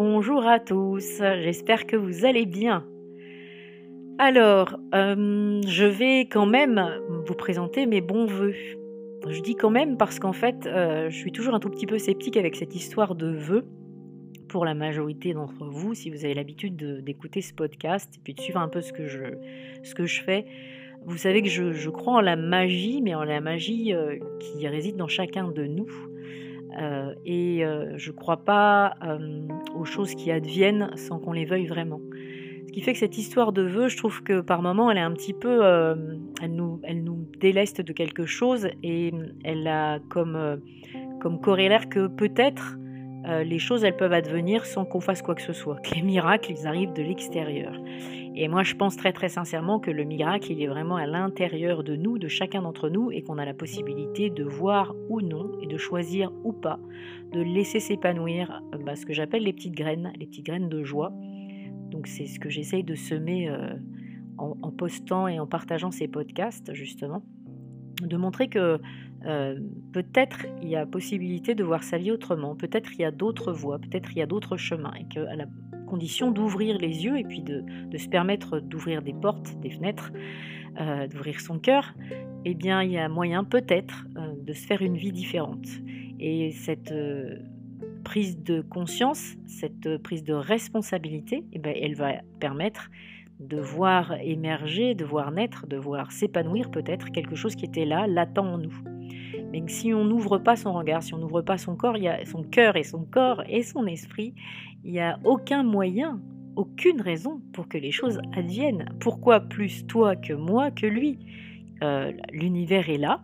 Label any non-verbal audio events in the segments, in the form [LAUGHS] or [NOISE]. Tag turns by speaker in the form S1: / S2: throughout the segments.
S1: Bonjour à tous, j'espère que vous allez bien. Alors, euh, je vais quand même vous présenter mes bons voeux. Je dis quand même parce qu'en fait, euh, je suis toujours un tout petit peu sceptique avec cette histoire de vœux. Pour la majorité d'entre vous, si vous avez l'habitude d'écouter ce podcast et puis de suivre un peu ce que je, fais, vous savez que je, crois en la magie, mais en la magie euh, qui réside dans chacun de nous. Euh, et je ne crois pas aux choses qui adviennent sans qu'on les veuille vraiment. Ce qui fait que cette histoire de vœux, je trouve que par moments, elle est un petit peu, elle, nous, elle nous déleste de quelque chose et elle a comme, comme corollaire que peut-être les choses, elles peuvent advenir sans qu'on fasse quoi que ce soit, [LAUGHS] les miracles, ils arrivent de l'extérieur. Et moi, je pense très très sincèrement que le miracle, il est vraiment à l'intérieur de nous, de chacun d'entre nous, et qu'on a la possibilité de voir ou non, et de choisir ou pas, de laisser s'épanouir euh, bah, ce que j'appelle les petites graines, les petites graines de joie. Donc c'est ce que j'essaye de semer euh, en, postant et en partageant ces podcasts, justement, de montrer que euh, peut-être il y a possibilité de voir sa vie autrement, peut-être il y a d'autres voies, peut-être il y a d'autres chemins, et que la condition d'ouvrir les yeux et puis de, se permettre d'ouvrir des portes, des fenêtres, euh, d'ouvrir son cœur, eh bien, il y a moyen peut-être euh, de se faire une vie différente. Et cette prise de conscience, cette prise de responsabilité, eh bien, elle va permettre de voir émerger, de voir naître, de voir s'épanouir peut-être quelque chose qui était là, latent en nous. Mais si on n'ouvre pas son regard, si on n'ouvre pas son corps, il y a son cœur et son corps et son esprit, il n'y a aucun moyen, aucune raison pour que les choses adviennent. Pourquoi plus toi que moi que lui? Euh, L'univers est là,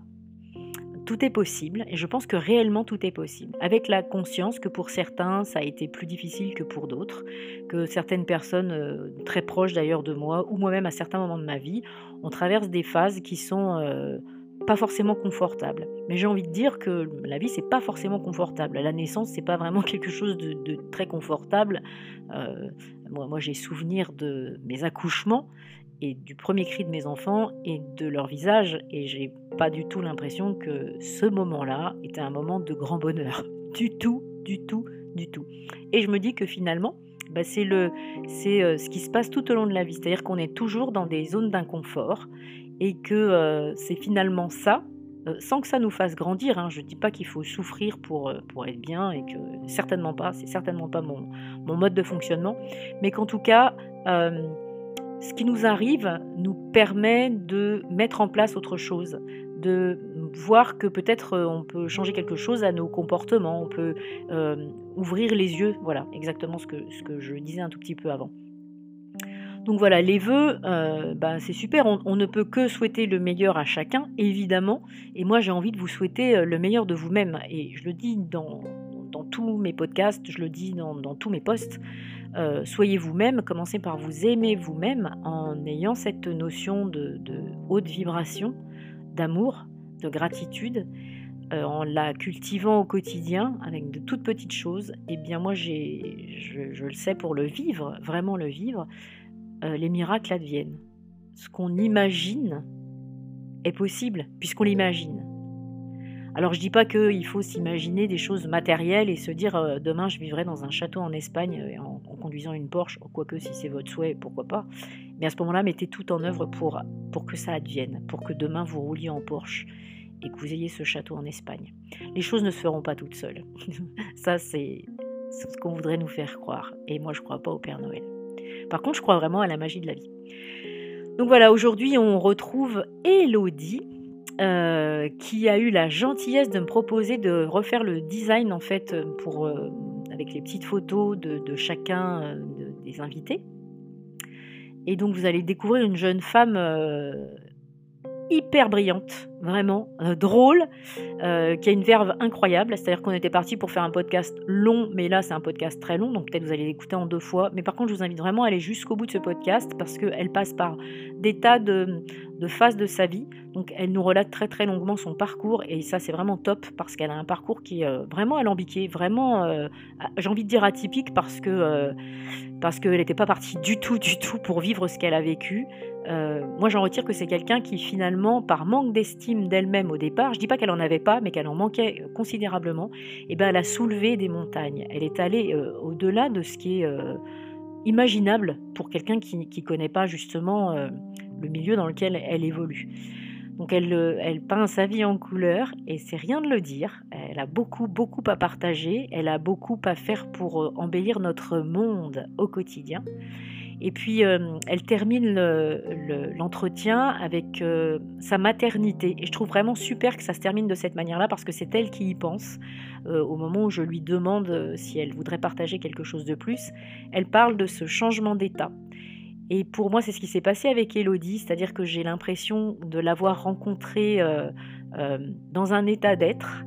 S1: tout est possible et je pense que réellement tout est possible. Avec la conscience que pour certains ça a été plus difficile que pour d'autres, que certaines personnes euh, très proches d'ailleurs de moi ou moi-même à certains moments de ma vie, on traverse des phases qui sont euh, pas forcément confortable. Mais j'ai envie de dire que la vie, c'est pas forcément confortable. La naissance, c'est pas vraiment [LAUGHS] quelque chose de, très confortable. Euh, moi j'ai souvenir de mes accouchements et du premier cri de mes enfants et de leur visage, et j'ai pas du tout l'impression que ce moment-là était un moment de grand bonheur. [LAUGHS] Du tout, du tout, du tout. Et je me dis que finalement, bah, c'est le, c'est euh, ce qui se passe tout au long de la vie. C'est-à-dire qu'on est toujours dans des zones d'inconfort et que euh, c'est finalement ça, euh, sans que ça nous fasse grandir. Hein. Je ne dis pas qu'il faut souffrir pour, pour être bien et que certainement pas, c'est certainement pas mon, mon, mode de fonctionnement, mais qu'en tout cas, ce qui nous arrive nous permet de mettre en place autre chose, de voir que peut-être on peut changer quelque chose à nos comportements, on peut ouvrir les yeux, voilà, exactement ce que, je disais un tout petit peu avant. Donc voilà, les vœux, euh, bah, c'est super, on, ne peut que souhaiter le meilleur à chacun, évidemment, et moi j'ai envie de vous souhaiter euh, le meilleur de vous-même, et je le dis dans, tous mes podcasts, je le dis dans, tous mes posts, euh, soyez vous-même, commencez par vous aimer vous-même en ayant cette notion de, haute vibration, d'amour, de gratitude, en la cultivant au quotidien avec de toutes petites choses, et eh bien moi j'ai, je, le sais pour le vivre, vraiment le vivre, euh, les miracles adviennent. Ce qu'on imagine est possible puisqu'on l'imagine. Alors je dis pas qu'il faut s'imaginer des choses matérielles et se dire euh, demain je vivrai dans un château en Espagne euh, en, conduisant une Porsche, quoique si c'est votre souhait, pourquoi pas. Mais à ce moment-là, mettez tout en œuvre pour, pour que ça advienne, pour que demain vous rouliez en Porsche et que vous ayez ce château en Espagne. Les choses ne se feront pas toutes seules. [LAUGHS] ça c'est ce qu'on voudrait nous faire croire. Et moi je crois pas au Père Noël. Par contre, je crois vraiment à la magie de la vie. Donc voilà, aujourd'hui, on retrouve Elodie. Euh, qui a eu la gentillesse de me proposer de refaire le design en fait pour, euh, avec les petites photos de, chacun euh, des invités. Et donc vous allez découvrir une jeune femme hyper brillante, vraiment euh, drôle, euh, qui a une verve incroyable. C'est-à-dire qu'on était parti pour faire un podcast long, mais là c'est un podcast très long, donc peut-être vous allez l'écouter en deux fois. Mais par contre, je vous invite vraiment à aller jusqu'au bout de ce podcast parce qu'elle passe par des tas de, de de sa vie. Donc elle nous relate très très longuement son parcours et ça c'est vraiment top parce qu'elle a un parcours qui est euh, vraiment alambiqué, vraiment, j'ai envie de dire atypique parce que parce qu'elle n'était pas partie du tout du tout pour vivre ce qu'elle a vécu. moi j'en retire que c'est quelqu'un qui finalement par manque d'estime estime d'elle-même au départ, je dis pas qu'elle en avait pas, mais qu'elle en manquait considérablement, et eh ben elle a soulevé des montagnes. Elle est allée au-delà de ce qui est imaginable pour quelqu'un qui ne connaît pas justement le milieu dans lequel elle évolue. Donc elle, elle, peint sa vie en couleur et c'est rien de le dire. Elle a beaucoup, beaucoup à partager. Elle a beaucoup à faire pour embellir notre monde au quotidien. Et puis, euh, elle termine l'entretien avec euh, sa maternité. Et je trouve vraiment super que ça se termine de cette manière-là parce que c'est elle qui y pense. Euh, au moment où je lui demande si elle voudrait partager quelque chose de plus, elle parle de ce changement d'état. Et pour moi, c'est ce qui s'est passé avec Elodie, c'est-à-dire que j'ai l'impression de l'avoir rencontrée dans un état d'être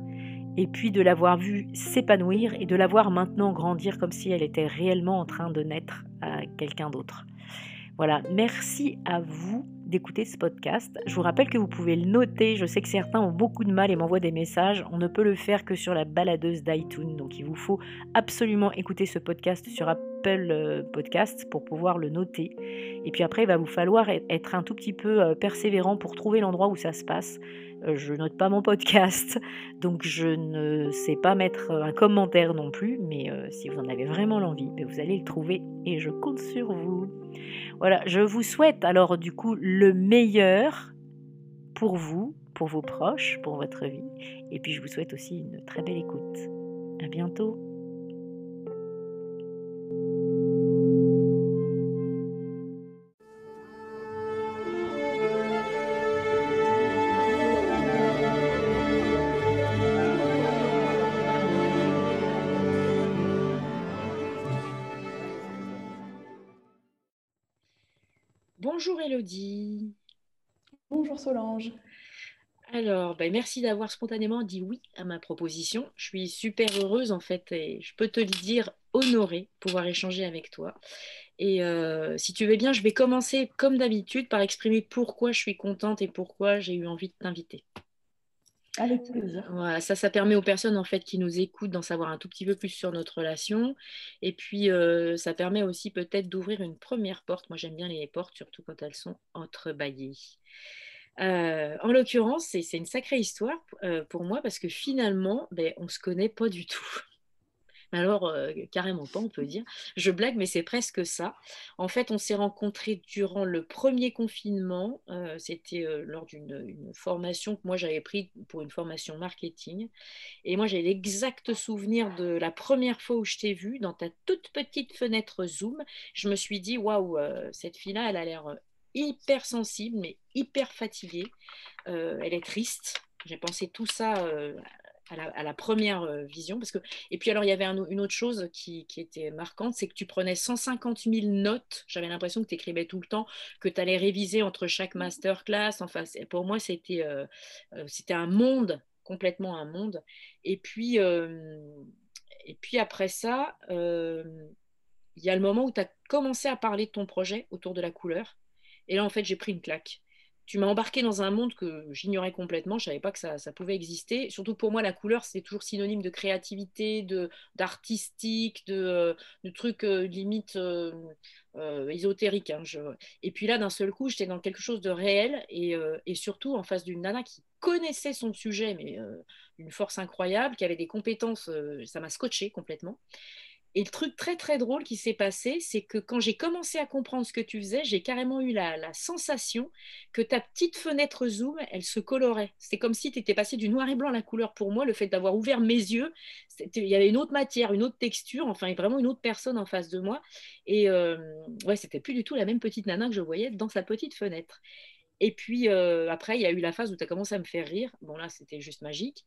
S1: et puis de l'avoir vue s'épanouir et de la voir maintenant grandir comme si elle était réellement en train de naître à quelqu'un d'autre. Voilà, merci à vous d'écouter ce podcast. Je vous rappelle que vous pouvez le noter. Je sais que certains ont beaucoup de mal et m'envoient des messages. On ne peut le faire que sur la baladeuse d'iTunes. Donc il vous faut absolument écouter ce podcast sur Apple euh, Podcasts pour pouvoir le noter. Et puis après, il va vous falloir être un tout petit peu euh, persévérant pour trouver l'endroit où ça se passe. Euh, je note pas mon podcast, [LAUGHS] donc je ne sais pas mettre un commentaire non plus, mais si vous en avez vraiment l'envie, ben, vous allez le trouver et je compte sur vous. Voilà, je vous souhaite alors du coup le meilleur pour vous, pour vos proches, pour votre vie, et puis je vous souhaite aussi une très belle écoute. À bientôt.
S2: Solange.
S1: Alors, ben merci d'avoir spontanément dit oui à ma proposition. Je suis super heureuse en fait et je peux te le dire honorée de pouvoir échanger avec toi. Et euh, si tu veux bien, je vais commencer comme d'habitude par exprimer pourquoi je suis contente et pourquoi j'ai eu envie de t'inviter.
S2: Avec plaisir.
S1: Voilà, ça, ça permet aux personnes en fait qui nous écoutent d'en savoir un tout petit peu plus sur notre relation. Et puis, euh, ça permet aussi peut-être d'ouvrir une première porte. Moi, j'aime bien les portes, surtout quand elles sont entrebâillées. Euh, en l'occurrence, c'est une sacrée histoire euh, pour moi parce que finalement, ben, on ne se connaît pas du tout [LAUGHS] alors, euh, carrément pas, on peut dire. Je blague, mais c'est presque ça. En fait, on s'est rencontrés durant le premier confinement. C'était lors d'une formation que moi j'avais prise pour une formation marketing. Et moi, j'ai l'exact souvenir de la première fois où je t'ai vue dans ta toute petite fenêtre Zoom. Je me suis dit, waouh, cette fille-là, elle a l'air hyper sensible, mais hyper fatiguée. elle est triste. J'ai pensé tout ça à la, première euh, vision. Parce que... Et puis alors, il y avait une autre chose qui, était marquante, c'est que tu prenais 150 000 notes. J'avais l'impression que tu écrivais tout le temps, que tu allais réviser entre chaque masterclass. Enfin, pour moi, c'était euh, euh, un monde, complètement un monde. Et puis, et puis après ça, il y a le moment où tu as commencé à parler de ton projet autour de la couleur. Et là, en fait, j'ai pris une claque tu m'as embarqué dans un monde que j'ignorais complètement, je savais pas que ça, pouvait exister. Surtout pour moi, la couleur, c'est toujours synonyme de créativité, d'artistique, de, de, de, trucs euh, limite euh, euh. Hein, et puis là, d'un seul coup, j'étais dans quelque chose de réel et, et surtout en face d'une nana qui connaissait son sujet, mais d'une force incroyable, qui avait des compétences, ça m'a scotché complètement. Et le truc très très drôle qui s'est passé, c'est que quand j'ai commencé à comprendre ce que tu faisais, j'ai carrément eu la, sensation que ta petite fenêtre zoom, elle se colorait. C'était comme si tu étais passé du noir et blanc à la couleur pour moi. Le fait d'avoir ouvert mes yeux, il y avait une autre matière, une autre texture, enfin vraiment une autre personne en face de moi. Et euh, c'était plus du tout la même petite nana que je voyais dans sa petite fenêtre. Et puis euh, après, il y a eu la phase où tu as commencé à me faire rire. Bon, là, c'était juste magique.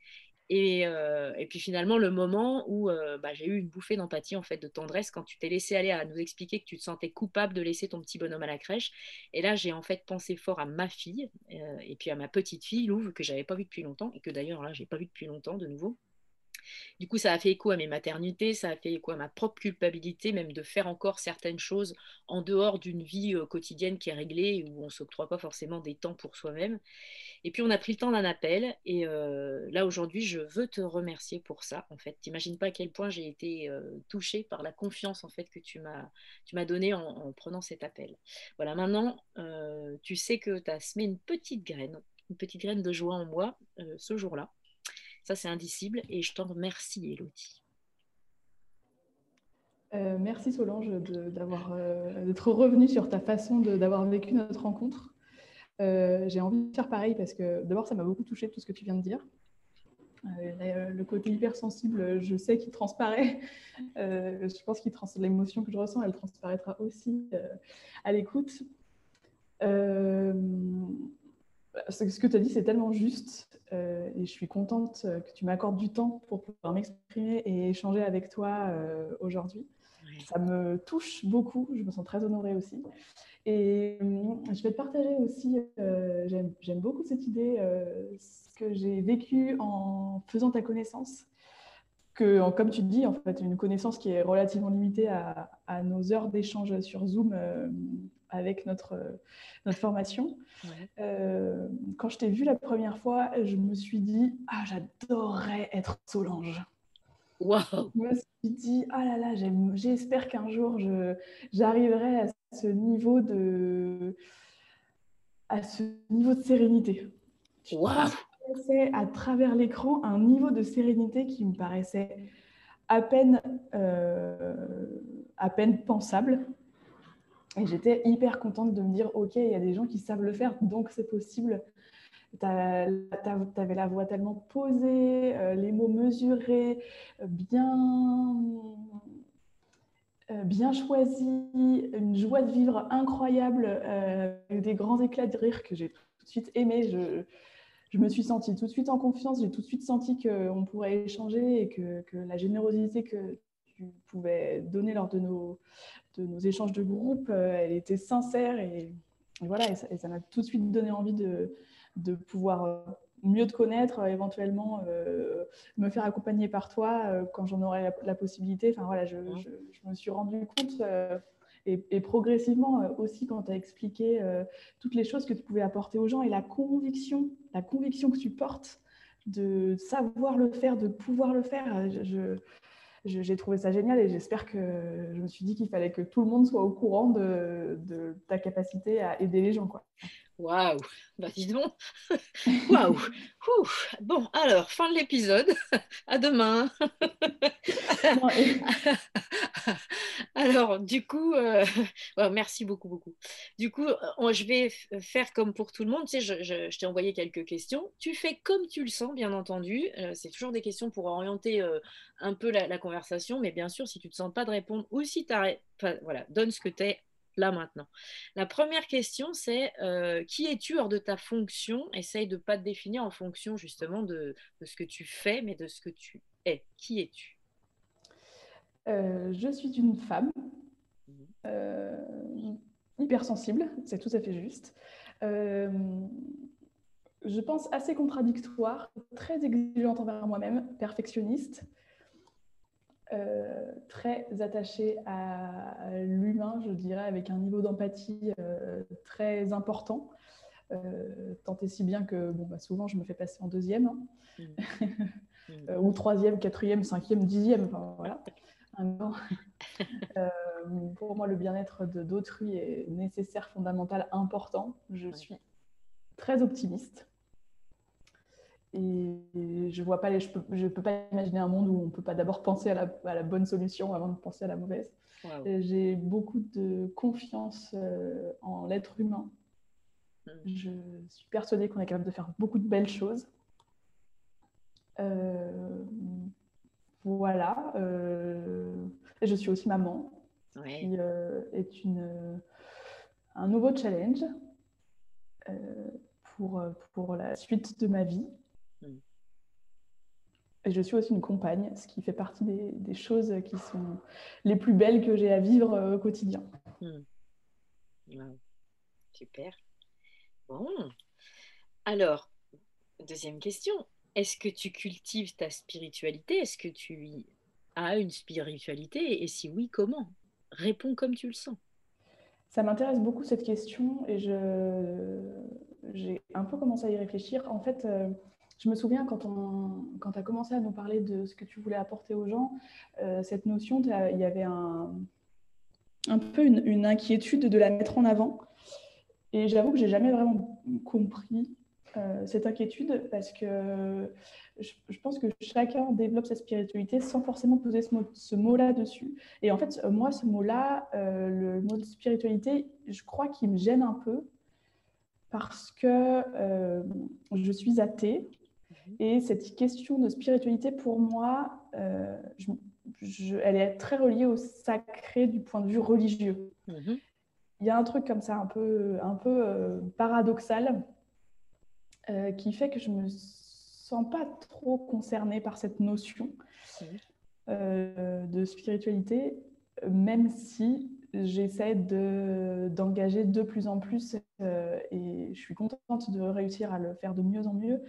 S1: Euh, et, puis finalement, le moment où euh, bah, j'ai eu une bouffée d'empathie, en fait, de tendresse, quand tu t'es laissé aller à nous expliquer que tu te sentais coupable de laisser ton petit bonhomme à la crèche. Et là, j'ai en fait pensé fort à ma fille euh, et puis à ma petite fille, Louve, que j'avais pas vue depuis longtemps et que d'ailleurs, là, j'ai pas vue depuis longtemps de nouveau. Du coup, ça a fait écho à mes maternités, ça a fait écho à ma propre culpabilité, même de faire encore certaines choses en dehors d'une vie quotidienne qui est réglée, où on ne s'octroie pas forcément des temps pour soi-même. Et puis, on a pris le temps d'un appel. Et là, aujourd'hui, je veux te remercier pour ça. En fait, t'imagines pas à quel point j'ai été touchée par la confiance en fait que tu m'as tu m'as donnée en, prenant cet appel. Voilà, maintenant, tu sais que tu as semé une petite graine une petite graine de joie en moi ce jour-là. Ça, c'est indicible et je t'en remercie, Elodie.
S2: merci Solange d'être revenue sur ta façon d'avoir vécu notre rencontre. J'ai envie de faire pareil parce que d'abord, ça m'a beaucoup touché tout ce que tu viens de dire. Euh, le côté hypersensible, je sais qu'il transparaît. Euh, je pense qu'il l'émotion que je ressens, elle transparaîtra aussi euh, à l'écoute. Ce que tu as dit, c'est tellement juste et je suis contente que tu m'accordes du temps pour pouvoir m'exprimer et échanger avec toi aujourd'hui. Ça me touche beaucoup, je me sens très honorée aussi. Et je vais te partager aussi, j'aime beaucoup cette idée que j'ai vécu en faisant ta connaissance. Que, comme tu dis, en fait, une connaissance qui est relativement limitée à, nos heures d'échange sur Zoom euh, avec notre, notre formation. Euh, quand je t'ai vu la première fois, je me suis dit, ah, j'adorerais être Solange.
S1: Wow.
S2: Je me suis dit, ah là là, j'espère qu'un jour j'arriverai à ce niveau de à ce niveau de sérénité.
S1: Wow
S2: à travers l'écran un niveau de sérénité qui me paraissait à peine, euh, à peine pensable. Et j'étais hyper contente de me dire, OK, il y a des gens qui savent le faire, donc c'est possible. Tu avais la voix tellement posée, euh, les mots mesurés, bien, euh, bien choisis, une joie de vivre incroyable, des grands éclats de rire que j'ai tout de suite aimé. Je, je me suis sentie tout de suite en confiance, j'ai tout de suite senti qu'on pourrait échanger et que, la générosité que tu pouvais donner lors de nos, de nos échanges de groupe, euh, elle était sincère et, voilà, et ça m'a tout de suite donné envie de, de pouvoir euh, mieux te connaître, euh, éventuellement me faire accompagner par toi quand j'en aurai la, possibilité. Enfin voilà, je, je, me suis rendu compte et, progressivement euh, aussi quand tu as expliqué toutes les choses que tu pouvais apporter aux gens et la conviction, la conviction que tu portes de savoir le faire, de pouvoir le faire. Je, j'ai trouvé ça génial et j'espère que je me suis dit qu'il fallait que tout le monde soit au courant de, ta capacité à aider les gens.
S1: Waouh, [LAUGHS] bah dis donc. [LAUGHS] Waouh. Bon, alors, fin de l'épisode. [LAUGHS] À demain. alors, du coup, euh, merci beaucoup, beaucoup. Du coup, euh, je vais faire comme pour tout le monde. Tu je, t'ai envoyé quelques questions. Tu fais comme tu le sens, bien entendu. Euh, c'est toujours des questions pour orienter un peu la, conversation. Mais bien sûr, si tu ne te sens pas de répondre ou si tu as... voilà, donne ce que tu es là maintenant. La première question, c'est euh, qui es-tu hors de ta fonction? Essaye de ne pas te définir en fonction justement de, ce que tu fais, mais de ce que tu es. Qui es-tu?
S2: Euh, Je suis une femme mhm. euh, hypersensible, c'est tout à fait juste. je pense assez contradictoire, très exigeante envers moi-même, perfectionniste. Euh, très attaché à l'humain, je dirais, avec un niveau d'empathie euh, très important. Euh, tant et si bien que bon, bah, souvent je me fais passer en deuxième, hein. mmh. [LAUGHS] ou troisième, quatrième, cinquième, dixième. Enfin, voilà. [LAUGHS] pour moi, le bien-être d'autrui est nécessaire, fondamental, important. Je suis très optimiste. Et je vois pas les, je peux, je peux pas imaginer un monde où on peut pas d'abord penser à la, à la, bonne solution avant de penser à la mauvaise. J'ai beaucoup de confiance euh, en l'être humain. Hmm. Je suis persuadée qu'on est capable de faire beaucoup de belles choses. Euh, voilà. Euh, et je suis aussi maman, qui est une, un nouveau challenge pour, pour la suite de ma vie. Et je suis aussi une compagne, ce qui fait partie des, choses qui sont les plus belles que j'ai à vivre euh, au quotidien.
S1: Hmm. Super. Bon. Alors, deuxième question. Est-ce que tu cultives ta spiritualité? Est-ce que tu as une spiritualité? Et si oui, comment? Réponds comme tu le sens.
S2: Ça m'intéresse beaucoup cette question et j'ai un peu commencé à y réfléchir. En fait, euh, je me souviens quand, tu as commencé à nous parler de ce que tu voulais apporter aux gens, euh, cette notion, il y avait un, peu une, inquiétude de la mettre en avant. Et j'avoue que j'ai jamais vraiment compris cette inquiétude parce que je, pense que chacun développe sa spiritualité sans forcément poser ce, mot, là dessus. Et en fait, moi, ce mot-là, le mot de spiritualité, je crois qu'il me gêne un peu parce que je suis athée. Et cette question de spiritualité, pour moi, euh, elle est très reliée au sacré du point de vue religieux. Mhm. Il y a un truc comme ça, un peu, un peu euh, paradoxal, euh, qui fait que je ne me sens pas trop concernée par cette notion de spiritualité, même si j'essaie d'engager de, plus en plus et je suis contente de réussir à le faire de mieux en mieux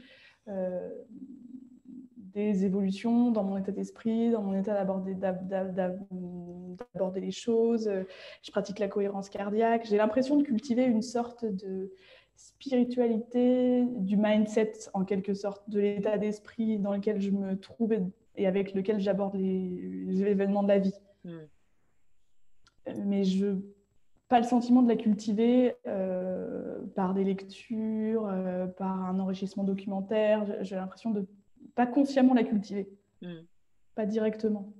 S2: des évolutions dans mon état d'esprit, dans mon état d'aborder, d'aborder les choses. Je pratique la cohérence cardiaque. J'ai l'impression de cultiver une sorte de spiritualité, du mindset en quelque sorte, de l'état d'esprit dans lequel je me trouve et, avec lequel j'aborde les, événements de la vie. Hmm. Mais je pas le sentiment de la cultiver euh, par des lectures, euh, par un enrichissement documentaire. J'ai l'impression de pas consciemment la cultiver, hmm. pas directement.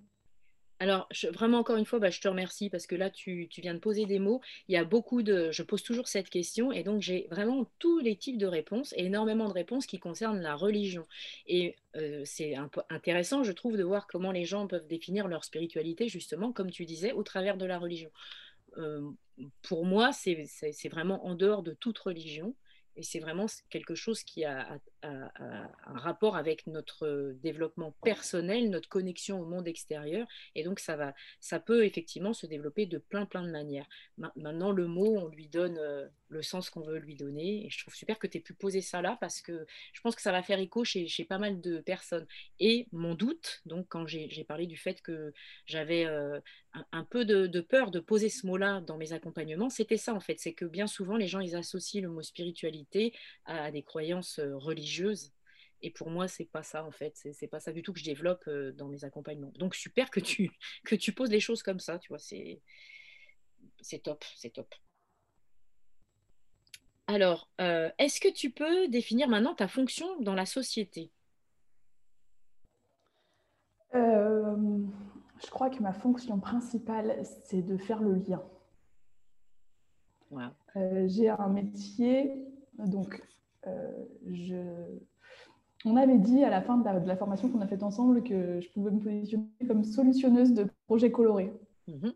S1: Alors, vraiment, encore une fois, bah, je te remercie parce que là, tu, viens de poser des mots. Il y a beaucoup de. Je pose toujours cette question et donc j'ai vraiment tous les types de réponses et énormément de réponses qui concernent la religion. Et euh, c'est un peu intéressant, je trouve, de voir comment les gens peuvent définir leur spiritualité, justement, comme tu disais, au travers de la religion pour moi, c'est vraiment en dehors de toute religion. Et c'est vraiment quelque chose qui a, un rapport avec notre développement personnel, notre connexion au monde extérieur. Et donc, ça, va, ça peut effectivement se développer de plein, plein de manières. Maintenant, le mot, on lui donne le sens qu'on veut lui donner. Et je trouve super que tu aies pu poser ça là parce que je pense que ça va faire écho chez, pas mal de personnes. Et mon doute, donc quand j'ai parlé du fait que j'avais euh, un, peu de, peur de poser ce mot-là dans mes accompagnements, c'était ça en fait. C'est que bien souvent, les gens, ils associent le mot spiritualité à, des croyances euh, religieuses. Et pour moi, c'est pas ça en fait. C'est pas ça du tout que je développe euh, dans mes accompagnements. Donc super que tu, [LAUGHS] que tu poses les choses comme ça, tu vois. C'est top, c'est top. Alors, euh, est-ce que tu peux définir maintenant ta fonction dans la société?
S2: Euh, Je crois que ma fonction principale, c'est de faire le lien. Euh, j'ai un métier, donc je... on avait dit à la fin de la, formation qu'on a faite ensemble que je pouvais me positionner comme solutionneuse de projets colorés. Mhm.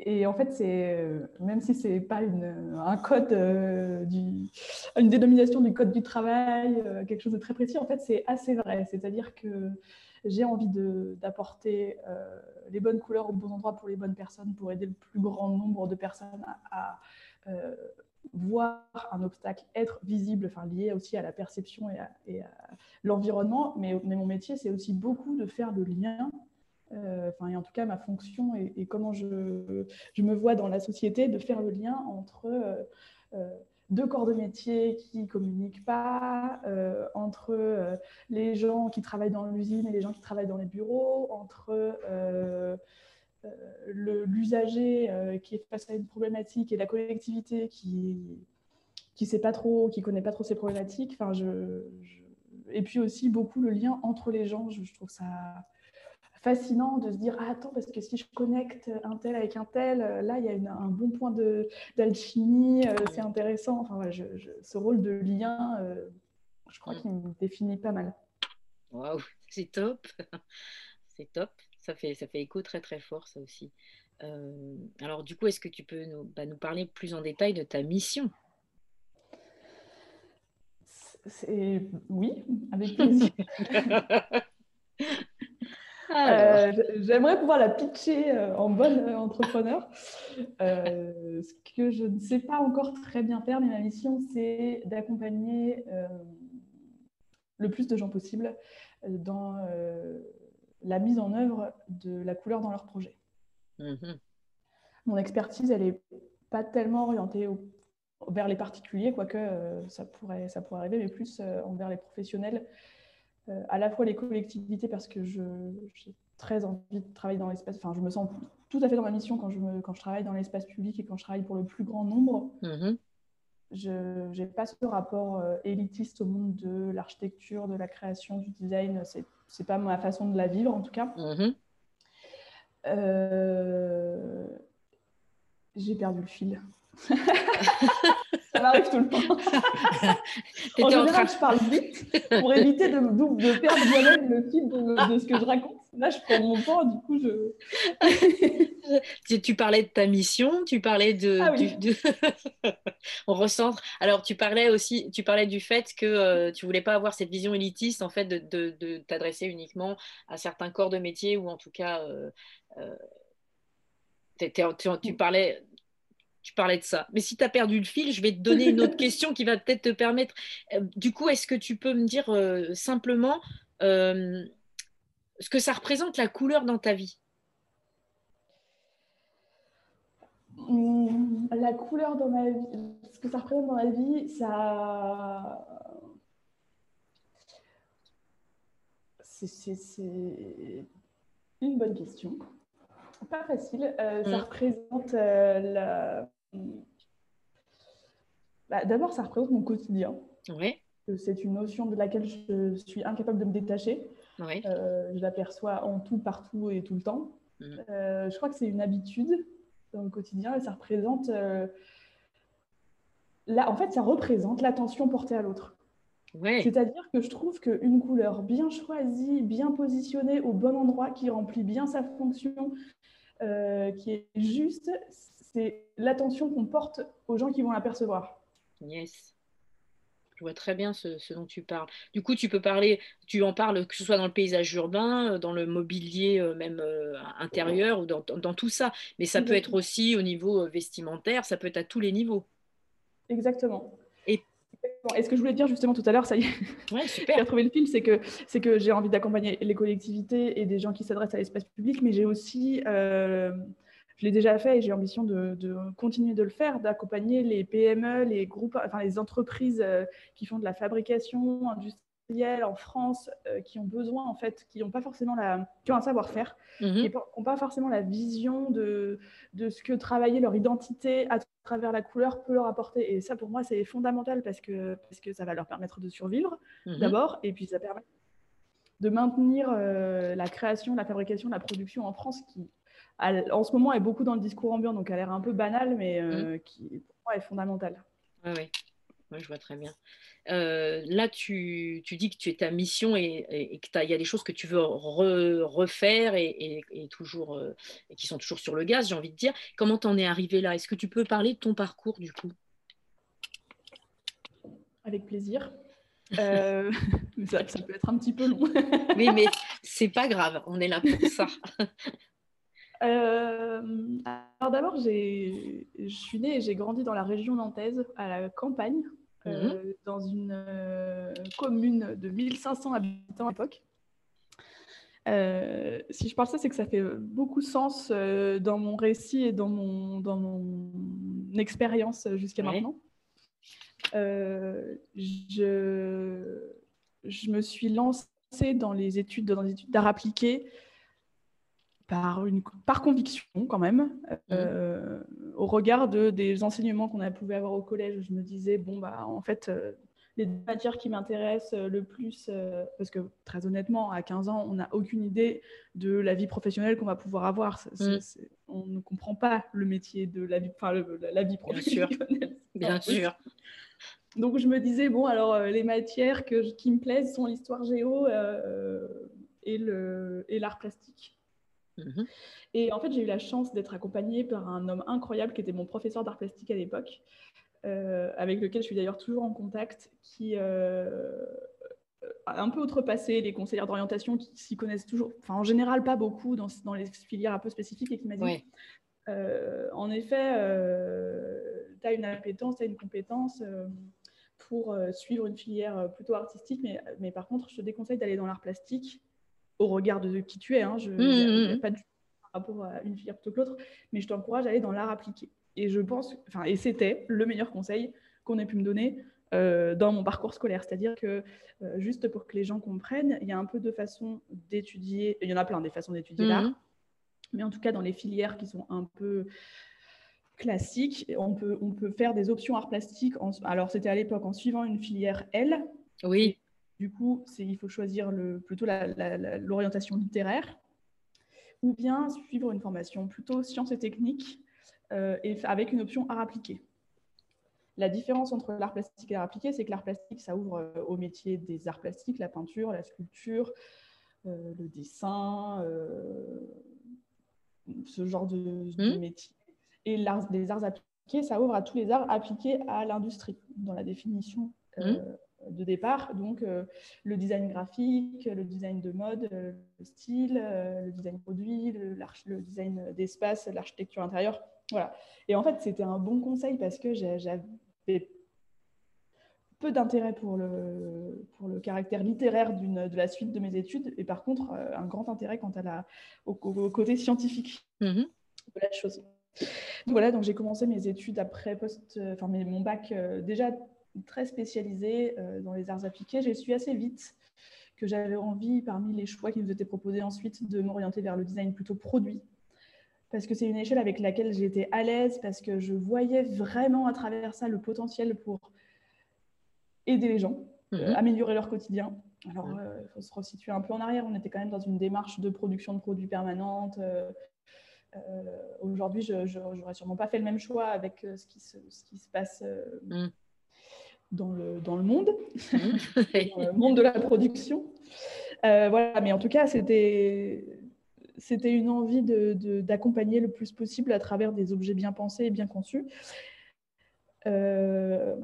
S2: Et en fait, c'est euh, même si c'est pas une, un code, euh, du, une dénomination du code du travail, euh, quelque chose de très précis, en fait, c'est assez vrai. C'est-à-dire que j'ai envie d'apporter les bonnes couleurs aux bons endroits pour les bonnes personnes, pour aider le plus grand nombre de personnes à, voir un obstacle être visible, enfin lié aussi à la perception et à, l'environnement. Mais, mon métier, c'est aussi beaucoup de faire le lien enfin, et en tout cas ma fonction et, comment je, je, me vois dans la société, de faire le lien entre euh, euh, deux corps de métier qui ne communiquent pas, entre les gens qui travaillent dans l'usine et les gens qui travaillent dans les bureaux, entre l'usager qui est face à une problématique et la collectivité qui qui sait pas trop, qui connaît pas trop ces problématiques. Enfin, je, Et puis aussi beaucoup le lien entre les gens. je trouve ça fascinant de se dire ah, attends parce que si je connecte un tel avec un tel euh, là il y a un bon point d'alchimie euh, c'est intéressant. Enfin je, ce rôle de lien euh, je crois mm. qu'il me définit pas mal.
S1: Waouh [LAUGHS] c'est top. C'est top. Ça fait ça fait écho très très fort ça aussi. Alors du coup est-ce que tu peux nous, bah, nous parler plus en détail de ta mission?
S2: Oui avec plaisir [LAUGHS] Euh, j'aimerais pouvoir la pitcher euh, en bonne euh, entrepreneur. ce que je ne sais pas encore très bien faire, mais ma mission, c'est d'accompagner le plus de gens possible dans la mise en œuvre de la couleur dans leur projet. Mm-hmm. Mon expertise, elle n'est pas tellement orientée vers les particuliers, quoique ça, pourrait, ça pourrait arriver, mais plus envers les professionnels à la fois les collectivités parce que j'ai très envie de travailler dans l'espace, enfin je me sens tout à fait dans ma mission quand je, me, quand je travaille dans l'espace public et quand je travaille pour le plus grand nombre. Mhm. je n'ai pas ce rapport élitiste au monde de l'architecture, de la création, du design. C'est n'est pas ma façon de la vivre, en tout cas. Mm-hmm. J'ai perdu le fil. [LAUGHS] ça m'arrive tout le temps. [LAUGHS] en général, je parle vite [LAUGHS] pour éviter de, de perdre moi-même le fil de, ce que je raconte. Là, je prends mon temps, du coup, je. [LAUGHS]
S1: tu, parlais de ta mission, tu parlais de. Ah On recentre. Alors, tu parlais aussi, tu parlais du fait que euh, tu voulais pas avoir cette vision élitiste, en fait, de, t'adresser uniquement à certains corps de métier ou en tout cas. Euh, euh, tu, parlais tu parlais de ça. Mais si tu as perdu le fil, je vais te donner une autre [LAUGHS] question qui va peut-être te permettre. Euh, du coup, est-ce que tu peux me dire euh, simplement euh, ce que ça représente la couleur dans ta vie?
S2: Mmh, La couleur dans ma vie, ce que ça représente dans ma vie, ça. C'est une bonne question. Pas facile. Ça mmh. représente la bah, d'abord, ça représente mon quotidien.
S1: Oui.
S2: C'est une notion de laquelle je suis incapable de me détacher.
S1: Oui.
S2: Euh, je l'aperçois en tout, partout et tout le temps. Mm. Euh, je crois que c'est une habitude dans le quotidien et ça représente. Euh, en fait, ça représente l'attention portée à l'autre.
S1: Ouais.
S2: C'est-à-dire que je trouve qu'une couleur bien choisie, bien positionnée au bon endroit, qui remplit bien sa fonction, qui est juste, c'est l'attention qu'on porte aux gens qui vont l'apercevoir.
S1: Yes. Je vois très bien ce, dont tu parles. Du coup, tu peux parler, tu en parles que ce soit dans le paysage urbain, euh, dans le mobilier euh, même euh, intérieur ou dans, tout ça. Mais ça peut être aussi au niveau vestimentaire, ça peut être à tous les niveaux.
S2: Exactement. Et, ce que je voulais dire justement tout à l'heure, ça y
S1: est, ouais, [LAUGHS] super.
S2: j'ai retrouvé le fil, c'est que, c'est que j'ai envie d'accompagner les collectivités et des gens qui s'adressent à l'espace public, mais j'ai aussi je l'ai déjà fait et j'ai l'ambition de, continuer de le faire, d'accompagner les PME, les groupes, enfin les entreprises euh, qui font de la fabrication industrielle en France, euh, qui ont besoin en fait, qui n'ont pas forcément la, qui ont un savoir-faire, mhm. et qui n'ont pas forcément la vision de, de ce que travailler leur identité à travers la couleur peut leur apporter. Et ça, pour moi, c'est fondamental parce que, parce que ça va leur permettre de survivre mhm. d'abord, et puis ça permet de maintenir euh, la création, la fabrication, la production en France qui en ce moment, est beaucoup dans le discours ambiant, donc elle a l'air un peu banale, mais euh, mm. qui pour moi est fondamentale.
S1: Oui, oui. je vois très bien. Euh, là, tu, tu, dis que tu es ta mission et, et, qu'il y a des choses que tu veux refaire et, et toujours, euh, qui sont toujours sur le gaz, j'ai envie de dire. Comment t'en es arrivé là? Est-ce que tu peux parler de ton parcours du coup?
S2: Avec plaisir. [LAUGHS] [LAUGHS] mais ça, ça, peut être un petit peu long.
S1: oui, mais c'est pas grave, on est là pour ça. [LAUGHS]
S2: Euh, alors d'abord, je suis née et j'ai grandi dans la région nantaise, à la campagne, euh, mhm. dans une euh, commune de 1500 habitants à l'époque. si je parle ça, c'est que ça fait beaucoup sens dans mon récit et dans mon, dans mon expérience jusqu'à maintenant. je, je me suis lancée dans les études, dans les études d'art appliqué par, une, par conviction quand même, mmh. euh, au regard de, des enseignements qu'on a pu avoir au collège, je me disais, bon, bah, en fait, euh, les matières qui m'intéressent euh, le plus, parce que très honnêtement, à 15 ans, on n'a aucune idée de la vie professionnelle qu'on va pouvoir avoir. Mmh. on ne comprend pas le métier de la vie, enfin, la vie professionnelle.
S1: Bien sûr. [LAUGHS] Bien sûr.
S2: Donc je me disais, bon, alors les matières que, qui me plaisent sont l'histoire géo et l'art plastique. Mhm. Et en fait, j'ai eu la chance d'être accompagnée par un homme incroyable qui était mon professeur d'art plastique à l'époque, euh, avec lequel je suis d'ailleurs toujours en contact, qui euh, a un peu outrepassé les conseillères d'orientation qui s'y connaissent toujours, enfin en général pas beaucoup dans, dans, les filières un peu spécifiques et qui m'a dit euh, en effet, tu as une appétence, tu as une compétence pour suivre une filière plutôt artistique, mais, mais par contre, je te déconseille d'aller dans l'art plastique au regard de qui tu es. Hein, je n'ai mmh, mmh. pas du par rapport à une filière plutôt que l'autre, mais je t'encourage à aller dans l'art appliqué. Et je pense, enfin, et c'était le meilleur conseil qu'on ait pu me donner euh, dans mon parcours scolaire. C'est-à-dire que, euh, juste pour que les gens comprennent, il y a un peu de façons d'étudier, il y en a plein des façons d'étudier l'art, mmh. mais en tout cas dans les filières qui sont un peu classique. On peut, on peut faire des options art plastique. alors, c'était à l'époque en suivant une filière L.
S1: Oui.
S2: Du coup, il faut choisir le, plutôt l'orientation littéraire ou bien suivre une formation plutôt sciences et techniques euh, et avec une option art appliqué. La différence entre l'art plastique et l'art appliqué, c'est que l'art plastique, ça ouvre euh, au métier des arts plastiques, la peinture, la sculpture, euh, le dessin, ce genre de, mmh. métier. Et les arts appliqués, ça ouvre à tous les arts appliqués à l'industrie, dans la définition mmh. De départ. Donc, le design graphique, le design de mode, le style, le design produit, le, le design d'espace, l'architecture intérieure. Voilà. Et en fait, c'était un bon conseil parce que j'avais peu d'intérêt pour le, pour le caractère littéraire de la suite de mes études, et par contre, euh, un grand intérêt quant à la, au, côté scientifique mm-hmm. de la chose. Donc voilà, donc j'ai commencé mes études après post, enfin mon bac euh, déjà très spécialisé euh, dans les arts appliqués. J'ai su assez vite que j'avais envie, parmi les choix qui nous étaient proposés ensuite, de m'orienter vers le design plutôt produit, parce que c'est une échelle avec laquelle j'étais à l'aise, parce que je voyais vraiment à travers ça le potentiel pour aider les gens, euh, mhm. améliorer leur quotidien. Alors, il euh, faut se resituer un peu en arrière. On était quand même dans une démarche de production de produits permanente. Euh, aujourd'hui, je n'aurais sûrement pas fait le même choix avec ce qui, se, ce, qui se, passe mhm. Dans, le, dans le monde, mhm. [LAUGHS] dans le monde de la production. voilà, mais en tout cas, c'était c'était une envie d'accompagner le plus possible à travers des objets bien pensés et bien conçus. Euh,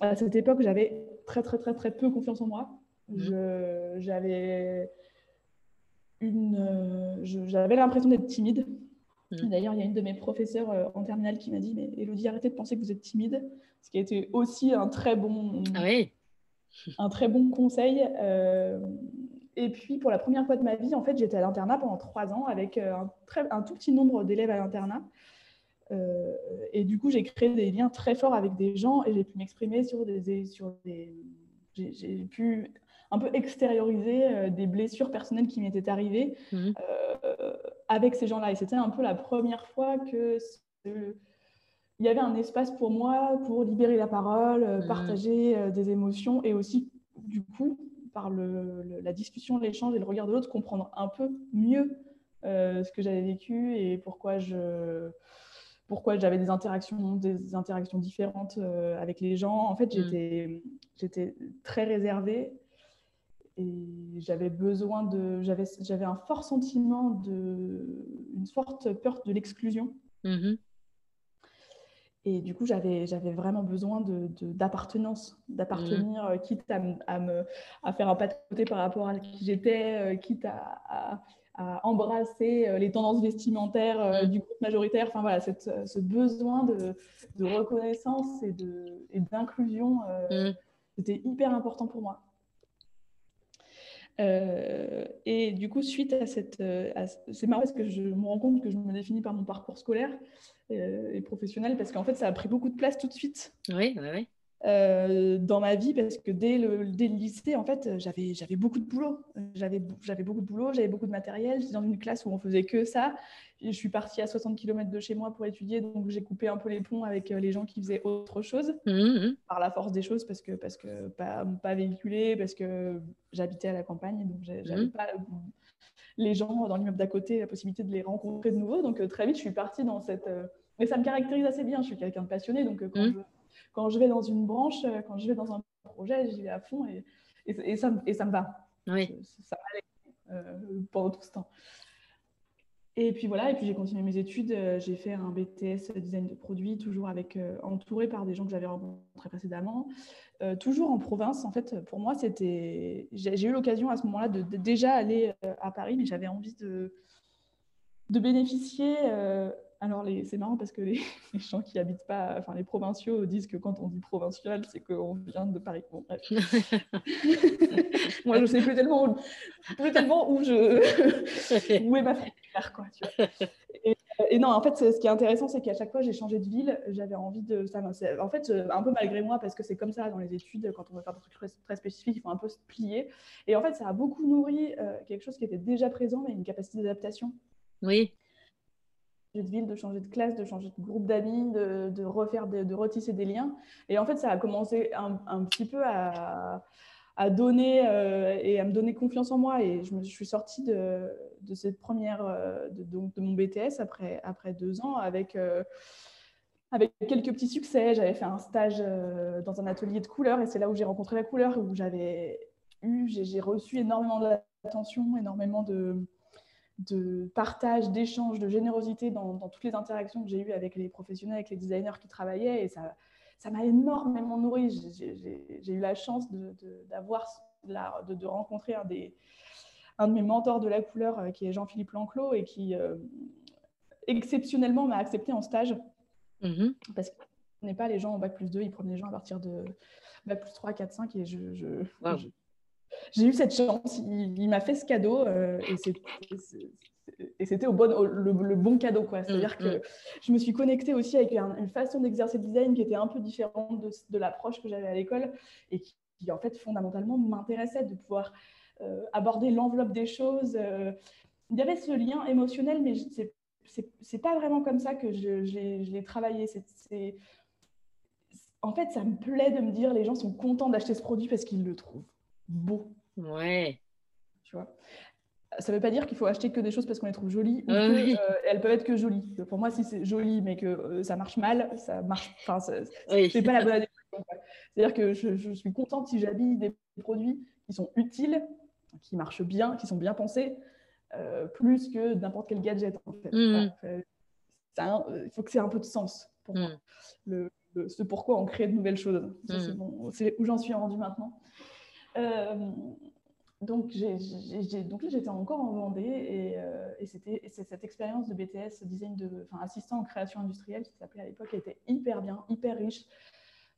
S2: à cette époque, j'avais très, très, très, très peu confiance en moi. Mmh. J'avais une, j'avais l'impression d'être timide. Mmh. D'ailleurs, il y a une de mes professeurs euh, en terminale qui m'a dit Mais Elodie, arrêtez de penser que vous êtes timide. Ce qui a été aussi un très bon,
S1: ah oui.
S2: un très bon conseil. Euh, et puis, pour la première fois de ma vie, en fait, j'étais à l'internat pendant trois ans avec euh, un, très, un tout petit nombre d'élèves à l'internat. Euh, et du coup, j'ai créé des liens très forts avec des gens et j'ai pu m'exprimer sur des. Sur des j'ai pu un peu extérioriser euh, des blessures personnelles qui m'étaient arrivées mmh. Avec ces gens-là. Et c'était un peu la première fois que il y avait un espace pour moi pour libérer la parole, mmh. partager des émotions et aussi, du coup, par le, la discussion, l'échange et le regard de l'autre, comprendre un peu mieux euh, ce que j'avais vécu et pourquoi je pourquoi j'avais des interactions, des interactions différentes euh, avec les gens. En fait, mm. j'étais, j'étais très réservée et j'avais besoin de, j'avais, j'avais un fort sentiment de, une forte peur de l'exclusion. Mm-hmm. Et du coup, j'avais, j'avais vraiment besoin de, d'appartenance, d'appartenir, mmh. quitte à, à, me, à faire un pas de côté par rapport à qui j'étais, euh, quitte à, à, embrasser euh, les tendances vestimentaires euh, mmh. du groupe majoritaire. Enfin voilà, cette, ce besoin de, de reconnaissance et, de, et d'inclusion, mmh. c'était hyper important pour moi. Et du coup, suite à cette... c'est marrant parce que je me rends compte que je me définis par mon parcours scolaire. Euh, et professionnelle parce qu'en fait, ça a pris beaucoup de place tout de suite.
S1: Oui, oui, oui.
S2: Euh, dans ma vie parce que dès le, dès le lycée, en fait, j'avais, j'avais beaucoup de boulot. J'avais, j'avais beaucoup de boulot, j'avais beaucoup de matériel. J'étais dans une classe où on faisait que ça. je suis partie à 60 km de chez moi pour étudier, donc j'ai coupé un peu les ponts avec euh, les gens qui faisaient autre chose mmh, mmh. par la force des choses parce que, parce que pas, pas véhiculé, parce que j'habitais à la campagne, donc j'avais mmh. pas les gens dans l'immeuble d'à côté la possibilité de les rencontrer de nouveau. Donc très vite, je suis partie dans cette mais ça me caractérise assez bien. Je suis quelqu'un de passionné, donc euh, quand, mmh. je, quand, je, vais dans une branche, euh, quand je vais dans un projet, j'y vais à fond et, et, ça, et ça me va.
S1: Oui.
S2: Ça, ça euh, pendant tout ce temps. Et puis voilà, et puis j'ai continué mes études. J'ai fait un BTS design de produits, toujours avec entouré par des gens que j'avais rencontrés précédemment, toujours en province. En fait, pour moi, c'était. J'ai eu l'occasion à ce moment-là de, de, déjà aller à Paris, mais j'avais envie de, de bénéficier alors, c'est marrant parce que [LAUGHS] les, gens qui habitent pas, enfin, les provinciaux disent que quand on dit provincial, c'est qu'on vient de Paris. Bon, bref. [LAUGHS] Moi, je sais plus tellement, où, plus tellement où, je, [LAUGHS] où est ma frontière, quoi. Tu vois. Et, non, en fait, ce qui est intéressant, c'est qu'à chaque fois, j'ai changé de ville. J'avais envie de. Ça, en fait, un peu malgré moi, parce que c'est comme ça dans les études, quand on veut faire des trucs très, spécifiques, il faut un peu se plier. Et en fait, ça a beaucoup nourri euh, quelque chose qui était déjà présent, mais une capacité d'adaptation.
S1: Oui
S2: de ville, de changer de classe, de changer de groupe d'amis, de, refaire, de, retisser des liens. Et en fait, ça a commencé un, petit peu à, donner euh, et à me donner confiance en moi. Et je, me, suis sortie de, cette première, euh, de, de, mon BTS après, après deux ans avec, euh, avec quelques petits succès. J'avais fait un stage dans un atelier de couleurs et c'est là où j'ai rencontré la couleur, où j'avais eu, j'ai reçu énormément d'attention, énormément de de partage, d'échange, de générosité dans, toutes les interactions que j'ai eues avec les professionnels, avec les designers qui travaillaient. Et ça, ça m'a énormément nourri. J'ai eu la chance d'avoir, de, de, rencontrer un, des, un de mes mentors de la couleur, euh, qui est Jean-Philippe Lanclos, et qui euh, exceptionnellement m'a accepté en stage. Mm-hmm. Parce qu'il ne prenait pas les gens en bac plus 2, il prenait les gens à partir de bac plus 3, 4, 5. Et je, je j'ai eu cette chance. Il, m'a fait ce cadeau euh, et c'était au bon, le, bon cadeau. C'est-à-dire mm, que mm. je me suis connectée aussi avec une façon d'exercer le design qui était un peu différente de, l'approche que j'avais à l'école et qui, en fait, fondamentalement, m'intéressait de pouvoir euh, aborder l'enveloppe des choses. Euh. il y avait ce lien émotionnel, mais c'est pas vraiment comme ça que je, je l'ai travaillé. C'est en fait, ça me plaît de me dire les gens sont contents d'acheter ce produit parce qu'ils le trouvent beau.
S1: Ouais.
S2: Tu vois ça ne veut pas dire qu'il faut acheter que des choses parce qu'on les trouve jolies ou euh, elles peuvent être que jolies. Pour moi, si c'est joli mais que euh, ça marche mal, ça marche. Enfin, c'est pas la bonne adéquation. C'est-à-dire que je, suis contente si j'habille des produits qui sont utiles, qui marchent bien, qui sont bien pensés, euh, plus que n'importe quel gadget. En fait. Mm. il faut que c'est un peu de sens pour moi. Mm. Le, ce pourquoi on crée de nouvelles choses. Mm. C'est où j'en suis rendu maintenant. Euh, donc, là, j'étais encore en Vendée et, euh, et c'était cette expérience de BTS, design de, enfin, assistant en création industrielle, qui s'appelait à l'époque, était hyper bien, hyper riche,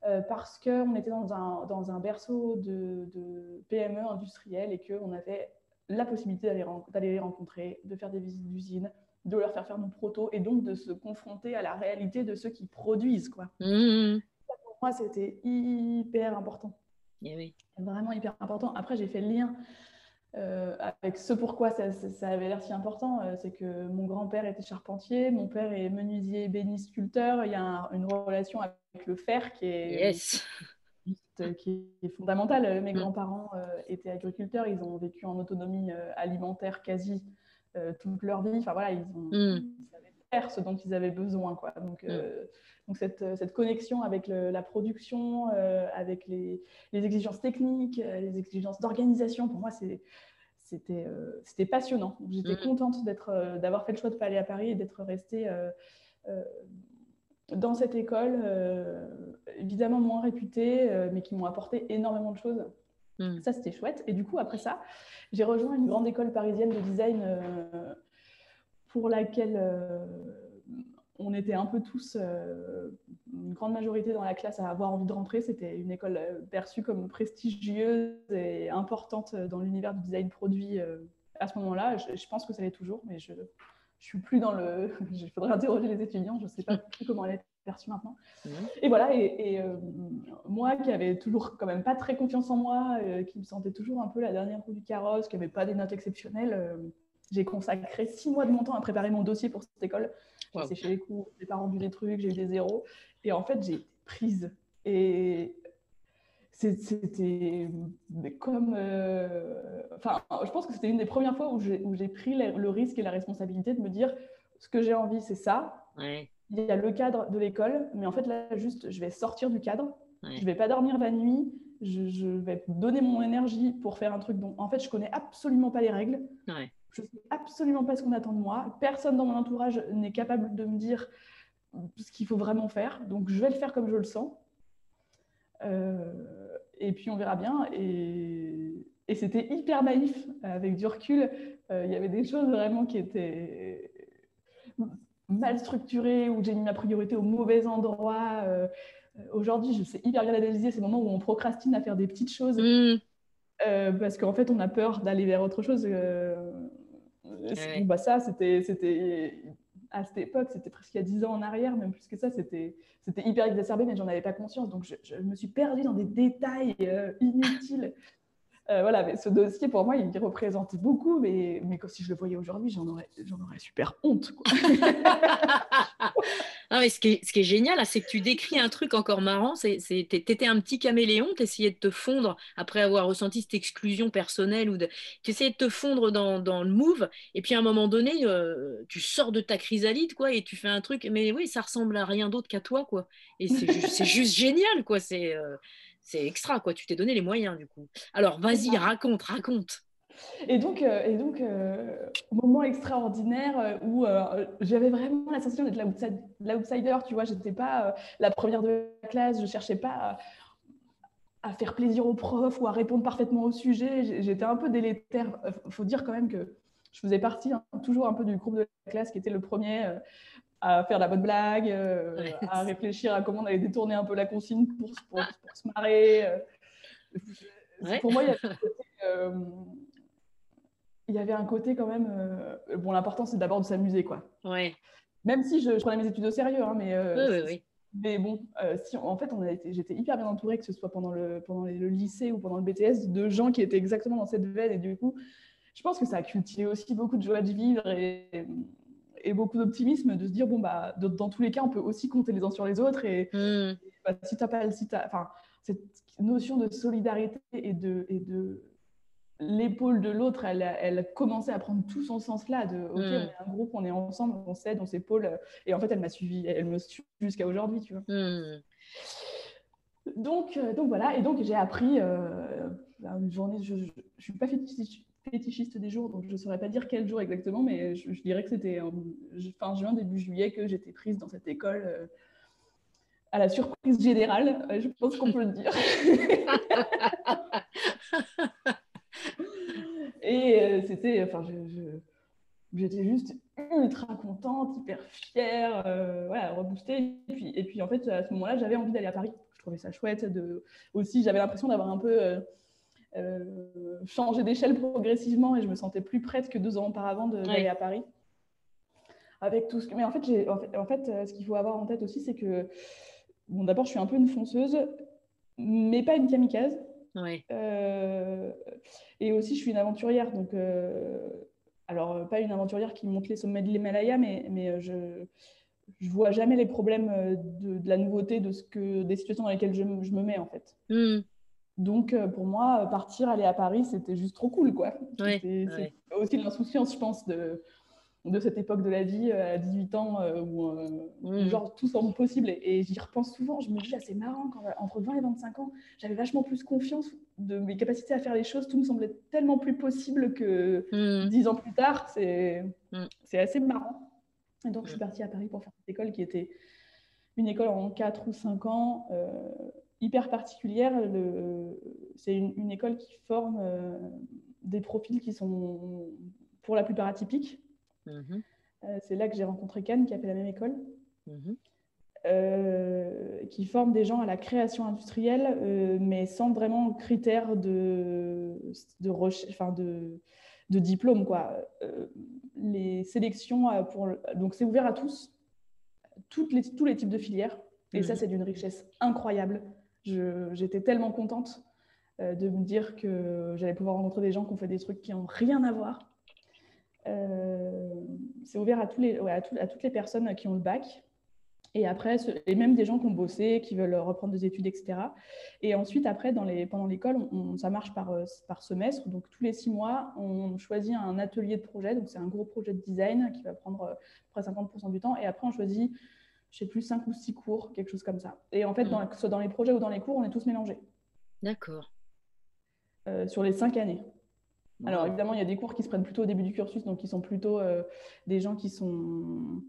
S2: euh, parce qu'on était dans un, dans un berceau de, de PME industrielle et qu'on avait la possibilité d'aller, d'aller les rencontrer, de faire des visites d'usines, de leur faire faire nos protos et donc de se confronter à la réalité de ceux qui produisent. Quoi. Mmh. Pour moi, c'était hyper important.
S1: Eh
S2: Vraiment hyper important. Après, j'ai fait le lien euh, avec ce pourquoi ça, avait l'air si important. Euh, c'est que mon grand-père était charpentier, mon père est menuisier, béni, sculpteur. Il y a une relation avec le fer qui est, qui est fondamentale. Mes mm. grands-parents euh, étaient agriculteurs, ils ont vécu en autonomie alimentaire quasi toute leur vie. Enfin voilà, ils, ont, mm. Ce dont ils avaient besoin. Quoi. Donc, mm. Donc cette, cette, connexion avec la production, euh, avec les, les, exigences techniques, euh, les exigences d'organisation, pour moi, c'était euh, passionnant. J'étais mm. contente d'avoir fait le choix de ne pas aller à Paris et d'être restée dans cette école, évidemment moins réputée, mais qui m'ont apporté énormément de choses. Mm. Ça, c'était chouette. Et du coup, après ça, j'ai rejoint une grande école parisienne de design pour laquelle on était un peu tous, euh, une grande majorité dans la classe à avoir envie de rentrer. C'était une école euh, perçue comme prestigieuse et importante dans l'univers du design produit euh, à ce moment-là. Je, pense que ça l'est toujours, mais je ne suis plus dans le... [LAUGHS] Il faudrait interroger les étudiants, je ne sais pas plus comment elle est perçue maintenant. Mmh. Et voilà, et, moi qui avais toujours quand même pas très confiance en moi, qui me sentais toujours un peu la dernière roue du carrosse, qui n'avait pas des notes exceptionnelles, j'ai consacré six mois de mon temps à préparer mon dossier pour cette école. J'ai séché les cours, j'ai pas rendu des trucs, j'ai eu des zéros. Et en fait, j'ai été prise. Et c'était comme. Euh, enfin, je pense que c'était une des premières fois où j'ai pris le risque et la responsabilité de me dire ce que j'ai envie, c'est ça. Il y a le cadre de l'école, mais en fait, là, juste, je vais sortir du cadre. Je Je vais pas dormir la nuit. Je, je, vais donner mon énergie pour faire un truc dont, en fait, je connais absolument pas les règles.
S1: Ouais.
S2: Je ne sais absolument pas ce qu'on attend de moi. Personne dans mon entourage n'est capable de me dire ce qu'il faut vraiment faire. Donc, je vais le faire comme je le sens. Euh, et puis, on verra bien. Et, c'était hyper naïf. Avec du recul, euh, il y avait des choses vraiment qui étaient mal structurées, où j'ai mis ma priorité au mauvais endroit. Euh, aujourd'hui, je sais hyper bien analyser ces moments où on procrastine à faire des petites choses. Mmh. parce qu'en fait, on a peur d'aller vers autre chose. Bah, ça, c'était à cette époque, c'était presque il y a 10 ans en arrière, même plus que ça, c'était hyper exacerbé, mais j'en avais pas conscience. Donc, je, me suis perdue dans des détails euh, inutiles. [LAUGHS] Euh, voilà, mais ce dossier, pour moi, il représente beaucoup, mais, mais si je le voyais aujourd'hui, j'en aurais, aurais super honte. [LAUGHS]
S1: Ah, mais ce, qui est, ce qui est génial, c'est que tu décris un truc encore marrant. Tu étais un petit caméléon, tu essayais de te fondre après avoir ressenti cette exclusion personnelle. ou Tu essayais de te fondre dans, dans le move, et puis à un moment donné, euh, tu sors de ta chrysalide quoi, et tu fais un truc. Mais oui, ça ressemble à rien d'autre qu'à toi. quoi. Et c'est juste, [LAUGHS] juste génial. quoi. C'est. Euh, c'est extra, quoi. Tu t'es donné les moyens, du coup. Alors, vas-y, raconte, raconte.
S2: Et donc, euh, et donc euh, moment extraordinaire euh, où j'avais vraiment la sensation d'être l'outsider, tu vois. J'étais pas la première de la classe, je cherchais pas à, faire plaisir aux profs ou à répondre parfaitement au sujet. J'étais un peu délétère. Il faut dire quand même que je faisais partie hein, toujours un peu du groupe de la classe qui était le premier à faire la bonne blague, euh, à réfléchir à comment on allait détourner un peu la consigne pour, pour, se marrer. Euh. Pour moi, [LAUGHS] euh, il y, avait, un côté quand même. bon, l'important, c'est d'abord de s'amuser, quoi.
S1: Ouais.
S2: Même si je, prenais mes études au sérieux, hein, mais.
S1: oui, oui,
S2: Mais bon, si en fait, j'étais hyper bien entourée, que ce soit pendant le, pendant le lycée ou pendant le BTS, de gens qui étaient exactement dans cette veine. Et du coup, je pense que ça a cultivé aussi beaucoup de joie de vivre et, et beaucoup d'optimisme de se dire bon bah dans tous les cas on peut aussi compter les uns sur les autres et, mm. bah, si t'as pas si enfin cette notion de solidarité et de et de l'épaule de l'autre elle, elle commençait à prendre tout son sens là de ok mm. on est un groupe on est ensemble on s'aide on s'épaule et en fait elle m'a suivi elle me suit jusqu'à aujourd'hui tu vois mm. donc euh, donc voilà et donc j'ai appris euh, une journée je, je suis pas fétichiste fétichiste des jours, donc je ne saurais pas dire quel jour exactement, mais je, dirais que c'était fin juin, début juillet que j'étais prise dans cette école euh, à la surprise générale, euh, je pense qu'on peut le dire. [LAUGHS] [LAUGHS] Euh, c'était, enfin, j'étais juste ultra contente, hyper fière, voilà, reboostée. Et puis, et puis en fait, à ce moment-là, j'avais envie d'aller à Paris. Je trouvais ça chouette. De... Aussi, j'avais l'impression d'avoir un peu euh, changer d'échelle progressivement et je me sentais plus prête que deux ans auparavant d'aller à Paris. Avec tout ce que... Mais en fait, en fait, euh, ce qu'il faut avoir en tête aussi, c'est que, bon, d'abord, je suis un peu une fonceuse, mais pas une kamikaze. Euh, et aussi, je suis une aventurière. Donc, alors, pas une aventurière qui monte les sommets de l'Himalaya, mais, mais je je vois jamais les problèmes de, la nouveauté, de ce que, des situations dans lesquelles je, je me mets, en fait. Hmm. Donc, euh, pour moi, partir, aller à Paris, c'était juste trop cool, quoi. c'est aussi l'insouciance, je pense, de, de cette époque de la vie euh, à 18 ans euh, où, genre tout semble possible. Et, j'y repense souvent. Je me dis, ah, c'est marrant, quand, entre 20 et 25 ans, j'avais vachement plus confiance de mes capacités à faire les choses. Tout me semblait tellement plus possible que mmh. 10 ans plus tard. C'est mmh. c'est assez marrant. Et donc, je suis partie à Paris pour faire cette école qui était une école en 4 ou 5 ans hyper particulière. C'est une, école qui forme euh, des profils qui sont pour la plupart atypiques. Mhm. Euh, c'est là que j'ai rencontré Cannes, qui a fait la même école. Mhm. Euh, qui forme des gens à la création industrielle, mais sans vraiment critères de, de, enfin de, de diplôme. Quoi. les sélections, pour, donc c'est ouvert à tous, toutes les, tous les types de filières. Et ça, mhm. c'est d'une richesse incroyable. J'étais tellement contente euh, de me dire que j'allais pouvoir rencontrer des gens qui ont fait des trucs qui n'ont rien à voir. Euh, c'est ouvert à, tous les, à, toutes les personnes qui ont le bac. Et après, et même des gens qui ont bossé, qui veulent reprendre des études, etc. Et ensuite, après, dans les, pendant l'école, ça marche par, euh, par semestre. Donc, tous les six mois, on choisit un atelier de projet. Donc, c'est un gros projet de design qui va prendre près 50% du temps. Et après, on choisit je sais plus, cinq ou six cours, quelque chose comme ça. Et en fait, dans, que ce soit dans les projets ou dans les cours, on est tous mélangés.
S1: D'accord.
S2: Euh, sur les cinq années. Alors évidemment, il y a des cours qui se prennent plutôt au début du cursus, donc qui sont plutôt euh, des gens qui sont...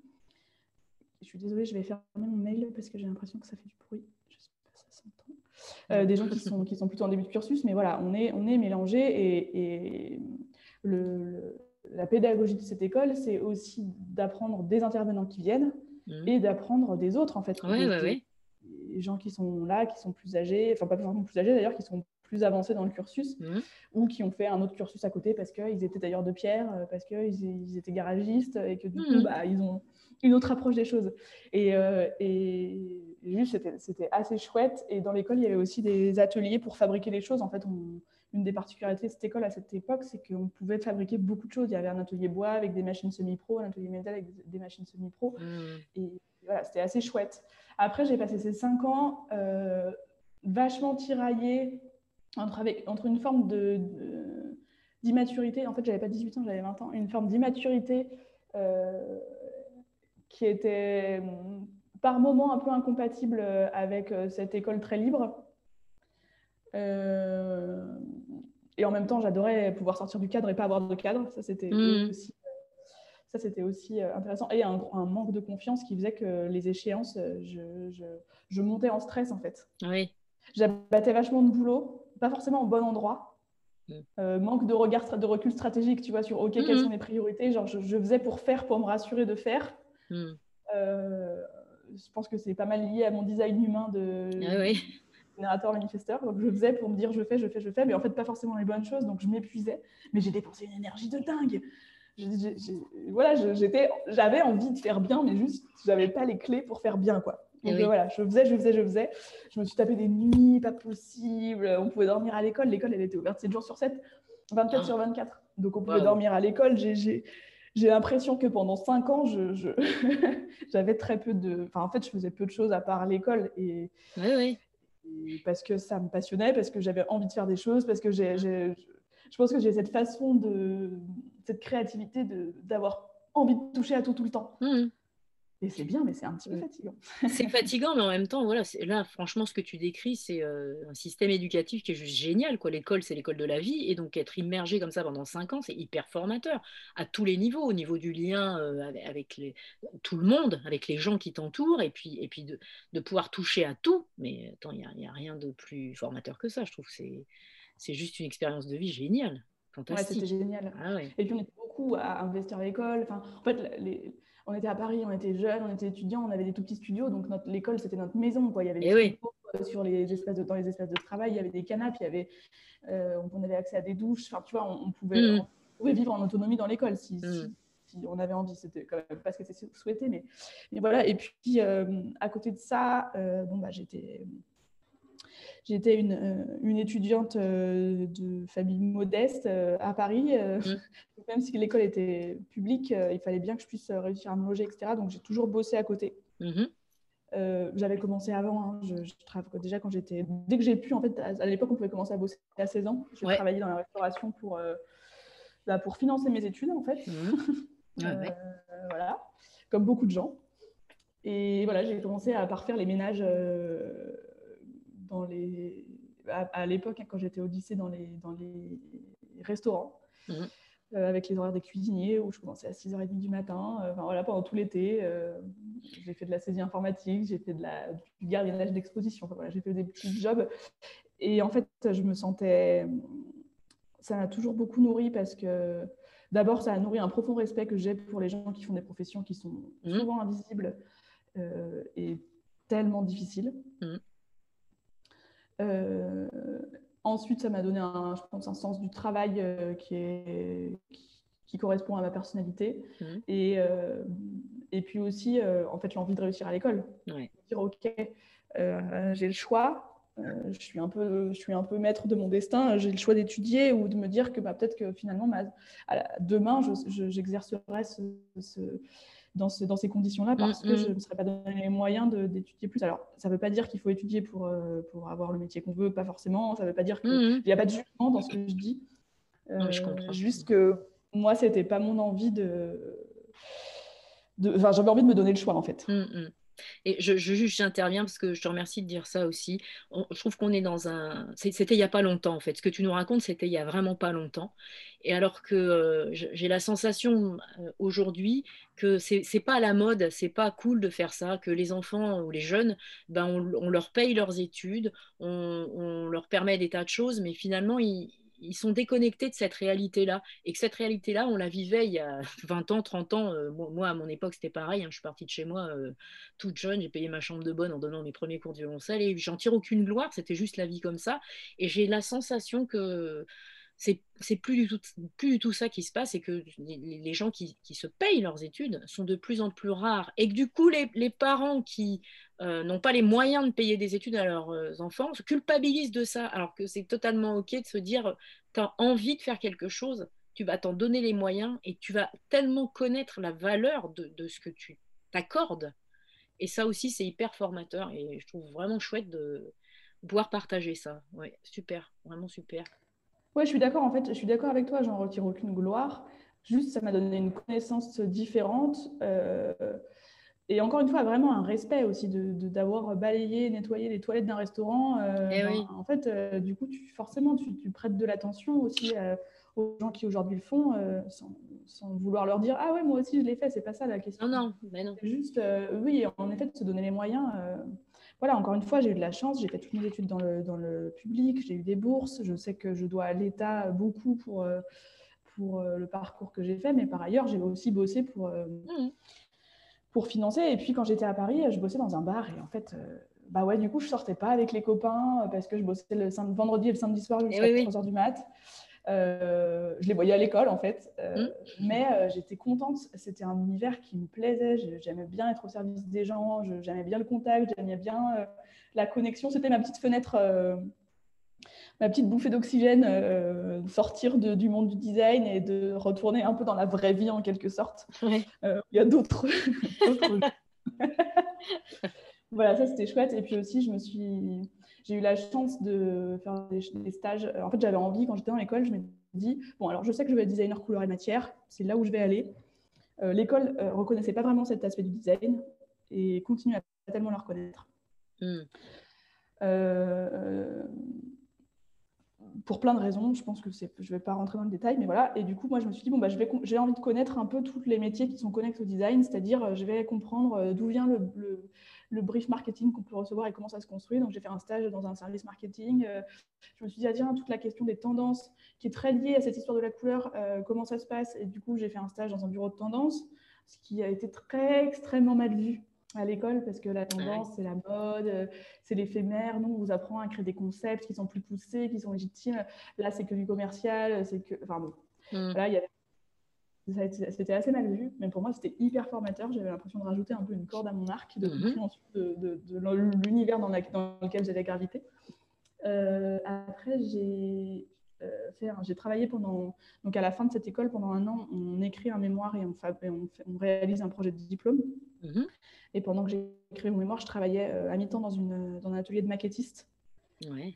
S2: Je suis désolée, je vais fermer mon mail parce que j'ai l'impression que ça fait du bruit. Je sais pas si ça s'entend. Euh, des gens qui sont, qui sont plutôt en début de cursus, mais voilà, on est, on est mélangés et, et le, la pédagogie de cette école, c'est aussi d'apprendre des intervenants qui viennent, Mmh. et d'apprendre des autres, en fait.
S1: Oui, oui, oui.
S2: Les gens qui sont là, qui sont plus âgés, enfin pas forcément plus âgés d'ailleurs, qui sont plus avancés dans le cursus mmh. ou qui ont fait un autre cursus à côté parce qu'ils étaient d'ailleurs de pierre, euh, parce qu'ils ils étaient garagistes et que du coup, mmh. bah, ils ont une autre approche des choses. Et, euh, juste, c'était assez chouette. Et dans l'école, il y avait aussi des ateliers pour fabriquer les choses. En fait, on, une des particularités de cette école à cette époque, c'est qu'on pouvait fabriquer beaucoup de choses. Il y avait un atelier bois avec des machines semi-pro, un atelier métal avec des machines semi-pro. Mmh. Et voilà, c'était assez chouette. Après, j'ai passé ces cinq ans euh, vachement tiraillés entre, avec, entre une forme de, d'immaturité. En fait, j'avais pas 18 ans, j'avais 20 ans. Une forme d'immaturité euh, qui était par moments un peu incompatible avec cette école très libre. Euh, et en même temps, j'adorais pouvoir sortir du cadre et pas avoir de cadre. Ça, c'était mm. aussi, ça, c'était aussi euh, intéressant. Et un, un, manque de confiance qui faisait que les échéances, euh, je, je, je montais en stress, en fait.
S1: Oui.
S2: J'abattais vachement de boulot, pas forcément au bon endroit. Mm. manque de regard, de recul stratégique, tu vois, sur OK, quelles mm. sont mes priorités. Genre, je, faisais pour faire, pour me rassurer de faire. je pense que c'est pas mal lié à mon design humain de,
S1: ah oui
S2: générateur manifesteur. Donc je faisais pour me dire je fais, je fais, je fais, mais en fait pas forcément les bonnes choses. Donc je m'épuisais, mais j'ai dépensé une énergie de dingue. Voilà, j'étais, j'avais envie de faire bien, mais juste j'avais pas les clés pour faire bien quoi. Eh Donc voilà, je faisais, je faisais, je faisais. Je me suis tapé des nuits, pas possible. On pouvait dormir à l'école. L'école, elle était ouverte 7 jours sur 7, 24 ah. sur 24. Donc on pouvait dormir à l'école. J'ai j'ai l'impression que pendant cinq ans, [LAUGHS] j'avais je, très peu de. Enfin, en fait, je faisais peu de choses à part l'école. Et,
S1: oui, oui
S2: parce que ça me passionnait, parce que j'avais envie de faire des choses, parce que j'ai, je pense que j'ai cette façon de, cette créativité d'avoir envie de toucher à tout tout le temps. Mmh. Et c'est bien, mais c'est un petit peu fatigant.
S1: c'est [LAUGHS] fatigant, mais en même temps, voilà, là, franchement, ce que tu décris, c'est euh, un système éducatif qui est juste génial. Quoi. L'école, c'est l'école de la vie. Et donc, être immergé comme ça pendant cinq ans, c'est hyper formateur à tous les niveaux, au niveau du lien euh, avec les, tout le monde, avec les gens qui t'entourent, et puis, et puis de, de, pouvoir toucher à tout. Mais attends, il n'y a, a, rien de plus formateur que ça. Je trouve que c'est juste une expérience de vie géniale. Fantastique.
S2: Ouais, c'était génial.
S1: Ah
S2: et puis, on était beaucoup à investir à l'école. Enfin, en fait, les on était à Paris, on était jeunes, on était étudiants, on avait des tout petits studios, donc l'école c'était notre maison. Quoi. Il y avait
S1: eh des
S2: euh, sur les espaces de, dans les espaces de travail, il y avait des canapes, il y avait, euh, on avait accès à des douches. Enfin, tu vois, on, pouvait, mm. on pouvait, vivre en autonomie dans l'école si, mm. si, on avait envie. C'était quand même pas ce que c'était souhaité, mais, mais, voilà. Et puis euh, à côté de ça, bon bah j'étais J'étais une, euh, une, étudiante euh, de famille modeste euh, à Paris. [LAUGHS] Mm. Même si l'école était publique, il fallait bien que je puisse réussir à me loger, etc. Donc j'ai toujours bossé à côté.
S1: Mm-hmm.
S2: j'avais commencé avant. Hein. Je, déjà quand j'étais. Dès que j'ai pu, en fait, à, l'époque, on pouvait commencer à bosser à 16 ans. J'ai travaillé dans la restauration pour, bah, pour financer mes études, en fait. [LAUGHS]
S1: Mm-hmm.
S2: voilà, comme beaucoup de gens. Et voilà, j'ai commencé à parfaire les ménages dans les, à, l'époque, hein, quand j'étais au lycée, dans les, dans les restaurants, mhm. euh, avec les horaires des cuisiniers, où je commençais à 6h30 du matin. Euh, enfin, voilà, pendant tout l'été, euh, j'ai fait de la saisie informatique, j'ai fait de la, du gardiennage d'exposition. Enfin, voilà, j'ai fait des petits jobs. Et en fait, je me sentais. Ça m'a toujours beaucoup nourri parce que d'abord, ça a nourri un profond respect que j'ai pour les gens qui font des professions qui sont mhm. souvent invisibles et tellement difficiles.
S1: Mhm.
S2: Euh, ensuite, ça m'a donné un, je pense, un sens du travail euh, qui, est, qui, correspond à ma personnalité.
S1: Mmh.
S2: Et, euh, et puis aussi, en fait, l'envie de réussir à l'école. Dire, OK, j'ai le choix, je, suis un peu, je suis un peu maître de mon destin, j'ai le choix d'étudier ou de me dire que bah, peut-être que finalement, ma, demain, j'exercerai je, ce, dans, dans ces conditions-là parce mm, que je ne me serais pas donné les moyens d'étudier plus. Alors, ça ne veut pas dire qu'il faut étudier pour, euh, pour avoir le métier qu'on veut, pas forcément. Ça ne veut pas dire qu'il
S1: mm,
S2: n'y a pas de jugement dans ce que je dis.
S1: Euh, je comprends.
S2: Juste que moi, ce n'était pas mon envie de. Enfin, j'avais envie de me donner le choix, en fait.
S1: Mm, et je, je j'interviens parce que je te remercie de dire ça aussi. je trouve qu'on est dans un. C'était il n'y a pas longtemps en fait. Ce que tu nous racontes, c'était il n'y a vraiment pas longtemps. Et alors que euh, j'ai la sensation euh, aujourd'hui que c'est pas à la mode, c'est pas cool de faire ça, que les enfants ou les jeunes, ben on, leur paye leurs études, on, on, leur permet des tas de choses, mais finalement ils ils sont déconnectés de cette réalité-là. Et que cette réalité-là, on la vivait il y a [LAUGHS] 20 ans, 30 ans. Euh, moi, à mon époque, c'était pareil. Hein. je suis partie de chez moi euh, toute jeune. J'ai payé ma chambre de bonne en donnant mes premiers cours de violoncelle. Et j'en tire aucune gloire. C'était juste la vie comme ça. Et j'ai la sensation que c'est plus du tout ça qui se passe et que les, gens qui, se payent leurs études sont de plus en plus rares. Et que du coup les, parents qui euh, n'ont pas les moyens de payer des études à leurs euh, enfants se culpabilisent de ça. Alors que c'est totalement ok de se dire tu as envie de faire quelque chose tu vas t'en donner les moyens et tu vas tellement connaître la valeur de, de ce que tu t'accordes. Et ça aussi c'est hyper formateur et je trouve vraiment chouette de pouvoir partager ça. Ouais super vraiment super
S2: oui, je suis d'accord. En fait, je suis d'accord avec toi. J'en retire aucune gloire. Juste, ça m'a donné une connaissance différente. Euh, et encore une fois, vraiment un respect aussi d'avoir de, balayé, nettoyé les toilettes d'un restaurant. Euh, eh ben, en fait, euh, du coup, tu, forcément, tu, prêtes de l'attention aussi aux gens qui aujourd'hui le font, sans, sans, vouloir leur dire Ah ouais, moi aussi je l'ai fait. C'est pas ça la question.
S1: Non, non, mais non.
S2: C'est juste, oui, en effet, de se donner les moyens voilà, encore une fois, j'ai eu de la chance, j'ai fait toutes mes études dans le, dans le public, j'ai eu des bourses, je sais que je dois à l'État beaucoup pour, euh, pour euh, le parcours que j'ai fait, mais par ailleurs, j'ai aussi bossé pour, euh, mmh. pour financer. Et puis, quand j'étais à Paris, je bossais dans un bar et en fait, bah ouais, du coup, je sortais pas avec les copains parce que je bossais le vendredi et le samedi soir jusqu'à 3h du mat'. Euh, je les voyais à l'école en fait, euh, mm. mais euh, j'étais contente. C'était un univers qui me plaisait. J'aimais bien être au service des gens, j'aimais bien le contact, j'aimais bien la connexion. C'était ma petite fenêtre, ma petite bouffée d'oxygène, sortir du monde du design et de retourner un peu dans la vraie vie en quelque sorte. Il y a d'autres. [LAUGHS] [LAUGHS] voilà, ça c'était chouette. Et puis aussi, je me suis j'ai eu la chance de faire des, stages. En fait, j'avais envie, quand j'étais dans l'école, je me dit, bon, alors je sais que je vais être designer couleur et matière, c'est là où je vais aller. Euh, l'école ne euh, reconnaissait pas vraiment cet aspect du design et continue à pas tellement le reconnaître. Hmm. Euh, pour plein de raisons, je pense que je ne vais pas rentrer dans le détail, mais voilà. Et du coup, moi, je me suis dit, bon, bah, j'ai envie de connaître un peu tous les métiers qui sont connectés au design, c'est-à-dire, je vais comprendre d'où vient le, le brief marketing qu'on peut recevoir et comment ça se construit. Donc, j'ai fait un stage dans un service marketing. Euh, je me suis dit, ah, tiens, toute la question des tendances qui est très liée à cette histoire de la couleur, euh, comment ça se passe? Et du coup, j'ai fait un stage dans un bureau de tendance, ce qui a été très extrêmement mal vu à l'école parce que la tendance, c'est la mode, euh, c'est l'éphémère. Nous, on vous apprend à créer des concepts qui sont plus poussés, qui sont légitimes. Là, c'est que du commercial, c'est que. Enfin bon. Mmh. il y avait c'était assez mal vu, mais pour moi, c'était hyper formateur. J'avais l'impression de rajouter un peu une corde à mon arc, de mhm. de, l'univers dans, lequel j'allais graviter. Euh, après, j'ai euh, travaillé pendant, donc à la fin de cette école, pendant un an, on écrit un mémoire et on, on, réalise un projet de diplôme. Mhm. Et pendant que écrit mon mémoire, je travaillais euh, à mi-temps dans, dans un atelier de maquettiste. Ouais.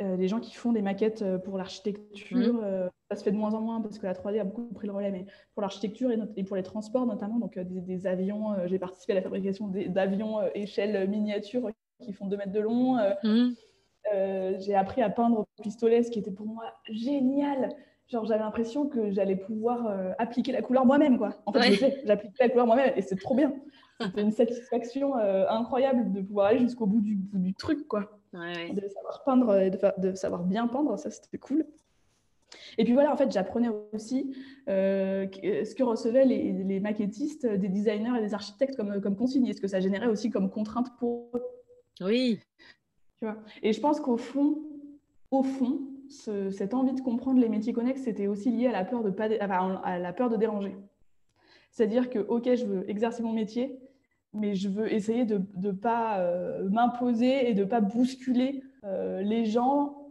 S2: Euh, les gens qui font des maquettes euh, pour l'architecture. Mmh. Euh, ça se fait de moins en moins parce que la 3D a beaucoup pris le relais, mais pour l'architecture et, pour les transports notamment, donc des, avions, j'ai participé à la fabrication d'avions échelle miniature qui font 2 mètres de long. Mmh. j'ai appris à peindre au pistolet, ce qui était pour moi génial. Genre, j'avais l'impression que j'allais pouvoir appliquer la couleur moi-même, quoi. En fait, j'applique la couleur moi-même et c'est trop bien. C'était une satisfaction incroyable de pouvoir aller jusqu'au bout du, bout du truc, quoi de savoir peindre et de, savoir bien peindre, ça c'était cool. Et puis voilà, en fait, j'apprenais aussi euh, ce que recevaient les, maquettistes, des designers et des architectes comme, comme consigne, et ce que ça générait aussi comme contrainte pour eux.
S1: Oui.
S2: Tu vois et je pense qu'au fond, au fond, cette envie de comprendre les métiers connexes, c'était aussi lié à la peur de, pas, à la peur de déranger. C'est-à-dire que, OK, je veux exercer mon métier, mais je veux essayer de ne pas euh, m'imposer et de ne pas bousculer euh, les gens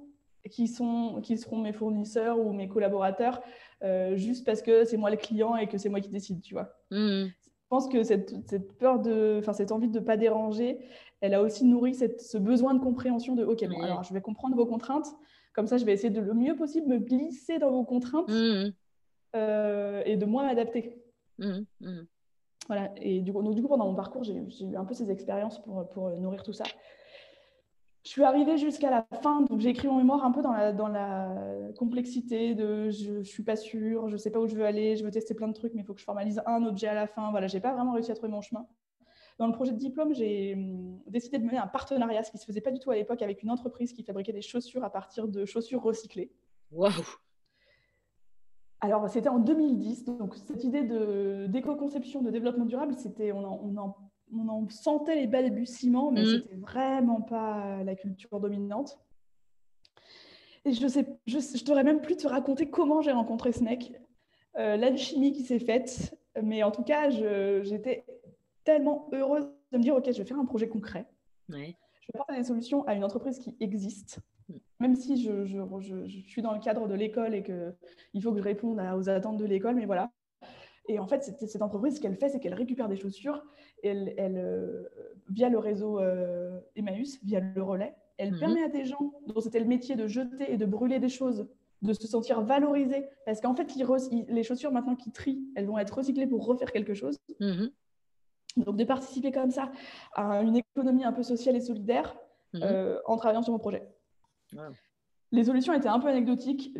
S2: qui, sont, qui seront mes fournisseurs ou mes collaborateurs euh, juste parce que c'est moi le client et que c'est moi qui décide, tu vois. Mmh. Je pense que cette, cette peur de, enfin cette envie de ne pas déranger, elle a aussi nourri cette, ce besoin de compréhension de, ok, bon, alors je vais comprendre vos contraintes, comme ça je vais essayer de le mieux possible me glisser dans vos contraintes mmh. et de moins m'adapter. Mmh. Et du coup, coup, pendant mon parcours, j'ai eu un peu ces expériences pour, pour, nourrir tout ça. Je suis arrivée jusqu'à la fin, donc j'ai écrit mon mémoire un peu dans la, complexité de je ne suis pas sûre, je sais pas où je veux aller, je veux tester plein de trucs, mais il faut que je formalise un objet à la fin. Voilà, je n'ai pas vraiment réussi à trouver mon chemin. Dans le projet de diplôme, j'ai hum, décidé de mener un partenariat, ce qui ne se faisait pas du tout à l'époque, avec une entreprise qui fabriquait des chaussures à partir de chaussures recyclées.
S1: Waouh
S2: alors, c'était en 2010. Donc, cette idée d'éco-conception, de, développement durable, c'était, on, en, on, en, sentait les balbutiements, mais ce mmh. c'était vraiment pas la culture dominante. Et je sais, je, je devrais même plus te raconter comment j'ai rencontré ce mec, euh, l'alchimie qui s'est faite. Mais en tout cas, j'étais tellement heureuse de me dire, OK, je vais faire un projet concret. Je vais apporter des solutions à une entreprise qui existe. Même si je, je, je, suis dans le cadre de l'école et qu'il faut que je réponde aux attentes de l'école, mais voilà. Et en fait, cette, cette entreprise, ce qu'elle fait, c'est qu'elle récupère des chaussures elle, elle euh, via le réseau euh, Emmaüs, via le relais, elle mhm. permet à des gens dont c'était le métier de jeter et de brûler des choses, de se sentir valorisés. Parce qu'en fait, les chaussures, maintenant qu'ils trient, elles vont être recyclées pour refaire quelque chose. Mhm. Donc, de participer comme ça à une économie un peu sociale et solidaire mhm. euh, en travaillant sur mon projet. Les solutions étaient un peu anecdotiques.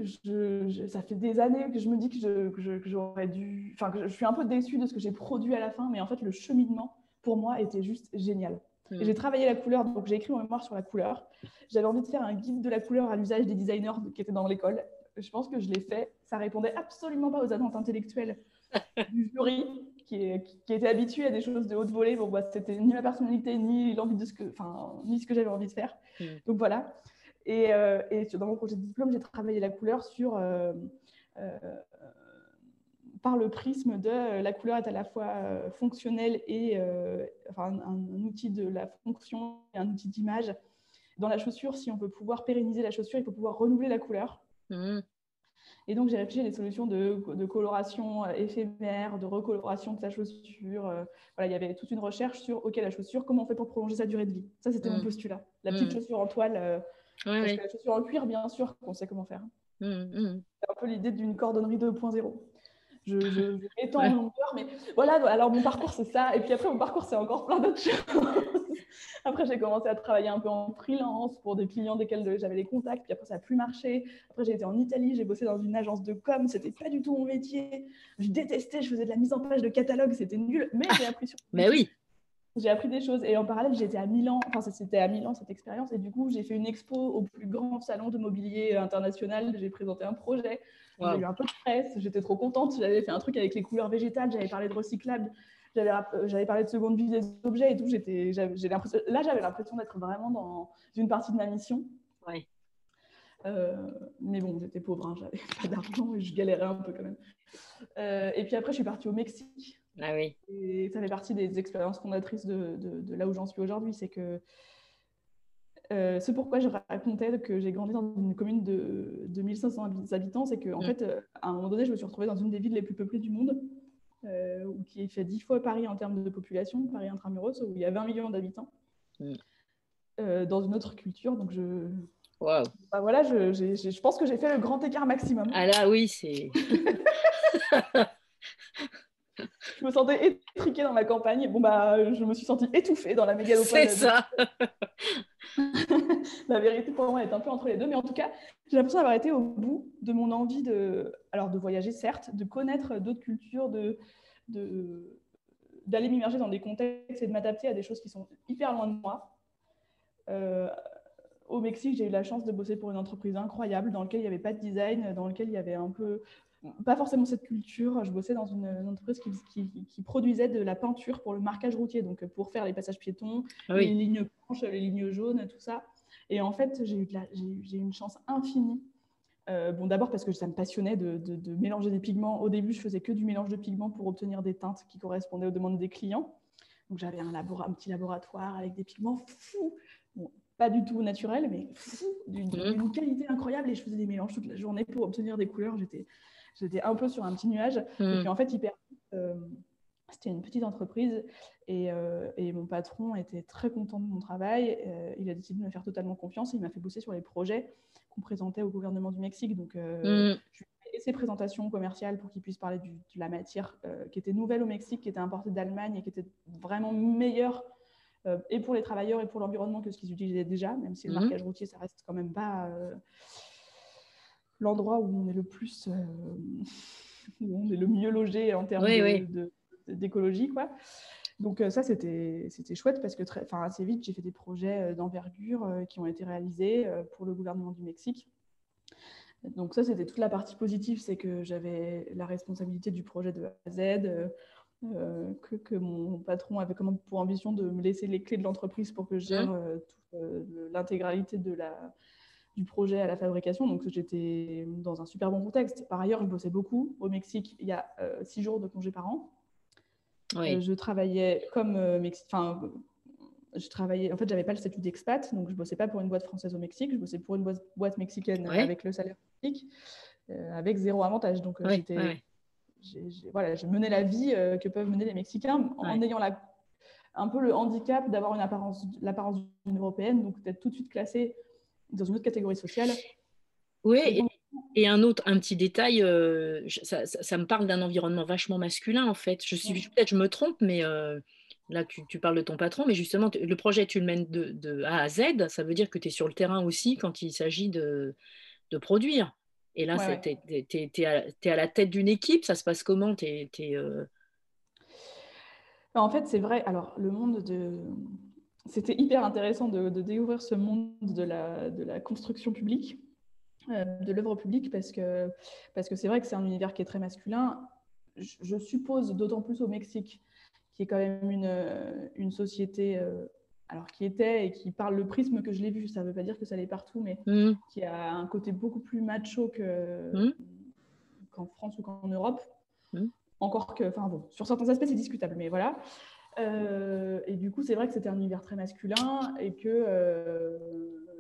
S2: ça fait des années que je me dis que, j'aurais dû. Enfin, que je suis un peu déçue de ce que j'ai produit à la fin, mais en fait, le cheminement, pour moi, était juste génial. Hmm. J'ai travaillé la couleur, donc j'ai écrit mon mémoire sur la couleur. J'avais envie de faire un guide de la couleur à l'usage des designers qui étaient dans l'école. Je pense que je l'ai fait. Ça répondait absolument pas aux attentes intellectuelles [LAUGHS] du jury qui, qui, était habitué à des choses de haute volée. Bon, bah, c'était ni ma personnalité, ni l'envie de ce que, enfin, ni ce que j'avais envie de faire. Hmm. Donc voilà. Et, euh, et, dans mon projet de diplôme, j'ai travaillé la couleur sur, euh, euh, par le prisme de la couleur est à la fois fonctionnelle et enfin, un, outil de la fonction et un outil d'image. Dans la chaussure, si on veut pouvoir pérenniser la chaussure, il faut pouvoir renouveler la couleur. Mmh. Et donc, j'ai réfléchi à des solutions de, de, coloration éphémère, de recoloration de sa chaussure. voilà, il y avait toute une recherche sur, OK, la chaussure, comment on fait pour prolonger sa durée de vie? Ça, c'était mon mmh. postulat. La petite mmh. chaussure en toile parce que la chaussure en cuir, bien sûr, qu'on sait comment faire. Mmh, mmh. C'est un peu l'idée d'une cordonnerie 2.0. Je, je, je [LAUGHS] m'étends en longueur, mais voilà, alors mon parcours c'est ça. Et puis après, mon parcours c'est encore plein d'autres choses. [LAUGHS] après, j'ai commencé à travailler un peu en freelance pour des clients desquels j'avais les contacts, puis après, ça n'a plus marché. Après, j'ai été en Italie, j'ai bossé dans une agence de com, c'était pas du tout mon métier. Je détestais, je faisais de la mise en page de catalogue, c'était nul, mais j'ai appris sur.
S1: mais oui!
S2: J'ai appris des choses. Et en parallèle, j'étais à Milan, enfin, c'était à Milan cette expérience. Et du coup, j'ai fait une expo au plus grand salon de mobilier international. J'ai présenté un projet. J'ai eu un peu de presse. J'étais trop contente. J'avais fait un truc avec les couleurs végétales. J'avais parlé de recyclable. J'avais parlé de seconde vie des objets et tout. J'étais, là, j'avais l'impression d'être vraiment dans une partie de ma mission.
S1: Ouais.
S2: Euh, mais bon, j'étais pauvre, hein, j'avais [LAUGHS] pas d'argent et je galérais un peu quand même. Euh, et puis après, je suis partie au Mexique
S1: ah oui.
S2: Et ça fait partie des expériences fondatrices de, de, là où j'en suis aujourd'hui. C'est que euh, c'est pourquoi je racontais que j'ai grandi dans une commune de, de 1500 habitants. C'est qu'en en mm. fait, euh, à un moment donné, je me suis retrouvée dans une des villes les plus peuplées du monde, euh, qui fait 10 fois Paris en termes de population, Paris intramuros, où il y a 20 millions d'habitants, mm. euh, dans une autre culture. Donc je.
S1: Wow.
S2: Bah voilà, je, je pense que j'ai fait le grand écart maximum.
S1: Ah là, oui, c'est. [LAUGHS]
S2: je me sentais étriquée dans ma campagne. Bon, bah, je me suis sentie étouffée dans la mégalopole.
S1: C'est ça. [LAUGHS]
S2: la vérité pour moi est un peu entre les deux, mais en tout cas, j'ai l'impression d'avoir été au bout de mon envie de, alors de voyager certes, de connaître d'autres cultures, de, de d'aller m'immerger dans des contextes et de m'adapter à des choses qui sont hyper loin de moi. Euh, au Mexique, j'ai eu la chance de bosser pour une entreprise incroyable dans laquelle il n'y avait pas de design, dans laquelle il y avait un peu pas forcément cette culture. Je bossais dans une, entreprise qui, produisait de la peinture pour le marquage routier, donc pour faire les passages piétons, ah les lignes blanches, les lignes jaunes, tout ça. Et en fait, j'ai eu, eu, une chance infinie. Euh, bon, d'abord parce que ça me passionnait de, mélanger des pigments. Au début, je faisais que du mélange de pigments pour obtenir des teintes qui correspondaient aux demandes des clients. Donc j'avais un, un, petit laboratoire avec des pigments fous, pas du tout naturels, mais fous, d'une mmh. qualité incroyable. Et je faisais des mélanges toute la journée pour obtenir des couleurs. J'étais j'étais un peu sur un petit nuage. Et hmm. puis en fait, hyper, euh, c'était une petite entreprise et, euh, et, mon patron était très content de mon travail. Euh, il a décidé de me faire totalement confiance et il m'a fait bosser sur les projets qu'on présentait au gouvernement du Mexique. Donc, hmm. je lui ai fait ses présentations commerciales pour qu'il puisse parler de la matière qui était nouvelle au Mexique, qui était importée d'Allemagne et qui était vraiment meilleure et pour les travailleurs et pour l'environnement que ce qu'ils utilisaient déjà, même si le hmm. marquage routier, ça reste quand même pas l'endroit où on est le plus, euh, [LAUGHS] où on est le mieux logé en termes d'écologie, quoi. Donc euh, ça, c'était chouette parce que très, assez vite, j'ai fait des projets euh, d'envergure qui ont été réalisés pour le gouvernement du Mexique. Donc ça, c'était toute la partie positive, c'est que j'avais la responsabilité du projet de A à Z, que, que, mon patron avait comme pour ambition de me laisser les clés de l'entreprise pour que je gère mmh. l'intégralité de la, du projet à la fabrication. Donc, j'étais dans un super bon contexte. Par ailleurs, je bossais beaucoup. Au Mexique, il y a six jours de congé par an. je travaillais comme enfin, je travaillais, en fait, j'avais pas le statut d'expat, donc je bossais pas pour une boîte française au Mexique, je bossais pour une boîte, mexicaine avec le salaire mexique, avec zéro avantage. Donc, j'étais voilà, je menais la vie euh, que peuvent mener les Mexicains en ayant la, un peu le handicap d'avoir une apparence, l'apparence d'une européenne, donc d'être tout de suite classée dans une autre catégorie sociale.
S1: Oui, et, un autre, un petit détail, euh, ça, ça, me parle d'un environnement vachement masculin en fait. Je suis peut-être je me trompe, mais euh, là tu, tu, parles de ton patron, mais justement le projet tu le mènes de, de A à Z, ça veut dire que tu es sur le terrain aussi quand il s'agit de, de produire. Et là, tu es, à la tête d'une équipe, ça se passe comment? Euh
S2: En fait, c'est vrai. Alors, le monde de. C'était hyper intéressant de, découvrir ce monde de la, de la construction publique, euh, de l'œuvre publique, parce que parce que c'est vrai que c'est un univers qui est très masculin. Je, suppose, d'autant plus au Mexique, qui est quand même une, une société euh, alors qui était et qui parle le prisme que je l'ai vu, ça ne veut pas dire que ça l'est partout, mais mm. qui a un côté beaucoup plus macho mm. qu'en France ou qu'en Europe. Mm. Encore que, enfin bon, sur certains aspects c'est discutable, mais voilà. Euh, et du coup, c'est vrai que c'était un univers très masculin et que euh,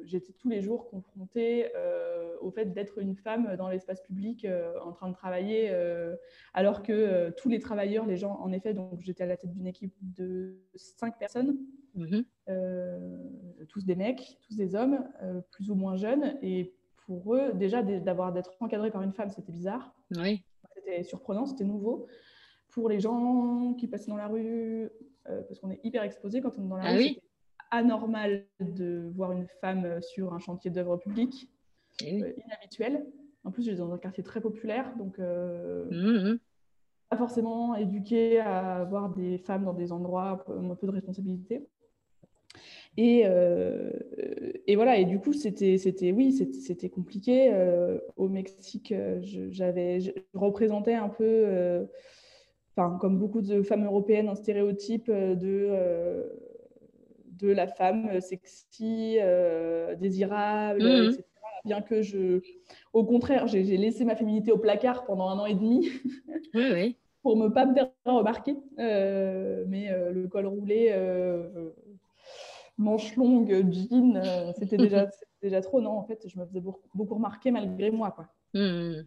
S2: j'étais tous les jours confrontée euh, au fait d'être une femme dans l'espace public en train de travailler, alors que tous les travailleurs, les gens, en effet, donc j'étais à la tête d'une équipe de cinq personnes Mhm. Euh, tous des mecs, tous des hommes, plus ou moins jeunes. Et pour eux, déjà, d'avoir d'être encadré par une femme, c'était bizarre.
S1: Oui.
S2: C'était surprenant, c'était nouveau. Pour les gens qui passaient dans la rue, euh, parce qu'on est hyper exposé quand on est dans la ah rue, c'était anormal de voir une femme sur un chantier d'œuvre publique, eh inhabituel. En plus, j'étais dans un quartier très populaire, donc mmh, mmh. pas forcément éduqué à avoir des femmes dans des endroits un peu de responsabilité. Et, euh, et, voilà, et du coup, c'était, c'était oui, c'était compliqué. Euh, au Mexique, euh, j'avais, je, représentais un peu, enfin, comme beaucoup de femmes européennes, un stéréotype de, de la femme sexy, désirable, mmh. etc. Bien que je, au contraire, j'ai laissé ma féminité au placard pendant un an et demi. [LAUGHS]
S1: Oui, oui.
S2: pour ne pas me faire remarquer. mais le col roulé, manches longues, jeans, euh, c'était déjà, [LAUGHS] déjà trop. Non, en fait, je me faisais beaucoup, remarquer malgré moi. Quoi. Mmh.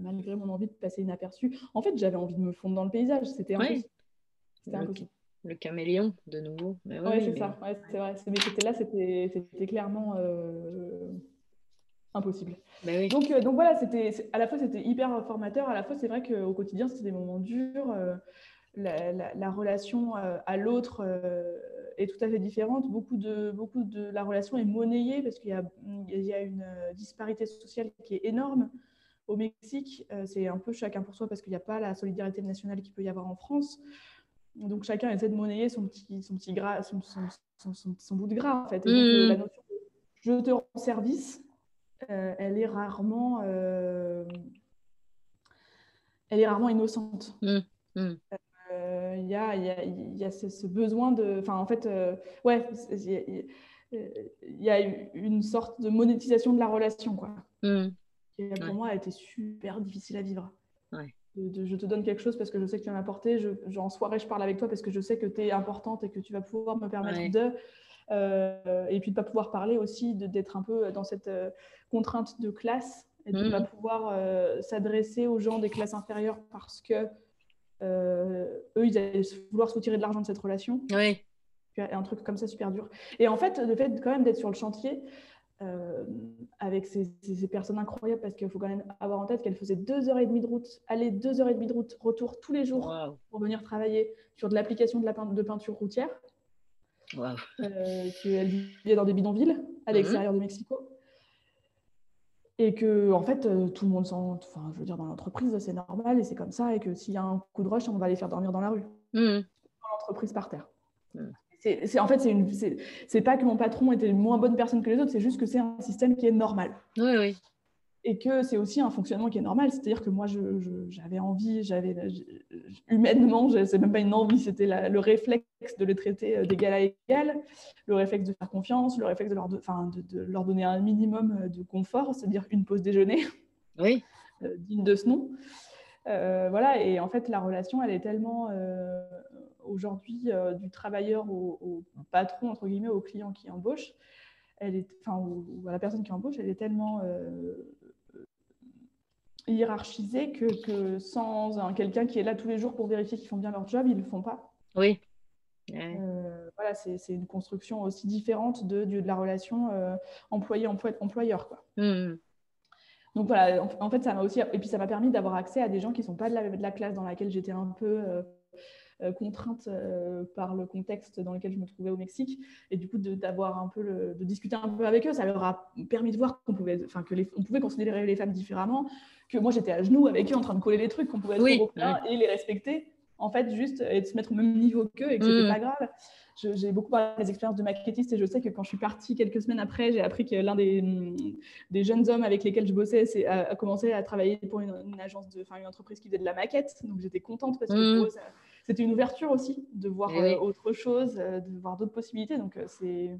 S2: Malgré mon envie de passer inaperçu. En fait, j'avais envie de me fondre dans le paysage. C'était impossible.
S1: Le caméléon, de nouveau.
S2: Oui, ouais, c'est ça. c'est vrai. Mais c'était là, c'était clairement euh, impossible.
S1: Bah
S2: donc, euh, donc voilà, c'était à la fois c'était hyper formateur, à la fois c'est vrai qu'au quotidien c'était des moments durs. La, la, relation à l'autre est tout à fait différente. Beaucoup de, beaucoup de la relation est monnayée parce qu'il y a, il y a une euh, disparité sociale qui est énorme. Au Mexique, euh, c'est un peu chacun pour soi parce qu'il n'y a pas la solidarité nationale qu'il peut y avoir en France. Donc chacun essaie de monnayer son petit, son petit gras, son, son, son, bout de gras en fait. Et donc, mmh. la notion de je te rends service, euh, elle est rarement, elle est rarement innocente.
S1: Mmh. Mmh
S2: il y a, y a, ce, besoin de. Enfin, en fait, euh, ouais, il y, a une sorte de monétisation de la relation, quoi. Qui, pour moi, a été super difficile à vivre. je te donne quelque chose parce que je sais que tu en as apporté. Je, en soirée, je parle avec toi parce que je sais que tu es importante et que tu vas pouvoir me permettre de. Euh, et puis de ne pas pouvoir parler aussi, d'être un peu dans cette euh, contrainte de classe et de ne mmh. pas pouvoir s'adresser aux gens des classes inférieures parce que euh, eux, ils allaient vouloir se tirer de l'argent de cette relation.
S1: Oui.
S2: Un truc comme ça super dur. Et en fait, le fait quand même d'être sur le chantier, euh, avec ces, personnes incroyables parce qu'il faut quand même avoir en tête qu'elles faisaient deux heures et demie de route, aller deux heures et demie de route, retour tous les jours pour venir travailler sur de l'application de, la de peinture routière.
S1: Wow.
S2: Euh, vivaient dans des bidonvilles à mhm. l'extérieur de Mexico. Et que, en fait, euh, tout le monde s'en. Enfin, je veux dire, dans l'entreprise, c'est normal et c'est comme ça. Et que s'il y a un coup de rush, on va les faire dormir dans la rue.
S1: Mmh.
S2: Dans l'entreprise par terre. Mmh. C'est, en fait, c'est, pas que mon patron était une moins bonne personne que les autres, c'est juste que c'est un système qui est normal.
S1: Oui, oui.
S2: et que c'est aussi un fonctionnement qui est normal. C'est-à-dire que moi, j'avais envie, j'avais humainement, c'est même pas une envie, c'était le réflexe de les traiter euh, d'égal à égal, le réflexe de faire confiance, le réflexe de leur, de, leur donner un minimum euh, de confort, c'est-à-dire une pause déjeuner,
S1: oui. [LAUGHS]
S2: Euh, digne de ce nom. voilà, et en fait, la relation, elle est tellement aujourd'hui du travailleur au, patron, entre guillemets, au client qui embauche, elle est, enfin, ou, à la personne qui embauche, elle est tellement hiérarchisé que, que sans quelqu'un qui est là tous les jours pour vérifier qu'ils font bien leur job, ils ne le font pas.
S1: Oui.
S2: Euh, voilà, c'est une construction aussi différente de, de, la relation euh, employé-employeur. Quoi. Mmh. Donc voilà, en, fait, ça m'a aussi. Et puis ça m'a permis d'avoir accès à des gens qui ne sont pas de la, de la, classe dans laquelle j'étais un peu. Euh, euh, contrainte euh, par le contexte dans lequel je me trouvais au Mexique. Et du coup, d'avoir un peu de discuter un peu avec eux, ça leur a permis de voir qu'on pouvait, enfin, que les, on pouvait considérer les femmes différemment, que moi j'étais à genoux avec eux en train de coller les trucs, qu'on pouvait être oui, et les respecter en fait, juste et de se mettre au même niveau qu'eux et que c'était mm. pas grave. J'ai beaucoup parlé des expériences de maquettiste et je sais que quand je suis partie quelques semaines après, j'ai appris que l'un des, des, jeunes hommes avec lesquels je bossais a, a commencé à travailler pour une, agence de, enfin une entreprise qui faisait de la maquette. Donc j'étais contente parce que mm c'était une ouverture aussi de voir eh euh, autre chose, euh, de voir d'autres possibilités. Donc, euh, c'est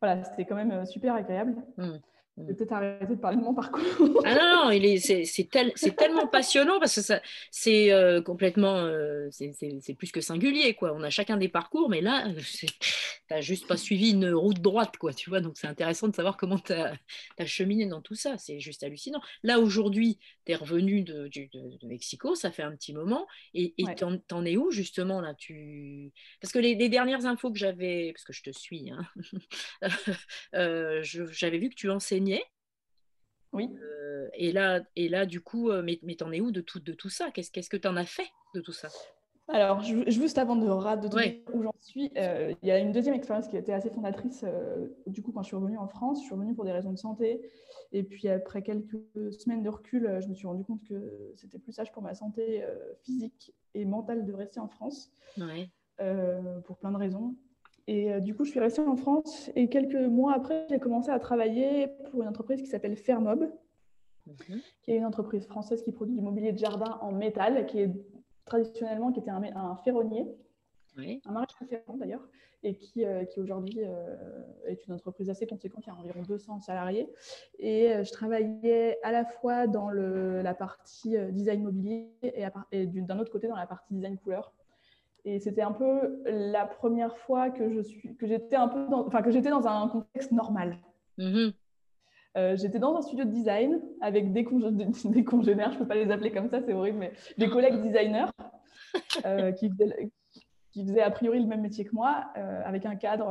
S2: voilà, c'était quand même super agréable. Mmh. Je vais peut-être arrêter de parler de mon parcours.
S1: ah non, non, c'est, tel, tellement passionnant parce que ça, c'est complètement, euh, c'est, plus que singulier. Quoi. On a chacun des parcours, mais là, tu n'as juste pas suivi une route droite. Quoi, tu vois donc c'est intéressant de savoir comment tu as, cheminé dans tout ça. C'est juste hallucinant. Là, aujourd'hui, tu es revenu de, de, Mexico, ça fait un petit moment. Et tu t'en, es où justement là tu... Parce que les, dernières infos que j'avais, parce que je te suis, hein, [LAUGHS] j'avais vu que tu enseignais
S2: oui.
S1: Euh, et, là, et là, du coup, euh, mais, mais t'en es où de tout, de tout ça? Qu'est-ce qu'est-ce que tu en as fait de tout ça?
S2: Alors, je, juste avant de, de dire où j'en suis, euh, il y a une deuxième expérience qui été assez fondatrice. du coup, quand je suis revenue en France, je suis revenue pour des raisons de santé. Et puis, après quelques semaines de recul, je me suis rendu compte que c'était plus sage pour ma santé physique et mentale de rester en France. pour plein de raisons. Et euh, du coup, je suis restée en France et quelques mois après, j'ai commencé à travailler pour une entreprise qui s'appelle Fermob, mhm. qui est une entreprise française qui produit du mobilier de jardin en métal, qui est traditionnellement qui était un, un ferronnier, un maréchal ferrant d'ailleurs, et qui, euh, qui aujourd'hui euh, est une entreprise assez conséquente, il y a environ 200 salariés. Et je travaillais à la fois dans le, la partie design mobilier et, et d'un autre côté dans la partie design couleur. Et c'était un peu la première fois que je suis, que j'étais un peu, dans, enfin que j'étais dans un contexte normal. Mm-hmm. Euh, j'étais dans un studio de design avec des, [LAUGHS] des, congénères, je peux pas les appeler comme ça, c'est horrible, mais des collègues designers [LAUGHS] euh, qui, faisaient, qui, faisaient, a priori le même métier que moi, euh, avec un cadre,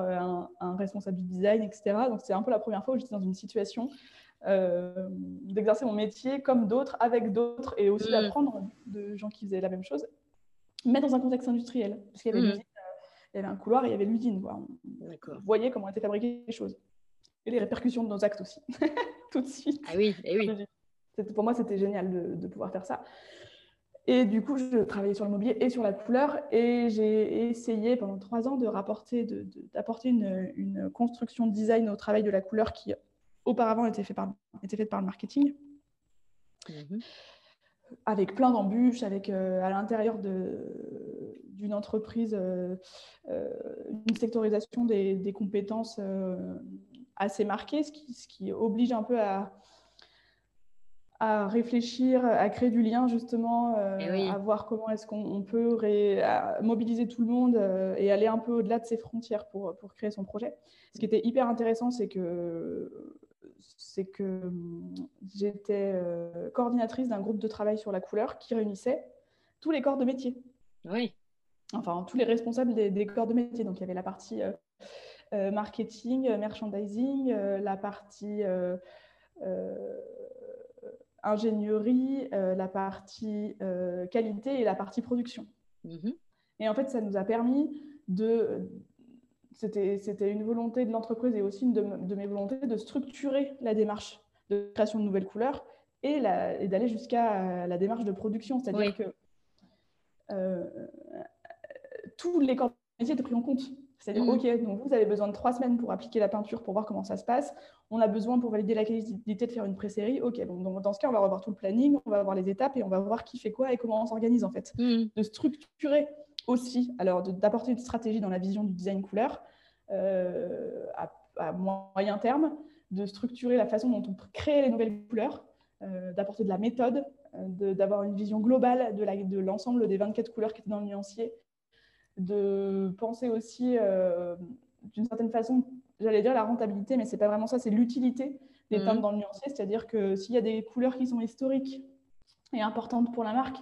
S2: un, responsable du design, etc. Donc c'est un peu la première fois où j'étais dans une situation d'exercer mon métier comme d'autres, avec d'autres, et aussi mm. d'apprendre de gens qui faisaient la même chose mais dans un contexte industriel. Parce qu'il y avait, mmh. euh, il y avait un couloir et il y avait l'usine. Vous voyez comment étaient fabriquées les choses. Et les répercussions de nos actes aussi, [LAUGHS] tout de suite.
S1: Ah oui, et eh oui.
S2: Pour moi, c'était génial de, pouvoir faire ça. Et du coup, je travaillais sur le mobilier et sur la couleur. Et j'ai essayé pendant trois ans de rapporter, d'apporter une, une, construction design au travail de la couleur qui auparavant était, fait par, était faite par le marketing. Mmh avec plein d'embûches, avec euh, à l'intérieur d'une entreprise euh, euh, une sectorisation des, compétences assez marquée, ce qui, ce qui, oblige un peu à, à réfléchir, à créer du lien justement, eh à voir comment est-ce qu'on peut mobiliser tout le monde et aller un peu au-delà de ses frontières pour, pour créer son projet. Ce qui était hyper intéressant, c'est que c'est que hum, j'étais euh, coordinatrice d'un groupe de travail sur la couleur qui réunissait tous les corps de métier.
S1: Oui.
S2: Enfin, tous les responsables des, corps de métier. Donc, il y avait la partie euh, euh, marketing, merchandising, la partie ingénierie, la partie qualité et la partie production. Mhm. Et en fait, ça nous a permis de, c'était une volonté de l'entreprise et aussi une de, mes volontés de structurer la démarche de création de nouvelles couleurs et, d'aller jusqu'à la démarche de production. C'est-à-dire que euh, tous les corps de métier étaient pris en compte. C'est-à-dire,
S1: Mhm.
S2: OK, donc vous avez besoin de trois semaines pour appliquer la peinture, pour voir comment ça se passe. On a besoin pour valider la qualité de faire une pré-série. OK, donc dans ce cas, on va revoir tout le planning, on va voir les étapes et on va voir qui fait quoi et comment on s'organise en fait.
S1: Mhm.
S2: De structurer aussi, alors d'apporter une stratégie dans la vision du design couleur euh, à, à moyen terme, de structurer la façon dont on créer les nouvelles couleurs, euh, d'apporter de la méthode, euh, d'avoir une vision globale de l'ensemble des 24 couleurs qui étaient dans le nuancier, de penser aussi euh, d'une certaine façon, j'allais dire la rentabilité, mais c'est pas vraiment ça, c'est l'utilité des
S1: Mhm.
S2: teintes dans le nuancier, c'est-à-dire que s'il y a des couleurs qui sont historiques et importantes pour la marque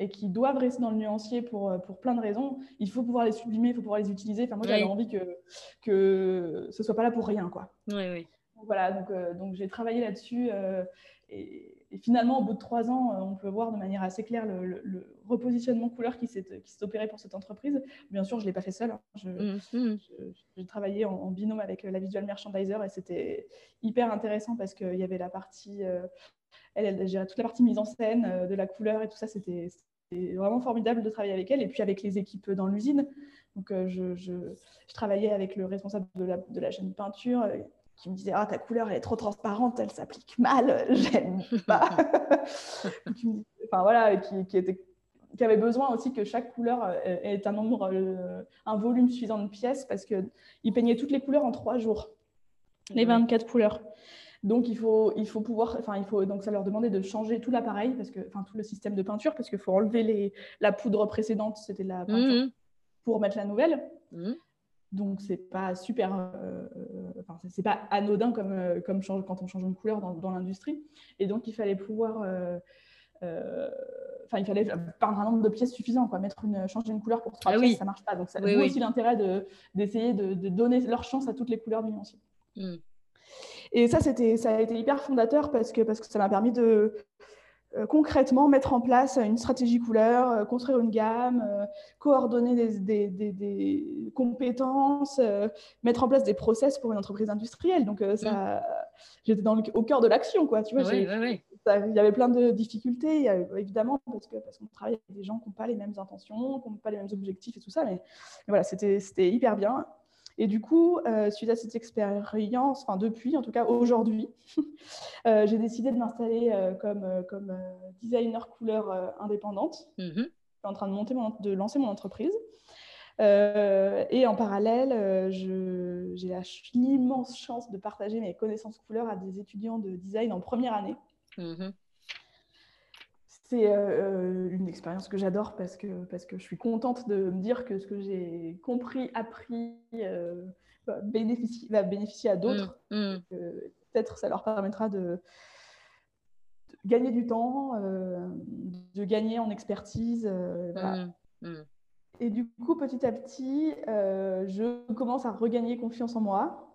S2: et qui doivent rester dans le nuancier pour, pour plein de raisons, il faut pouvoir les sublimer, il faut pouvoir les utiliser. Enfin, moi, j'avais
S1: Oui.
S2: envie que, que ce soit pas là pour rien, quoi.
S1: Oui, oui.
S2: Donc, voilà, donc, euh, donc j'ai travaillé là-dessus. euh, et, et finalement, au bout de trois ans, euh, on peut voir de manière assez claire le, le- le repositionnement couleur qui s'est qui s'est opéré pour cette entreprise. Bien sûr, je ne l'ai pas fait seule. hein. Je-
S1: Mhm.
S2: J'ai travaillé en, en binôme avec euh, la visual merchandiser et c'était hyper intéressant parce qu'il y avait la partie, euh, elle, elle gérait toute la partie mise en scène euh, de la couleur et tout ça. C'était c'était vraiment formidable de travailler avec elle et puis avec les équipes dans l'usine. Donc, euh, je, je- je travaillais avec le responsable de la, de la chaîne de peinture euh, qui me disait Ah, ta couleur, elle est trop transparente, elle s'applique mal, j'aime pas. [LAUGHS] [LAUGHS] Qui me- enfin, voilà, qui, qui était qui avait besoin aussi que chaque couleur euh, ait un nombre, euh, un volume suffisant de pièces parce qu'il peignait toutes les couleurs en trois jours, les
S1: Ouais.
S2: 24 couleurs. Donc il faut, il faut pouvoir, enfin il faut donc ça leur demandait de changer tout l'appareil parce que, enfin tout le système de peinture parce qu'il faut enlever les, la poudre précédente, c'était la peinture
S1: Mhm.
S2: pour mettre la nouvelle.
S1: Mhm.
S2: Donc c'est pas super, euh, enfin c'est- pas anodin comme, euh, comme change, quand on change une couleur dans, dans l'industrie. Et donc il fallait pouvoir, euh, euh, enfin il fallait peindre un nombre de pièces suffisant, quoi. Mettre une, changer une couleur pour trois
S1: Ah
S2: pièces,
S1: oui.
S2: ça marche pas. Donc ça
S1: Oui, oui.
S2: aussi l'intérêt de- d'essayer de, de donner leur chance à toutes les couleurs du nuancier. Et ça, c'était, ça a été hyper fondateur parce que, parce que ça m'a permis de euh, concrètement mettre en place une stratégie couleur, euh, construire une gamme, euh, coordonner des, des- des- des compétences, mettre en place des process pour une entreprise industrielle. Donc, ça, j'étais dans le- au cœur de l'action, quoi. Tu vois, ça- il y avait plein de difficultés, évidemment, parce que parce qu'on travaille avec des gens qui n'ont pas les mêmes intentions, qui n'ont pas les mêmes objectifs et tout ça. Mais, mais voilà, c'était c'était hyper bien. Et du coup, euh, suite à cette expérience, enfin depuis, en tout cas aujourd'hui, [LAUGHS] euh, j'ai décidé de m'installer euh, comme, comme designer couleur indépendante.
S1: Mhm.
S2: Je suis en train de, monter mon, de lancer mon entreprise. Et en parallèle, j'ai l'immense chance de partager mes connaissances couleurs à des étudiants de design en première année.
S1: Mhm.
S2: C'est euh, une expérience que j'adore parce que, parce que je suis contente de me dire que ce que j'ai compris, appris, euh, va, bénéficier, va bénéficier à d'autres.
S1: Mhm.
S2: Euh, Peut-être ça leur permettra de, de gagner du temps, euh, de gagner en expertise. euh, voilà.
S1: Mhm.
S2: Et du coup, petit à petit, euh, je commence à regagner confiance en moi.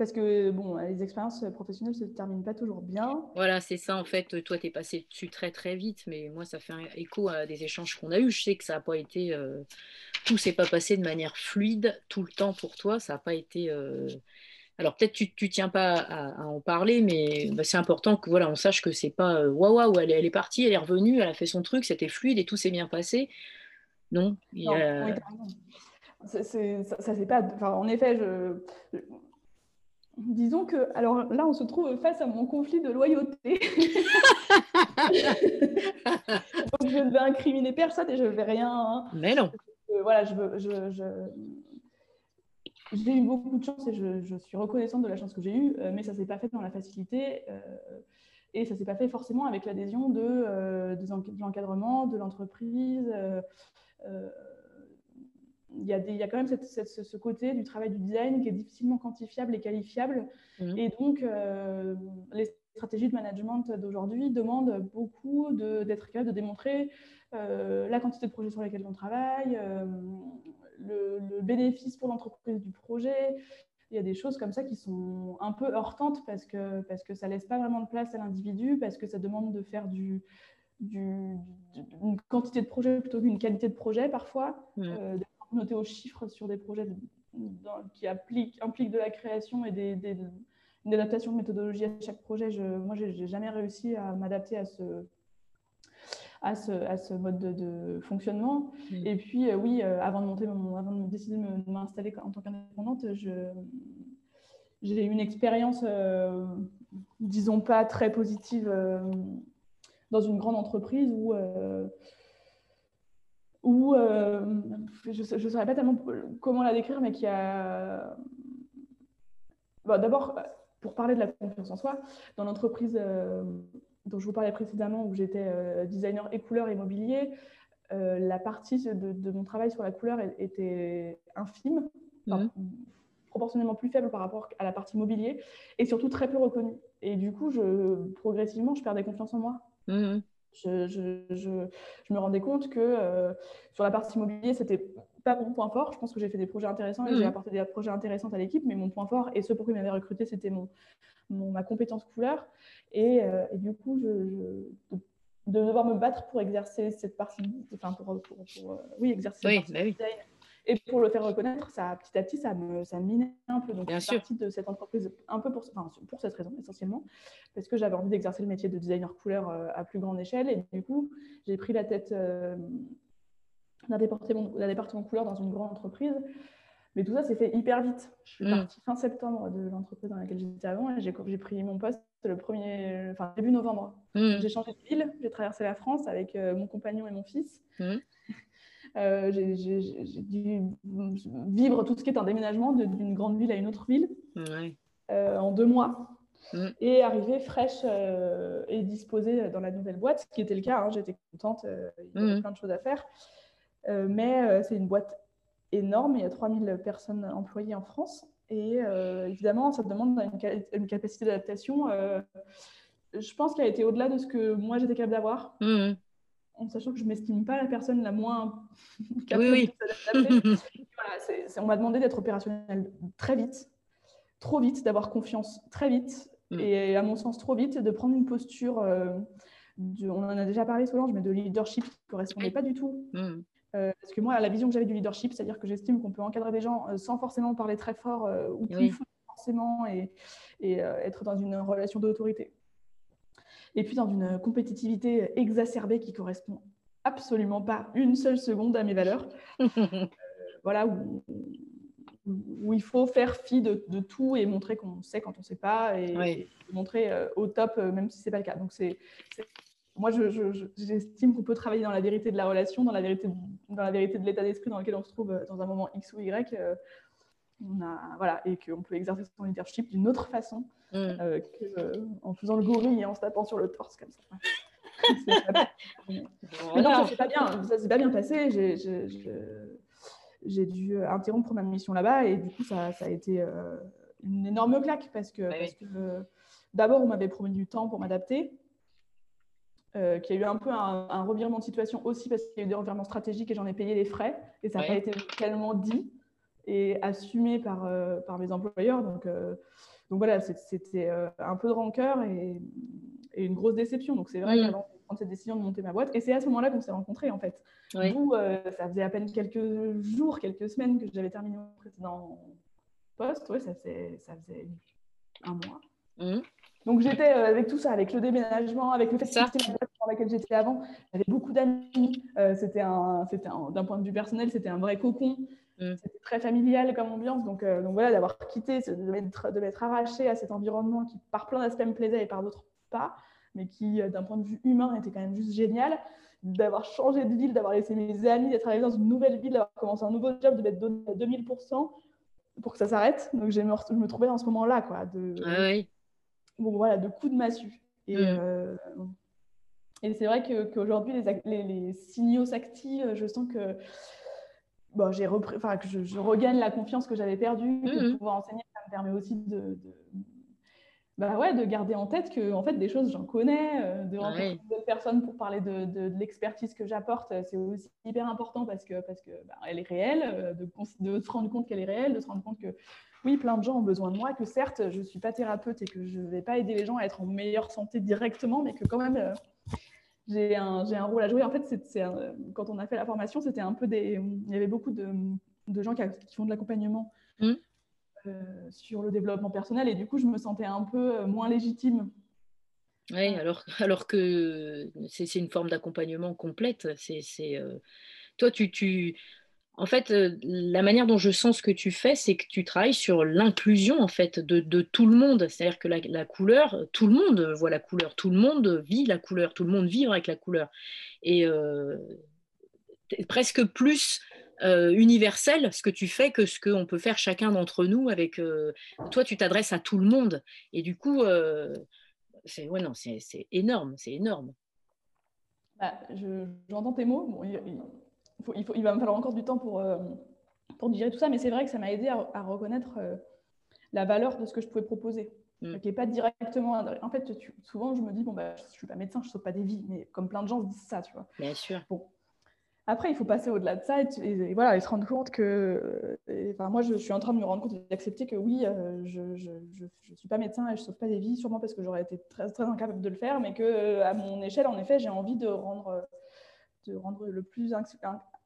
S2: Parce que bon, les expériences professionnelles ne se terminent pas toujours bien.
S1: Voilà, c'est ça en fait. Toi, tu es passé dessus très très vite, mais moi, ça fait un écho à des échanges qu'on a eus. Je sais que ça n'a pas été. euh, tout s'est pas passé de manière fluide tout le temps pour toi. Ça n'a pas été. euh, Alors peut-être tu tu tiens pas à, à en parler, mais bah, c'est important que voilà, on sache que c'est pas euh, waouh, elle, est- elle est partie, elle est revenue, elle a fait son truc, c'était fluide et tout s'est bien passé. Non,
S2: Non,
S1: a-
S2: oui, ça, ça, c'est pas. Enfin, en effet, je, je- disons que. Alors là, on se trouve face à mon conflit de loyauté. [LAUGHS] Donc, je ne vais incriminer personne et je ne vais rien. hein.
S1: Mais non.
S2: Euh, voilà, je, veux- je, je- j'ai eu beaucoup de chance et je, je suis reconnaissante de la chance que j'ai eue, euh, mais ça ne s'est pas fait dans la facilité euh, et ça ne s'est pas fait forcément avec l'adhésion de, euh, de l'encadrement, de l'entreprise. euh, il y, a des- il y a quand même cette- cette- ce, côté du travail du design qui est difficilement quantifiable et qualifiable.
S1: Mhm.
S2: Et donc, euh, les stratégies de management d'aujourd'hui demandent beaucoup d'être capable de démontrer euh, la quantité de projets sur lesquels on travaille, euh, le, le bénéfice pour l'entreprise du projet. Il y a des choses comme ça qui sont un peu heurtantes parce que, parce que ça ne laisse pas vraiment de place à l'individu, parce que ça demande de faire du, une quantité de projets plutôt qu'une qualité de projet parfois,
S1: Mhm.
S2: euh, de noter aux chiffres sur des projets dans- qui appliquent, impliquent de la création et des, des- une adaptation de méthodologie à chaque projet. Je, moi, je n'ai jamais réussi à m'adapter à ce, à ce, mode de, fonctionnement. Mm. Et puis, oui, avant de monter, avant de décider de m'installer en tant qu'indépendante, j'ai eu une expérience, disons pas très positive, dans une grande entreprise où où je ne saurais pas tellement comment la décrire, mais qui a. D'abord, pour parler de la confiance en soi, dans l'entreprise euh, dont je vous parlais précédemment, où j'étais euh, designer et couleur immobilier, euh, la partie de, mon travail sur la couleur était infime, mhm. proportionnellement plus faible par rapport à la partie mobilier, et surtout très peu reconnue. Et du coup, je, progressivement, je perdais confiance en moi. Mhm. Je, je, je, me rendais compte que sur la partie immobilier, c'était pas mon point fort. Je pense que j'ai fait des projets intéressants et j'ai mhm. apporté des projets intéressants à l'équipe, mais mon point fort et ce pour qui m'avait recruté, c'était mon, ma compétence couleur. Et, euh, et du coup, je, de, devoir me battre pour exercer cette partie, enfin pour, pour, euh, oui, exercer
S1: oui, bah oui.
S2: Et pour le faire reconnaître, ça, petit à petit, ça me, ça minait un peu. Donc,
S1: Bien
S2: je suis partie de cette entreprise un peu pour, enfin, pour cette raison, essentiellement, parce que j'avais envie d'exercer le métier de designer couleur euh, à plus grande échelle. Et du coup, j'ai pris la tête d'un département, département couleur dans une grande entreprise. Mais tout ça s'est fait hyper vite. Je suis mm. partie fin septembre de l'entreprise dans laquelle j'étais avant et j'ai pris mon poste le premier, enfin, début novembre. Mm. J'ai changé de ville, j'ai traversé la France avec euh, mon compagnon et mon fils. Mm. Euh, j'ai dû vivre tout ce qui est un déménagement d'une grande ville à une autre ville euh, en deux mois. Et arriver fraîche et disposée dans la nouvelle boîte, ce qui était le cas. Hein. J'étais contente, il y avait plein de choses à faire. Euh, mais euh, c'est une boîte énorme, il y a 3000 personnes employées en France. Et euh, évidemment, ça demande une, capacité d'adaptation, je pense qu'elle a été au-delà de ce que moi j'étais capable d'avoir. Mmh. En sachant que je ne m'estime pas la personne la moins [LAUGHS] capable
S1: oui,
S2: de s'adapter. [LAUGHS] on m'a demandé d'être opérationnel très vite, trop vite, d'avoir confiance très vite, mmh. et à mon sens trop vite, de prendre une posture, on en a déjà parlé Solange, mais de leadership qui ne correspondait pas du tout mmh. Euh, parce que moi, la vision que j'avais du leadership, c'est-à-dire que j'estime qu'on peut encadrer des gens euh, sans forcément parler très fort euh, ou plus forcément et, être dans une relation d'autorité. Et puis dans une compétitivité exacerbée qui correspond absolument pas une seule seconde à mes valeurs. [LAUGHS] voilà, où, où, il faut faire fi de, tout et montrer qu'on sait quand on ne sait pas et, montrer au top même si ce n'est pas le cas. Donc c'est moi, j'estime qu'on peut travailler dans la vérité de la relation, dans la vérité, dans la vérité de l'état d'esprit dans lequel on se trouve euh, dans un moment X ou Y. Euh, on a, voilà, et qu'on peut exercer son leadership d'une autre façon mm. euh, qu'en faisant le gorille et en se tapant sur le torse comme ça. [LAUGHS] Mais non, ça s'est pas bien, ça s'est pas bien passé. J'ai dû interrompre ma mission là-bas et du coup, ça, ça a été une énorme claque parce que, parce que d'abord, on m'avait promis du temps pour m'adapter. Euh, qui a eu un peu un, revirement de situation aussi parce qu'il y a eu des revirements stratégiques et j'en ai payé les frais et ça n'a pas été tellement dit et assumé par, euh, par mes employeurs. Donc, euh, donc voilà, c'était un peu de rancœur et, une grosse déception. Donc c'est vrai mmh. qu'avant de prendre cette décision de monter ma boîte, et c'est à ce moment-là qu'on s'est rencontrés en fait. Oui. ça faisait à peine quelques jours, quelques semaines que j'avais terminé mon précédent poste. Ouais, ça, ça faisait un mois. Mmh. Donc j'étais euh, avec tout ça, avec le déménagement, avec le fait la boîte dans laquelle j'étais avant. J'avais beaucoup d'amis. Euh, c'était un, c'était d'un point de vue personnel, c'était un vrai cocon. Mm. C'était très familial comme ambiance. Donc, euh, donc voilà, d'avoir quitté, de m'être, de m'être arraché à cet environnement qui par plein d'aspects me plaisait et par d'autres pas, mais qui d'un point de vue humain était quand même juste génial. D'avoir changé de ville, d'avoir laissé mes amis, d'être arrivé dans une nouvelle ville, d'avoir commencé un nouveau job, de m'être donné à 2000% pour que ça s'arrête. Donc je me, trouvais dans ce moment-là, quoi. De,
S1: ah oui
S2: bon, voilà, de coups de massue. Et, mm. euh, et c'est vrai qu'aujourd'hui, les, les, signaux s'activent. Je sens que, bon, j'ai repris, que je, regagne la confiance que j'avais perdue, que de mm. pouvoir enseigner, ça me permet aussi de, bah ouais, de garder en tête que en fait, des choses, j'en connais, euh, de rencontrer d'autres personnes pour parler de, de, l'expertise que j'apporte, c'est aussi hyper important parce que parce que bah, elle est réelle, euh, de, de, se rendre compte qu'elle est réelle, de se rendre compte que oui, plein de gens ont besoin de moi, que certes, je ne suis pas thérapeute et que je ne vais pas aider les gens à être en meilleure santé directement, mais que quand même, euh, j'ai un, un, rôle à jouer. En fait, c'est, quand on a fait la formation, c'était un peu des. Il y avait beaucoup de, de gens qui, font de l'accompagnement mmh. euh, sur le développement personnel et du coup, je me sentais un peu euh, moins légitime
S1: Oui, alors, alors que c'est une forme d'accompagnement complète. C'est, euh, Toi, tu, tu, en fait, euh, la manière dont je sens ce que tu fais, c'est que tu travailles sur l'inclusion en fait de, tout le monde. C'est-à-dire que la, couleur, tout le monde voit la couleur, tout le monde vit la couleur, tout le monde vit avec la couleur. Et euh, presque plus euh, universel ce que tu fais que ce qu'on peut faire chacun d'entre nous. Avec toi, tu t'adresses à tout le monde. Et du coup, c'est énorme, c'est énorme.
S2: Bah, J'entends tes mots faut, il, va me falloir encore du temps pour, euh, pour digérer tout ça, mais c'est vrai que ça m'a aidé à, reconnaître euh, la valeur de ce que je pouvais proposer. Mm. Qui est pas directement. En fait, souvent, je me dis, bon, bah, je ne suis pas médecin, je ne sauve pas des vies, mais comme plein de gens se disent ça, tu vois.
S1: Bien sûr.
S2: Bon. Après, il faut passer au-delà de ça et, voilà, et se rendre compte que. enfin, moi, je, suis en train de me rendre compte et d'accepter que oui, euh, je ne suis pas médecin et je ne sauve pas des vies, sûrement parce que j'aurais été très, très incapable de le faire, mais que à mon échelle, en effet, j'ai envie de rendre de rendre le plus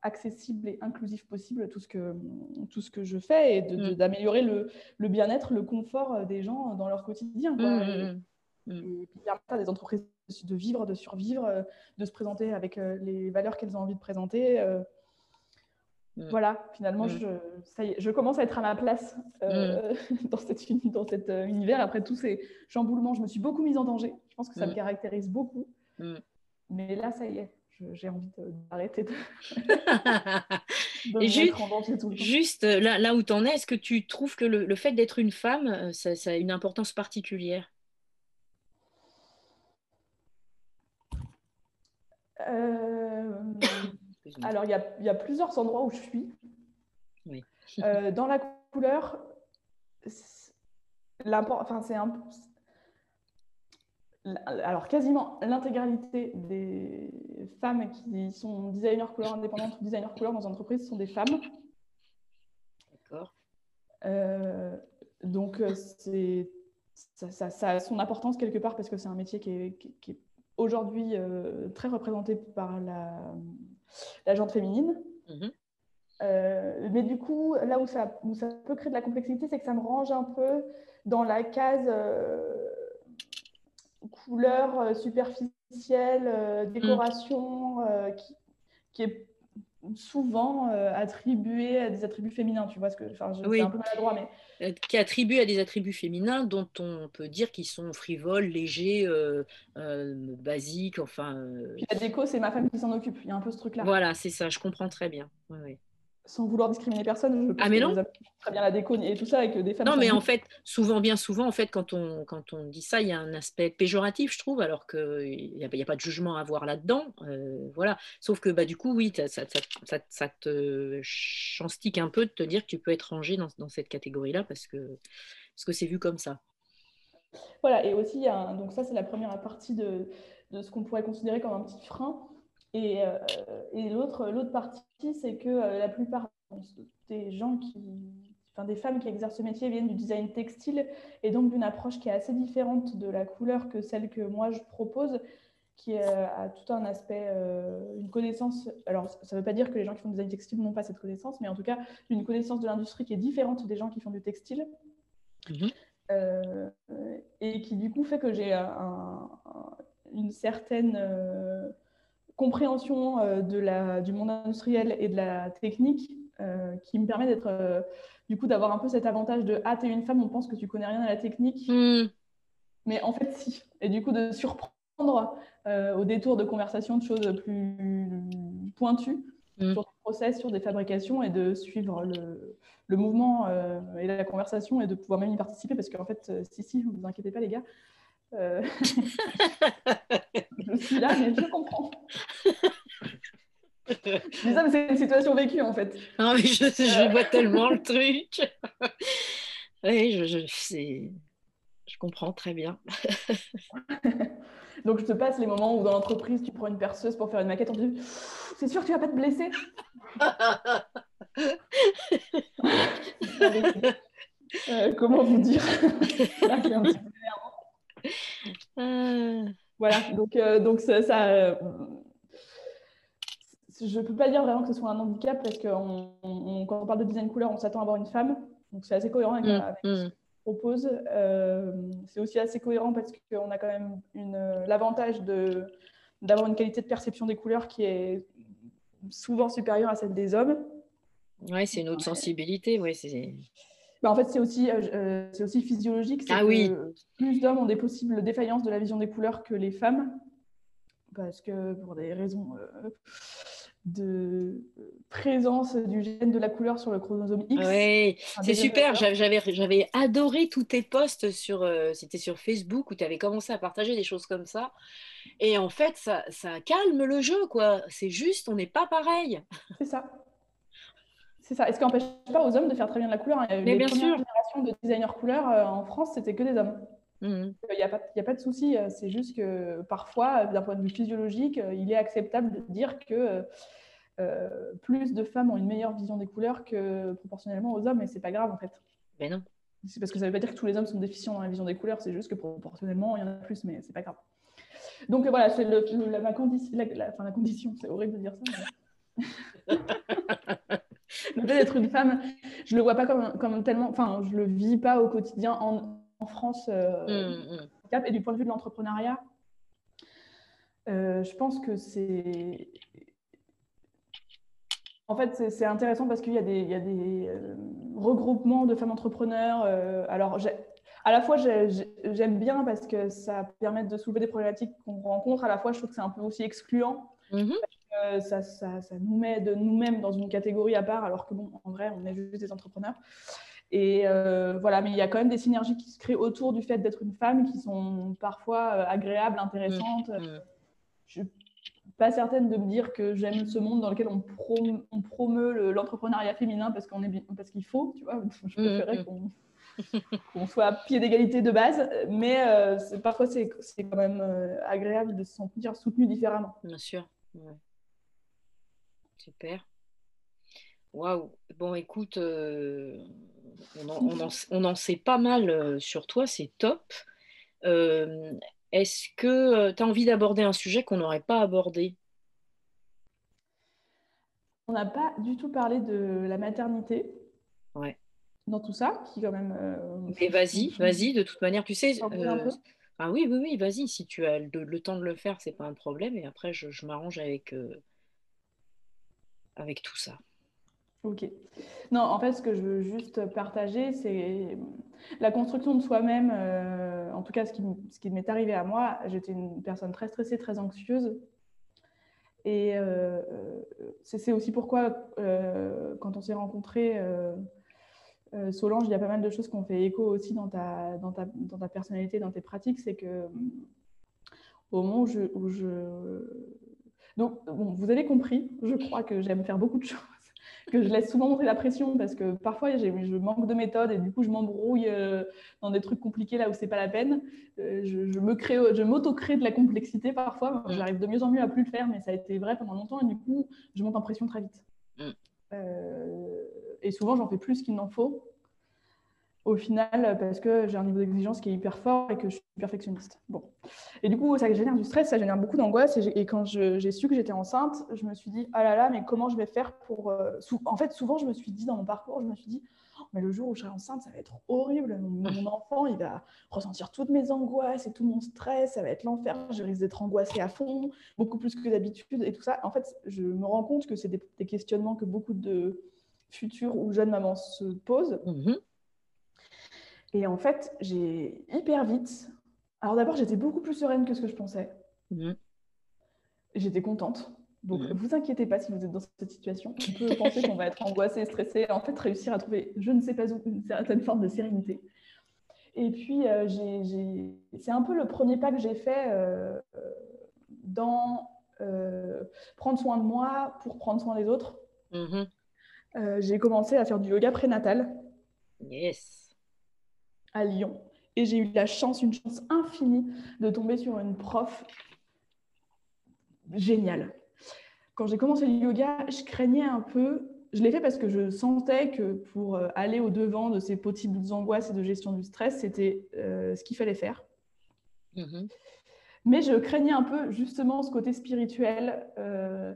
S2: accessible et inclusif possible tout ce que, tout ce que je fais et mm. d'améliorer le, le bien-être, le confort des gens dans leur quotidien. Quoi. Mm, mm, et, puis permettre à des entreprises de vivre, de survivre, euh, de se présenter avec euh, les valeurs qu'elles ont envie de présenter. Euh. Voilà, finalement, je, ça y est, je commence à être à ma place [LAUGHS] dans, cette, dans cet univers. Après tous ces chamboulements, je me suis beaucoup mise en danger. Je pense que ça me caractérise beaucoup. Mais là, ça y est, j'ai envie d'arrêter de, [LAUGHS]
S1: juste, juste euh, là, là où tu en es, est-ce que tu trouves que le, le fait d'être une femme, euh, ça, ça, a une importance particulière?
S2: Euh, Alors, il y, a, y, a plusieurs endroits où je suis. Oui. dans la couleur, enfin, c'est un, alors quasiment l'intégralité des femmes qui sont designers couleurs indépendantes ou designers couleurs dans entreprises sont des femmes.
S1: D'accord.
S2: Euh, donc euh, c'est ça, ça, a son importance quelque part parce que c'est un métier qui est, aujourd'hui euh, très représenté par la, la gente féminine. Mhm. mais du coup, là où ça, où ça peut créer de la complexité, c'est que ça me range un peu dans la case couleur euh, superficielle, euh, décoration, euh, qui, qui, est souvent attribuée à des attributs féminins. Tu vois ce que enfin, je,
S1: oui. un peu maladroit, mais qui est attribué à des attributs féminins dont on peut dire qu'ils sont frivoles, légers, basiques, enfin.
S2: Puis la déco, c'est ma femme qui s'en occupe. Il y a un peu ce truc-là.
S1: Voilà, c'est ça. Je comprends très bien. Oui, oui
S2: sans vouloir discriminer personne,
S1: je pense ah mais non.
S2: très bien la déco et tout ça avec des femmes.
S1: Non, mais en fait, souvent, bien souvent, en fait, quand on, quand on dit ça, il y a un aspect péjoratif, je trouve, alors qu'il n'y a, a, pas de jugement à avoir là-dedans. Euh, voilà. Sauf que bah, du coup, oui, ça, ça, ça, ça te chanstique un peu de te dire que tu peux être rangé dans, dans cette catégorie-là parce que parce que c'est vu comme ça?
S2: Voilà, et aussi, donc ça, c'est la première partie de, de ce qu'on pourrait considérer comme un petit frein. Et, euh, et l'autre, l'autre partie, c'est que euh, la plupart des gens qui, enfin des femmes qui exercent ce métier viennent du design textile et donc d'une approche qui est assez différente de la couleur que celle que moi je propose, qui a tout un aspect, euh, une connaissance. Alors, ça ne veut pas dire que les gens qui font du design textile n'ont pas cette connaissance, mais en tout cas, une connaissance de l'industrie qui est différente des gens qui font du textile. Mhm. et qui du coup fait que j'ai une certaine compréhension euh, de la, du monde industriel et de la technique euh, qui me permet d'être, euh, du coup, d'avoir un peu cet avantage de Ah, t'es une femme, on pense que tu connais rien à la technique. Hmm. Mais en fait, si. Et du coup, de surprendre au détour de conversations de choses plus pointues hmm. sur des process, sur des fabrications et de suivre le, le mouvement et la conversation et de pouvoir même y participer parce qu'en fait, si, si, vous vous inquiétez pas, les gars, euh, [LAUGHS] [LAUGHS] je suis là, mais je comprends. Mais ça, c'est une situation vécue en fait.
S1: Mais je, je vois tellement le [LAUGHS] truc. Oui, je, je, je comprends très bien.
S2: Donc, je te passe les moments où dans l'entreprise, tu prends une perceuse pour faire une maquette, on te dit C'est sûr, tu vas pas te blesser euh, Comment vous dire? Euh. [LAUGHS] Voilà, donc, euh, donc ça, ça euh, je ne peux pas dire vraiment que ce soit un handicap parce que quand on parle de design couleur, on s'attend à avoir une femme. Donc c'est assez cohérent avec, mm, mm. propose. Euh, c'est aussi assez cohérent parce qu'on a quand même l'avantage d'avoir une qualité de perception des couleurs qui est souvent supérieure à celle des hommes.
S1: Oui, c'est une autre sensibilité. Ouais,
S2: bah, en fait, c'est aussi, euh, c'est aussi physiologique.
S1: Ah oui.
S2: Plus d'hommes ont des possibles défaillances de la vision des couleurs que les femmes. Parce que pour des raisons de présence du gène de la couleur sur le chromosome X.
S1: Oui, c'est super. J'avais adoré tous tes posts sur, euh, c'était sur Facebook où tu avais commencé à partager des choses comme ça. Et en fait, ça, ça calme le jeu, quoi. C'est juste, on n'est pas pareil.
S2: C'est ça. C'est ça. Et ce qui n'empêche pas aux hommes de faire très bien de la couleur. Hein?
S1: Mais Les bien sûr.
S2: générations de designers couleurs euh, en France, c'était que des hommes. Il n'y a, a, pas de souci, euh, c'est juste que parfois, d'un point de vue physiologique, euh, il est acceptable de dire que euh, plus de femmes ont une meilleure vision des couleurs que proportionnellement aux hommes, et c'est pas grave en fait.
S1: Mais non.
S2: C'est parce que ça ne veut pas dire que tous les hommes sont déficients dans la vision des couleurs, c'est juste que proportionnellement, il y en a plus, mais c'est pas grave. Donc voilà, c'est la, condition, c'est horrible de dire ça. [LAUGHS] [LAUGHS] d'être une femme, je le vois pas comme, comme tellement, enfin, je le vis pas au quotidien en, en France euh, mm, mm. et du point de vue de l'entrepreneuriat, euh, je pense que c'est. En fait, c'est intéressant parce qu'il y a des, il y a des euh, regroupements de femmes entrepreneurs. alors, à la fois, j'aime bien parce que ça permet de soulever des problématiques qu'on rencontre. À la fois, je trouve que c'est un peu aussi excluant.
S1: Mm-hmm.
S2: ça, ça, ça, nous met de nous-mêmes dans une catégorie à part, alors que, bon, en vrai, on est juste des entrepreneurs. Et euh, voilà, mais il y a quand même des synergies qui se créent autour du fait d'être une femme qui sont parfois euh, agréables, intéressantes. Mm, mm. Je ne suis pas certaine de me dire que j'aime ce monde dans lequel on, on promeut l'entrepreneuriat féminin parce qu'on est parce qu'il faut, tu vois. [LAUGHS] Je mm, préférerais qu'on soit à pied d'égalité de base, mais euh, parfois c'est quand même agréable de se sentir soutenu différemment.
S1: Bien sûr. Super. Waouh. Bon, écoute, on en, sait pas mal euh, sur toi, c'est top. Euh, est-ce que euh, tu as envie d'aborder un sujet qu'on n'aurait pas abordé?
S2: On n'a pas du tout parlé de la maternité.
S1: Ouais.
S2: Dans tout ça, qui quand même.
S1: Mais vas-y, vas-y, de toute manière, tu sais. ah oui, oui, oui, vas-y, si tu as le, temps de le faire, c'est pas un problème. Et après, je, m'arrange avec, avec tout ça.
S2: Ok. Non, en fait, ce que je veux juste partager, c'est la construction de soi-même. Euh, en tout cas, ce qui, ce qui m'est arrivé à moi, j'étais une personne très stressée, très anxieuse. Et euh, c'est aussi pourquoi, euh, quand on s'est rencontrés, Solange, il y a pas mal de choses qui ont fait écho aussi dans ta, dans ta, dans ta personnalité, dans tes pratiques. C'est que au moment. Où je... Donc, vous avez compris, je crois que j'aime faire beaucoup de [LAUGHS] choses que je laisse souvent monter la pression parce que parfois je manque de méthode et du coup je m'embrouille euh, dans des trucs compliqués là où c'est pas la peine. Euh, je, me crée, je m'auto-crée de la complexité parfois. J'arrive de mieux en mieux à plus le faire, mais ça a été vrai pendant longtemps et du coup je monte en pression très vite. Mm. Euh, et souvent j'en fais plus qu'il n'en faut au final parce que j'ai un niveau d'exigence qui est hyper fort et que je suis perfectionniste. Bon. Et du coup, ça génère du stress, ça génère beaucoup d'angoisse. Et, quand j'ai su que j'étais enceinte, je me suis dit, ah là là, mais comment je vais faire pour... Euh, en fait, souvent, je me suis dit dans mon parcours, je me suis dit, oh, mais le jour où je serai enceinte, ça va être horrible. Mon, [LAUGHS] enfant, il va ressentir toutes mes angoisses et tout mon stress, ça va être l'enfer. Je risque d'être angoissée à fond, beaucoup plus que d'habitude et tout ça. En fait, je me rends compte que c'est des, questionnements que beaucoup de futures ou jeunes mamans se posent.
S1: Mm-hmm.
S2: Et en fait, j'ai hyper vite. Alors d'abord, j'étais beaucoup plus sereine que ce que je pensais.
S1: Mhm.
S2: J'étais contente. Donc,
S1: mhm.
S2: vous inquiétez pas si vous êtes dans cette situation. On peut penser qu'on va être [LAUGHS] angoissé, stressé. En fait, réussir à trouver, je ne sais pas où, une certaine forme de sérénité. Et puis, euh, c'est un peu le premier pas que j'ai fait euh, dans euh, prendre soin de moi pour prendre soin des autres.
S1: Mhm.
S2: j'ai commencé à faire du yoga prénatal.
S1: Yes
S2: à Lyon. Et j'ai eu la chance, une chance infinie, de tomber sur une prof géniale. Quand j'ai commencé le yoga, je craignais un peu. Je l'ai fait parce que je sentais que pour euh, aller au-devant de ces possibles angoisses et de gestion du stress, c'était euh, ce qu'il fallait faire.
S1: Mm-hmm.
S2: Mais je craignais un peu justement ce côté spirituel. Euh,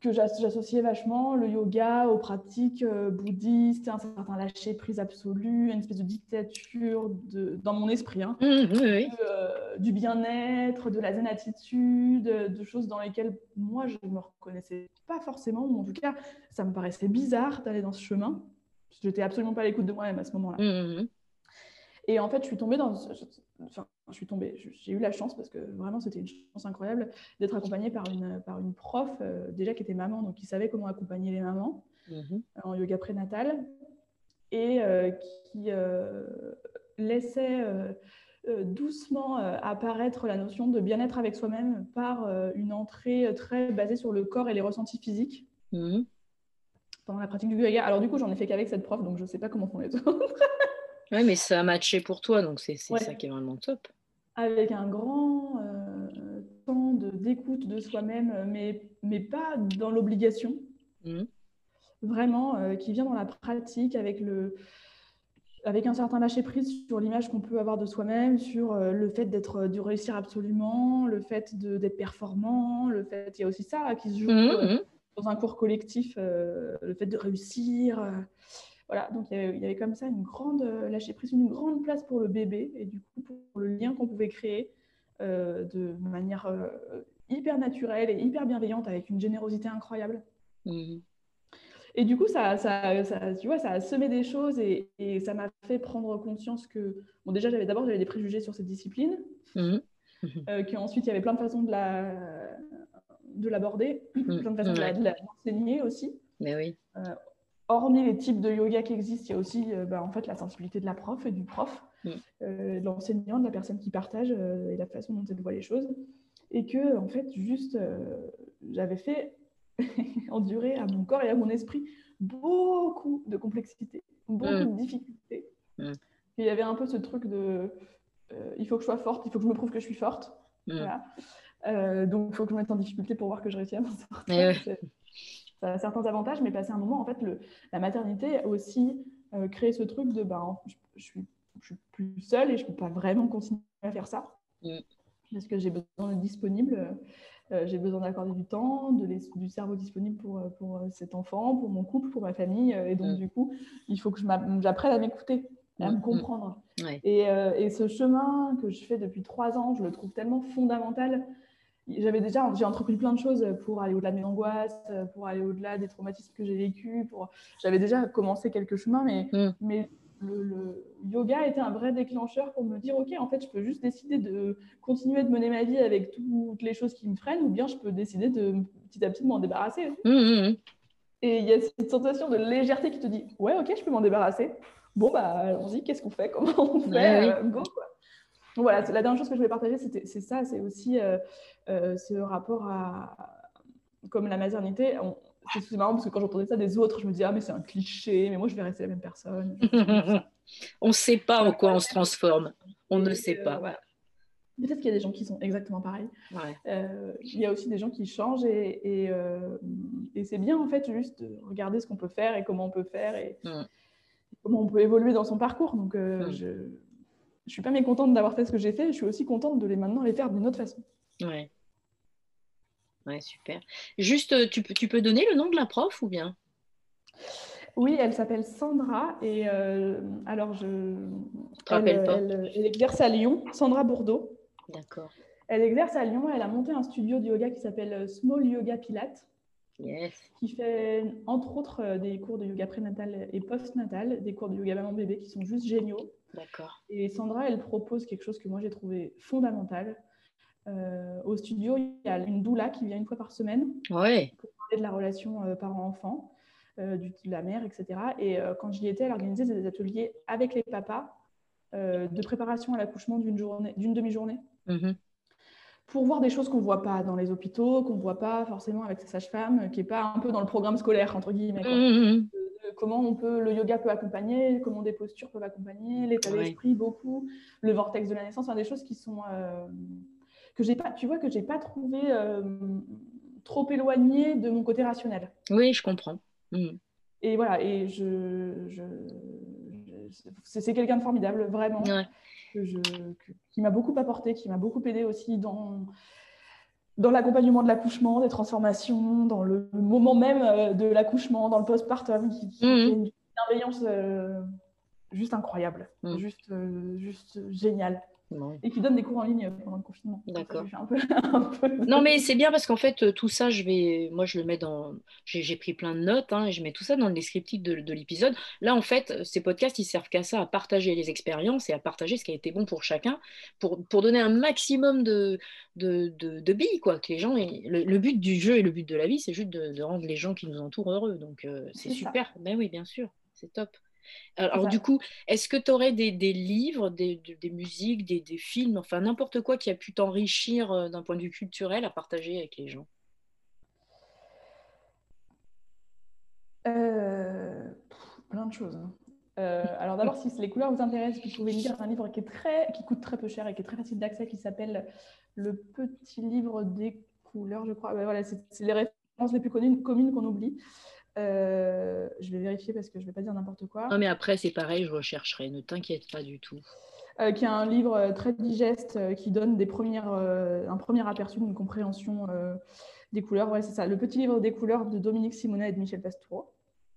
S2: que j'associais vachement le yoga aux pratiques euh, bouddhistes, un certain lâcher prise absolu, une espèce de dictature de, dans mon esprit, hein, mmh, euh, du bien-être, de la zen attitude, de choses dans lesquelles moi je ne me reconnaissais pas forcément, ou en tout cas ça me paraissait bizarre d'aller dans ce chemin. Je n'étais absolument pas à l'écoute de moi-même à ce moment-là. Mmh, mmh, et en fait, je suis tombée dans. Enfin, je suis tombée. J'ai eu la chance, parce que vraiment, c'était une chance incroyable, d'être accompagnée par une, par une prof, euh, déjà qui était maman, donc qui savait comment accompagner les mamans mhm. en yoga prénatal, et euh, qui euh, laissait doucement apparaître la notion de bien-être avec soi-même par une entrée très basée sur le corps et les ressentis physiques. Mhm. Pendant la pratique du yoga. Alors, du coup, j'en ai fait qu'avec cette prof, donc je ne sais pas comment font les autres. [LAUGHS]
S1: Oui, mais ça a matché pour toi, donc c'est ça qui est vraiment top.
S2: Avec un grand euh, temps d'écoute de, soi-même, mais, mais pas dans l'obligation. Mmh. Vraiment, euh, qui vient dans la pratique avec, le, avec un certain lâcher-prise sur l'image qu'on peut avoir de soi-même, sur euh, le fait d'être de réussir absolument, le fait d'être performant, le fait... Il y a aussi ça qui se joue mmh, mmh. dans un cours collectif, le fait de réussir voilà, donc il y, avait, comme ça une grande euh, lâcher prise, une grande place pour le bébé et du coup pour le lien qu'on pouvait créer euh, de manière euh, hyper naturelle et hyper bienveillante avec une générosité incroyable. Mmh. Et du coup, ça, ça, ça, tu vois, ça a semé des choses et, ça m'a fait prendre conscience que, bon, déjà, j'avais d'abord j'avais des préjugés sur cette discipline, mmh. [LAUGHS] qu'ensuite il y avait plein de façons de la de l'aborder, mmh. plein de façons de l'enseigner aussi.
S1: Mais oui
S2: hormis les types de yoga qui existent, il y a aussi euh, bah, en fait, la sensibilité de la prof et du prof, mm. euh, de l'enseignant, de la personne qui partage euh, et la façon dont elle voit les choses. Et que, en fait, juste, j'avais fait [LAUGHS] endurer à mon corps et à mon esprit beaucoup de complexité, beaucoup mm. de difficultés. Mm. Il y avait un peu ce truc de il faut que je sois forte, il faut que je me prouve que je suis forte. donc, il faut que je me mette en difficulté pour voir que je réussis à m'en sortir ça a certains avantages, mais passer un moment, en fait, le, la maternité a aussi euh, créé ce truc de ben, je, je, suis, je suis plus seule et je ne peux pas vraiment continuer à faire ça. Mm. Parce que j'ai besoin d'être disponible, euh, j'ai besoin d'accorder du temps, de du cerveau disponible pour, euh, pour cet enfant, pour mon couple, pour ma famille. et donc, mm. du coup, il faut que j'apprenne à m'écouter, à me mm. comprendre. Et, et, ce chemin que je fais depuis trois ans, je le trouve tellement fondamental j'avais déjà j'ai entrepris plein de choses pour aller au-delà de mes angoisses, pour aller au-delà des traumatismes que j'ai vécus. Pour... J'avais déjà commencé quelques chemins, mais, mm. mais le, yoga était un vrai déclencheur pour me dire ok, en fait, je peux juste décider de continuer de mener ma vie avec toutes les choses qui me freinent, ou bien je peux décider de petit à petit de m'en débarrasser. Mm, mm, Et il y a cette sensation de légèreté qui te dit ouais, ok, je peux m'en débarrasser. Bon, bah, allons-y, qu'est-ce qu'on fait? Comment on fait? Go, quoi voilà, la dernière chose que je voulais partager, c'est ça, c'est aussi euh, euh, ce rapport à, comme la maternité. C'est marrant parce que quand j'entendais ça des autres, je me dis, ah, mais c'est un cliché, mais moi, je vais rester la même personne. [LAUGHS]
S1: on ne sait pas en quoi on se transforme. On ne sait pas.
S2: Euh, Peut-être qu'il y a des gens qui sont exactement pareils. il y a aussi des gens qui changent et, et, c'est bien en fait juste de regarder ce qu'on peut faire et comment on peut faire et, mm. comment on peut évoluer dans son parcours. Donc mm. je, je suis pas mécontente d'avoir fait ce que j'ai fait, je suis aussi contente de les maintenant les faire d'une autre façon.
S1: Ouais. Ouais, super. Juste, euh, tu peux, tu peux donner le nom de la prof ou bien?
S2: Oui, elle s'appelle Sandra et euh, alors je. Elle, pas? Elle, exerce à Lyon, Sandra Bourdeau.
S1: D'accord.
S2: Elle exerce à Lyon. Elle a monté un studio de yoga qui s'appelle euh, Small Yoga Pilates.
S1: Yes.
S2: Qui fait entre autres des cours de yoga prénatal et postnatal, des cours de yoga maman bébé qui sont juste géniaux.
S1: D'accord.
S2: Et Sandra, elle propose quelque chose que moi j'ai trouvé fondamental. Euh, au studio, il y a une doula qui vient une fois par semaine
S1: ouais.
S2: pour parler de la relation euh, parent-enfant, euh, de la mère, etc. Et quand j'y étais, elle organisait des ateliers avec les papas de préparation à l'accouchement d'une journée, d'une demi-journée. Mm-hmm. Pour voir des choses qu'on ne voit pas dans les hôpitaux, qu'on ne voit pas forcément avec sa sage-femme, qui n'est pas un peu dans le programme scolaire, entre guillemets. Mm-hmm comment on peut, le yoga peut accompagner, comment des postures peuvent accompagner, l'état d'esprit beaucoup, le vortex de la naissance, des choses qui sont euh, que j'ai pas, tu vois, que j'ai pas trouvé euh, trop éloignées de mon côté rationnel.
S1: Oui, je comprends.
S2: Mm. Et voilà, et je, je, c'est quelqu'un de formidable, vraiment, que je, qui m'a beaucoup apporté, qui m'a beaucoup aidé aussi dans dans l'accompagnement de l'accouchement, des transformations, dans le moment même de l'accouchement, dans le postpartum, qui, qui
S1: Mhm.
S2: une bienveillance euh, juste incroyable,
S1: Mhm.
S2: juste, euh, juste géniale. Et qui donne des cours en ligne pendant le confinement.
S1: D'accord.
S2: Peu, [LAUGHS]
S1: Non, mais c'est bien parce qu'en fait, euh, tout ça, je vais, moi, je le mets dans, j'ai pris plein de notes, hein, et je mets tout ça dans le descriptif de, de l'épisode. Là, en fait, ces podcasts, ils servent qu'à ça, à partager les expériences et à partager ce qui a été bon pour chacun, pour, pour donner un maximum de, de, de, de billes, quoi. Que les gens, aient- le, le but du jeu et le but de la vie, c'est juste de, de rendre les gens qui nous entourent heureux. Donc, euh, c'est
S2: ça.
S1: super. Ben oui, bien sûr, c'est top. Alors,
S2: C'est ça.
S1: du coup, est-ce que tu aurais des, des livres, des, musiques, des, des films, enfin n'importe quoi qui a pu t'enrichir euh, d'un point de vue culturel à partager avec les gens?
S2: Euh, plein de choses. hein. Euh, alors d'abord, si les couleurs vous intéressent, vous pouvez lire un livre qui, est très, qui coûte très peu cher et qui est très facile d'accès, qui s'appelle Le Petit Livre des couleurs, je crois. Voilà, c'est les références les plus connues, communes qu'on oublie. Euh, je vais vérifier parce que je ne vais pas dire n'importe quoi.
S1: Non, mais après, c'est pareil, je rechercherai, ne t'inquiète pas du tout.
S2: Euh, qui est un livre euh, très digeste euh, qui donne des premières, un premier aperçu d'une compréhension des couleurs. Ouais, c'est ça, Le Petit Livre des couleurs de Dominique Simonet et de Michel Pastoureau.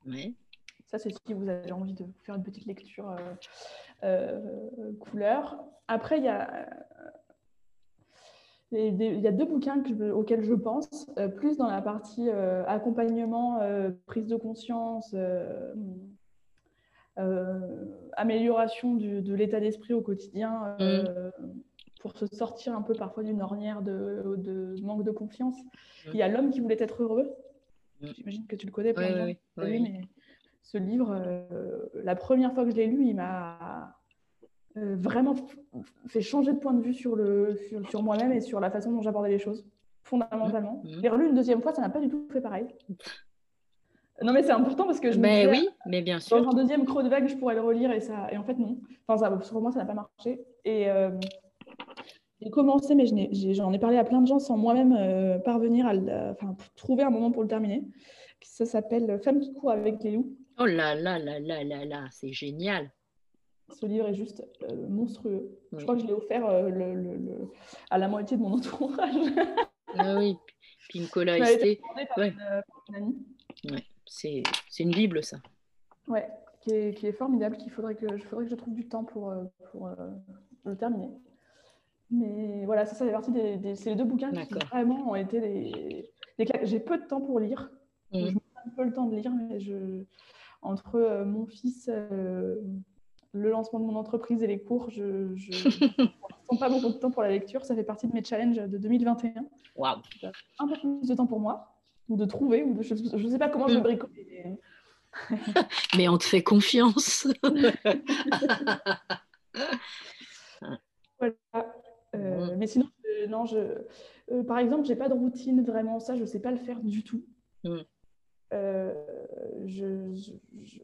S1: Ouais.
S2: Ça, c'est si vous avez envie de faire une petite lecture couleur. Après, il y a, il y a deux bouquins que auxquels je pense, euh, plus dans la partie euh, accompagnement, euh, prise de conscience, amélioration du- de l'état d'esprit au quotidien, euh, pour se sortir un peu parfois d'une ornière de, de manque de confiance.
S1: Mm.
S2: Il y a L'homme qui voulait être heureux.
S1: Mm.
S2: J'imagine que tu le connais. plein
S1: Ouais, ouais, ouais,
S2: mais ce livre, euh, la première fois que je l'ai lu, il m'a euh, vraiment fait changer de point de vue sur, le, sur, sur moi-même et sur la façon dont j'abordais les choses, fondamentalement. Je l'ai relu une deuxième fois, ça n'a pas du tout fait pareil. Non, mais c'est important parce que je me
S1: Mais
S2: disais,
S1: oui, mais bien
S2: dans
S1: sûr.
S2: un deuxième creux de vague, je pourrais le relire et ça. Et en fait, non. Enfin, ça, sur moi, ça n'a pas marché. Et euh, j'ai commencé, mais j'ai- j'en ai, parlé à plein de gens sans moi-même euh, parvenir à enfin, pour trouver un moment pour le terminer. Ça s'appelle Femme qui court avec les loups.
S1: Oh là là là là là là, c'est génial.
S2: Ce livre est juste euh, monstrueux.
S1: Oui.
S2: Je crois que je l'ai offert euh, le- le- le- à la moitié de mon [LAUGHS] entourage.
S1: Ah oui,
S2: par
S1: Ouais.
S2: une, euh,
S1: ouais, c'est une bible ça.
S2: Ouais, qui est, qui est formidable, qu'il faudrait que, je faudrait que je trouve du temps pour, pour euh, le terminer. Mais voilà, ça, ça fait partie des, des- c'est les deux bouquins qui vraiment ont été des. J'ai peu de temps pour lire.
S1: Mhm.
S2: Je me un peu le temps de lire, mais je, entre euh, mon fils, euh, le lancement de mon entreprise et les cours, je ne [LAUGHS] pas beaucoup de temps pour la lecture. Ça fait partie de mes challenges de 2021.
S1: Waouh.
S2: Un peu plus de temps pour moi, ou de trouver, ou de, je ne sais pas comment je vais
S1: Mhm.
S2: bricoler. mais- [LAUGHS]
S1: Mais on te fait confiance. [LAUGHS]
S2: Voilà. Euh, Mais sinon, euh, non, je, euh, par exemple, j'ai pas de routine vraiment. Ça, je sais pas le faire du tout.
S1: Mm.
S2: Euh, je, je- je-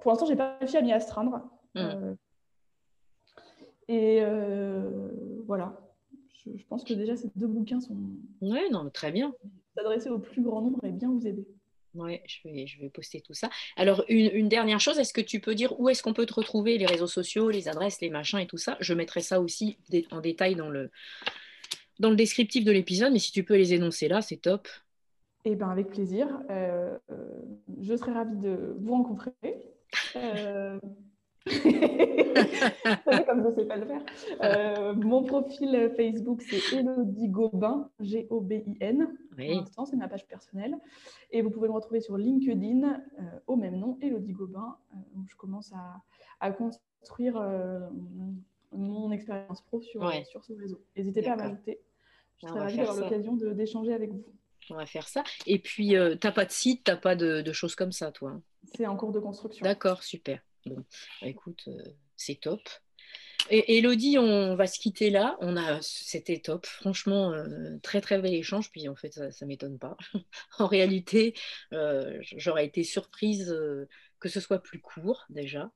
S2: pour l'instant, j'ai pas réussi à m'y astreindre.
S1: Mm.
S2: Euh, et euh, voilà. Je, je pense que déjà, ces deux bouquins sont
S1: Ouais, non, mais très bien.
S2: adressés au plus grand nombre et bien vous aider.
S1: Ouais, je vais, je vais poster tout ça. Alors, une, une dernière chose, est-ce que tu peux dire où est-ce qu'on peut te retrouver, les réseaux sociaux, les adresses, les machins et tout ça? Je mettrai ça aussi en détail dans le, dans le descriptif de l'épisode, mais si tu peux les énoncer là, c'est top.
S2: Eh ben, avec plaisir. Euh, je serais ravie de vous rencontrer. Euh, [LAUGHS] [LAUGHS] Comme je ne sais pas le faire. Euh, mon profil Facebook, c'est Elodie Gobin, G-O-B-I-N. Pour
S1: Oui,
S2: l'instant, c'est ma page personnelle. Et vous pouvez me retrouver sur LinkedIn euh, au même nom, Elodie Gobin, euh, où je commence à, à construire mon expérience pro sur,
S1: Ouais.
S2: sur ce réseau. N'hésitez pas à m'ajouter. Je
S1: On
S2: serais ravie d'avoir l'occasion d'échanger avec vous.
S1: on va faire ça. Et puis, euh, t'as pas de site, t'as pas de, de choses comme ça, toi
S2: C'est en cours de construction.
S1: D'accord, super. Bon, bah, écoute, euh, c'est top. Et Elodie, on va se quitter là. On a, c'était top, franchement, euh, très très bel échange. Puis en fait, ça, m'étonne pas. [LAUGHS] en réalité, euh, j'aurais été surprise euh, que ce soit plus court déjà.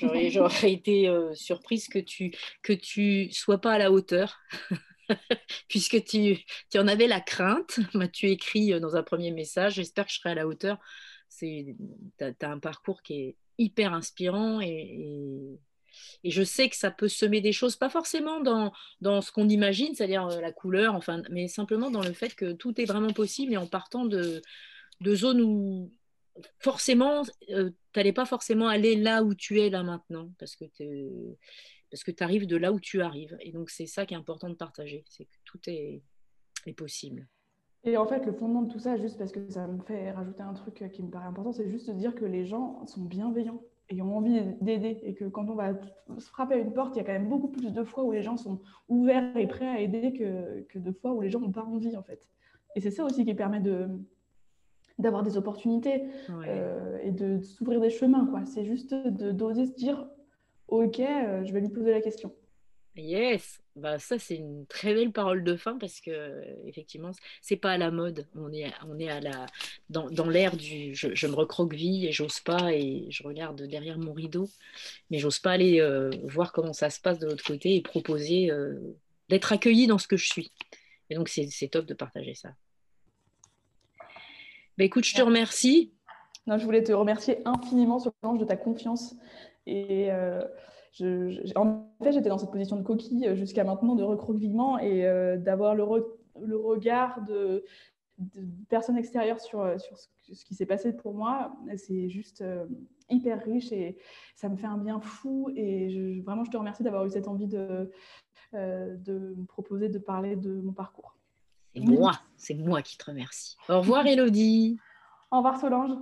S1: J'aurais, [LAUGHS] été surprise que tu que tu sois pas à la hauteur. [LAUGHS] Puisque tu, tu en avais la crainte, m'as-tu écrit euh, dans un premier message, j'espère que je serai à la hauteur. Tu as, un parcours qui est hyper inspirant et, et, je sais que ça peut semer des choses, pas forcément dans, ce qu'on imagine, c'est-à-dire euh, la couleur, enfin, mais simplement dans le fait que tout est vraiment possible et en partant de, zones où forcément, euh, tu n'allais pas forcément aller là où tu es là maintenant, parce que tu arrives de là où tu arrives. Et donc, c'est ça qui est important de partager, c'est que tout est possible.
S2: Et en fait, le fondement de tout ça, juste parce que ça me fait rajouter un truc qui me paraît important, c'est juste de dire que les gens sont bienveillants et ont envie d'aider. Et que quand on va se frapper à une porte, il y a quand même beaucoup plus de fois où les gens sont ouverts et prêts à aider que, que de fois où les gens n'ont pas envie, en fait. Et c'est ça aussi qui permet de d'avoir des opportunités euh, et de, s'ouvrir des chemins. quoi. C'est juste d'oser se dire, OK, euh, je vais lui poser la question.
S1: Yes, bah ça c'est une très belle parole de fin parce que effectivement c'est pas à la mode. On est on est à la dans, dans l'ère du je, me recroqueville et j'ose pas et je regarde derrière mon rideau, mais j'ose pas aller euh, voir comment ça se passe de l'autre côté et proposer euh, d'être accueilli dans ce que je suis. Et donc c'est top de partager ça. Bah, écoute, je te remercie.
S2: Non, je voulais te remercier infiniment sur le de ta confiance et en fait, j'étais dans cette position de coquille euh, jusqu'à maintenant de recroquevillement et euh, d'avoir le, le, regard de, personnes extérieures sur, euh, sur ce, qui s'est passé pour moi. C'est juste hyper riche et ça me fait un bien fou. Et vraiment, je te remercie d'avoir eu cette envie de, de me proposer de parler de mon parcours.
S1: C'est moi, c'est moi qui te remercie. Au revoir, [LAUGHS] Elodie.
S2: Au revoir, Solange.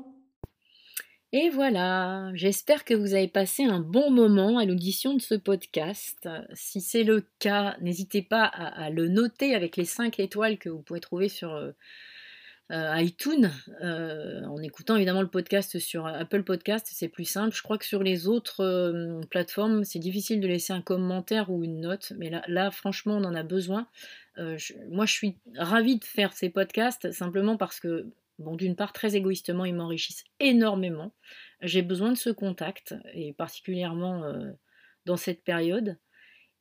S1: Et voilà, j'espère que vous avez passé un bon moment à l'audition de ce podcast. Si c'est le cas, n'hésitez pas à, le noter avec les 5 étoiles que vous pouvez trouver sur euh, euh, iTunes, euh, en écoutant évidemment le podcast sur Apple Podcast, c'est plus simple. Je crois que sur les autres plateformes, c'est difficile de laisser un commentaire ou une note, mais là, là franchement, on en a besoin. moi, je suis ravie de faire ces podcasts simplement parce que Bon, d'une part, très égoïstement, ils m'enrichissent énormément. J'ai besoin de ce contact, et particulièrement euh, dans cette période.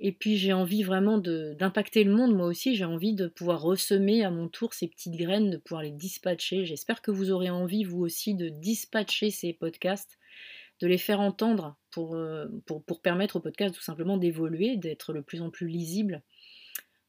S1: Et puis j'ai envie vraiment d'impacter le monde, moi aussi. J'ai envie de pouvoir ressemer à mon tour ces petites graines, de pouvoir les dispatcher. J'espère que vous aurez envie, vous aussi, de dispatcher ces podcasts, de les faire entendre pour, euh, pour, permettre au podcast tout simplement d'évoluer, d'être le plus en plus lisible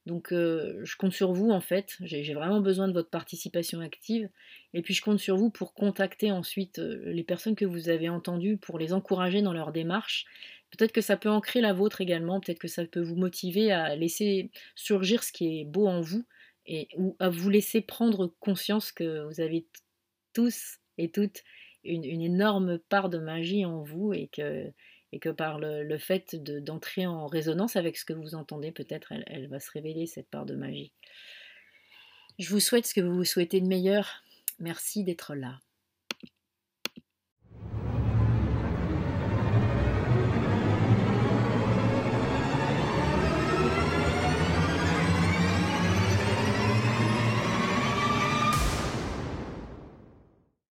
S1: donc euh, je compte sur vous en fait, j'ai vraiment besoin de votre participation active. Et puis je compte sur vous pour contacter ensuite euh, les personnes que vous avez entendues, pour les encourager dans leur démarche. Peut-être que ça peut ancrer la vôtre également, peut-être que ça peut vous motiver à laisser surgir ce qui est beau en vous et ou à vous laisser prendre conscience que vous avez tous et toutes une, une énorme part de magie en vous et que et que par le, fait d'entrer en résonance avec ce que vous entendez, peut-être elle, va se révéler, cette part de magie. Je vous souhaite ce que vous vous souhaitez de meilleur. Merci d'être là.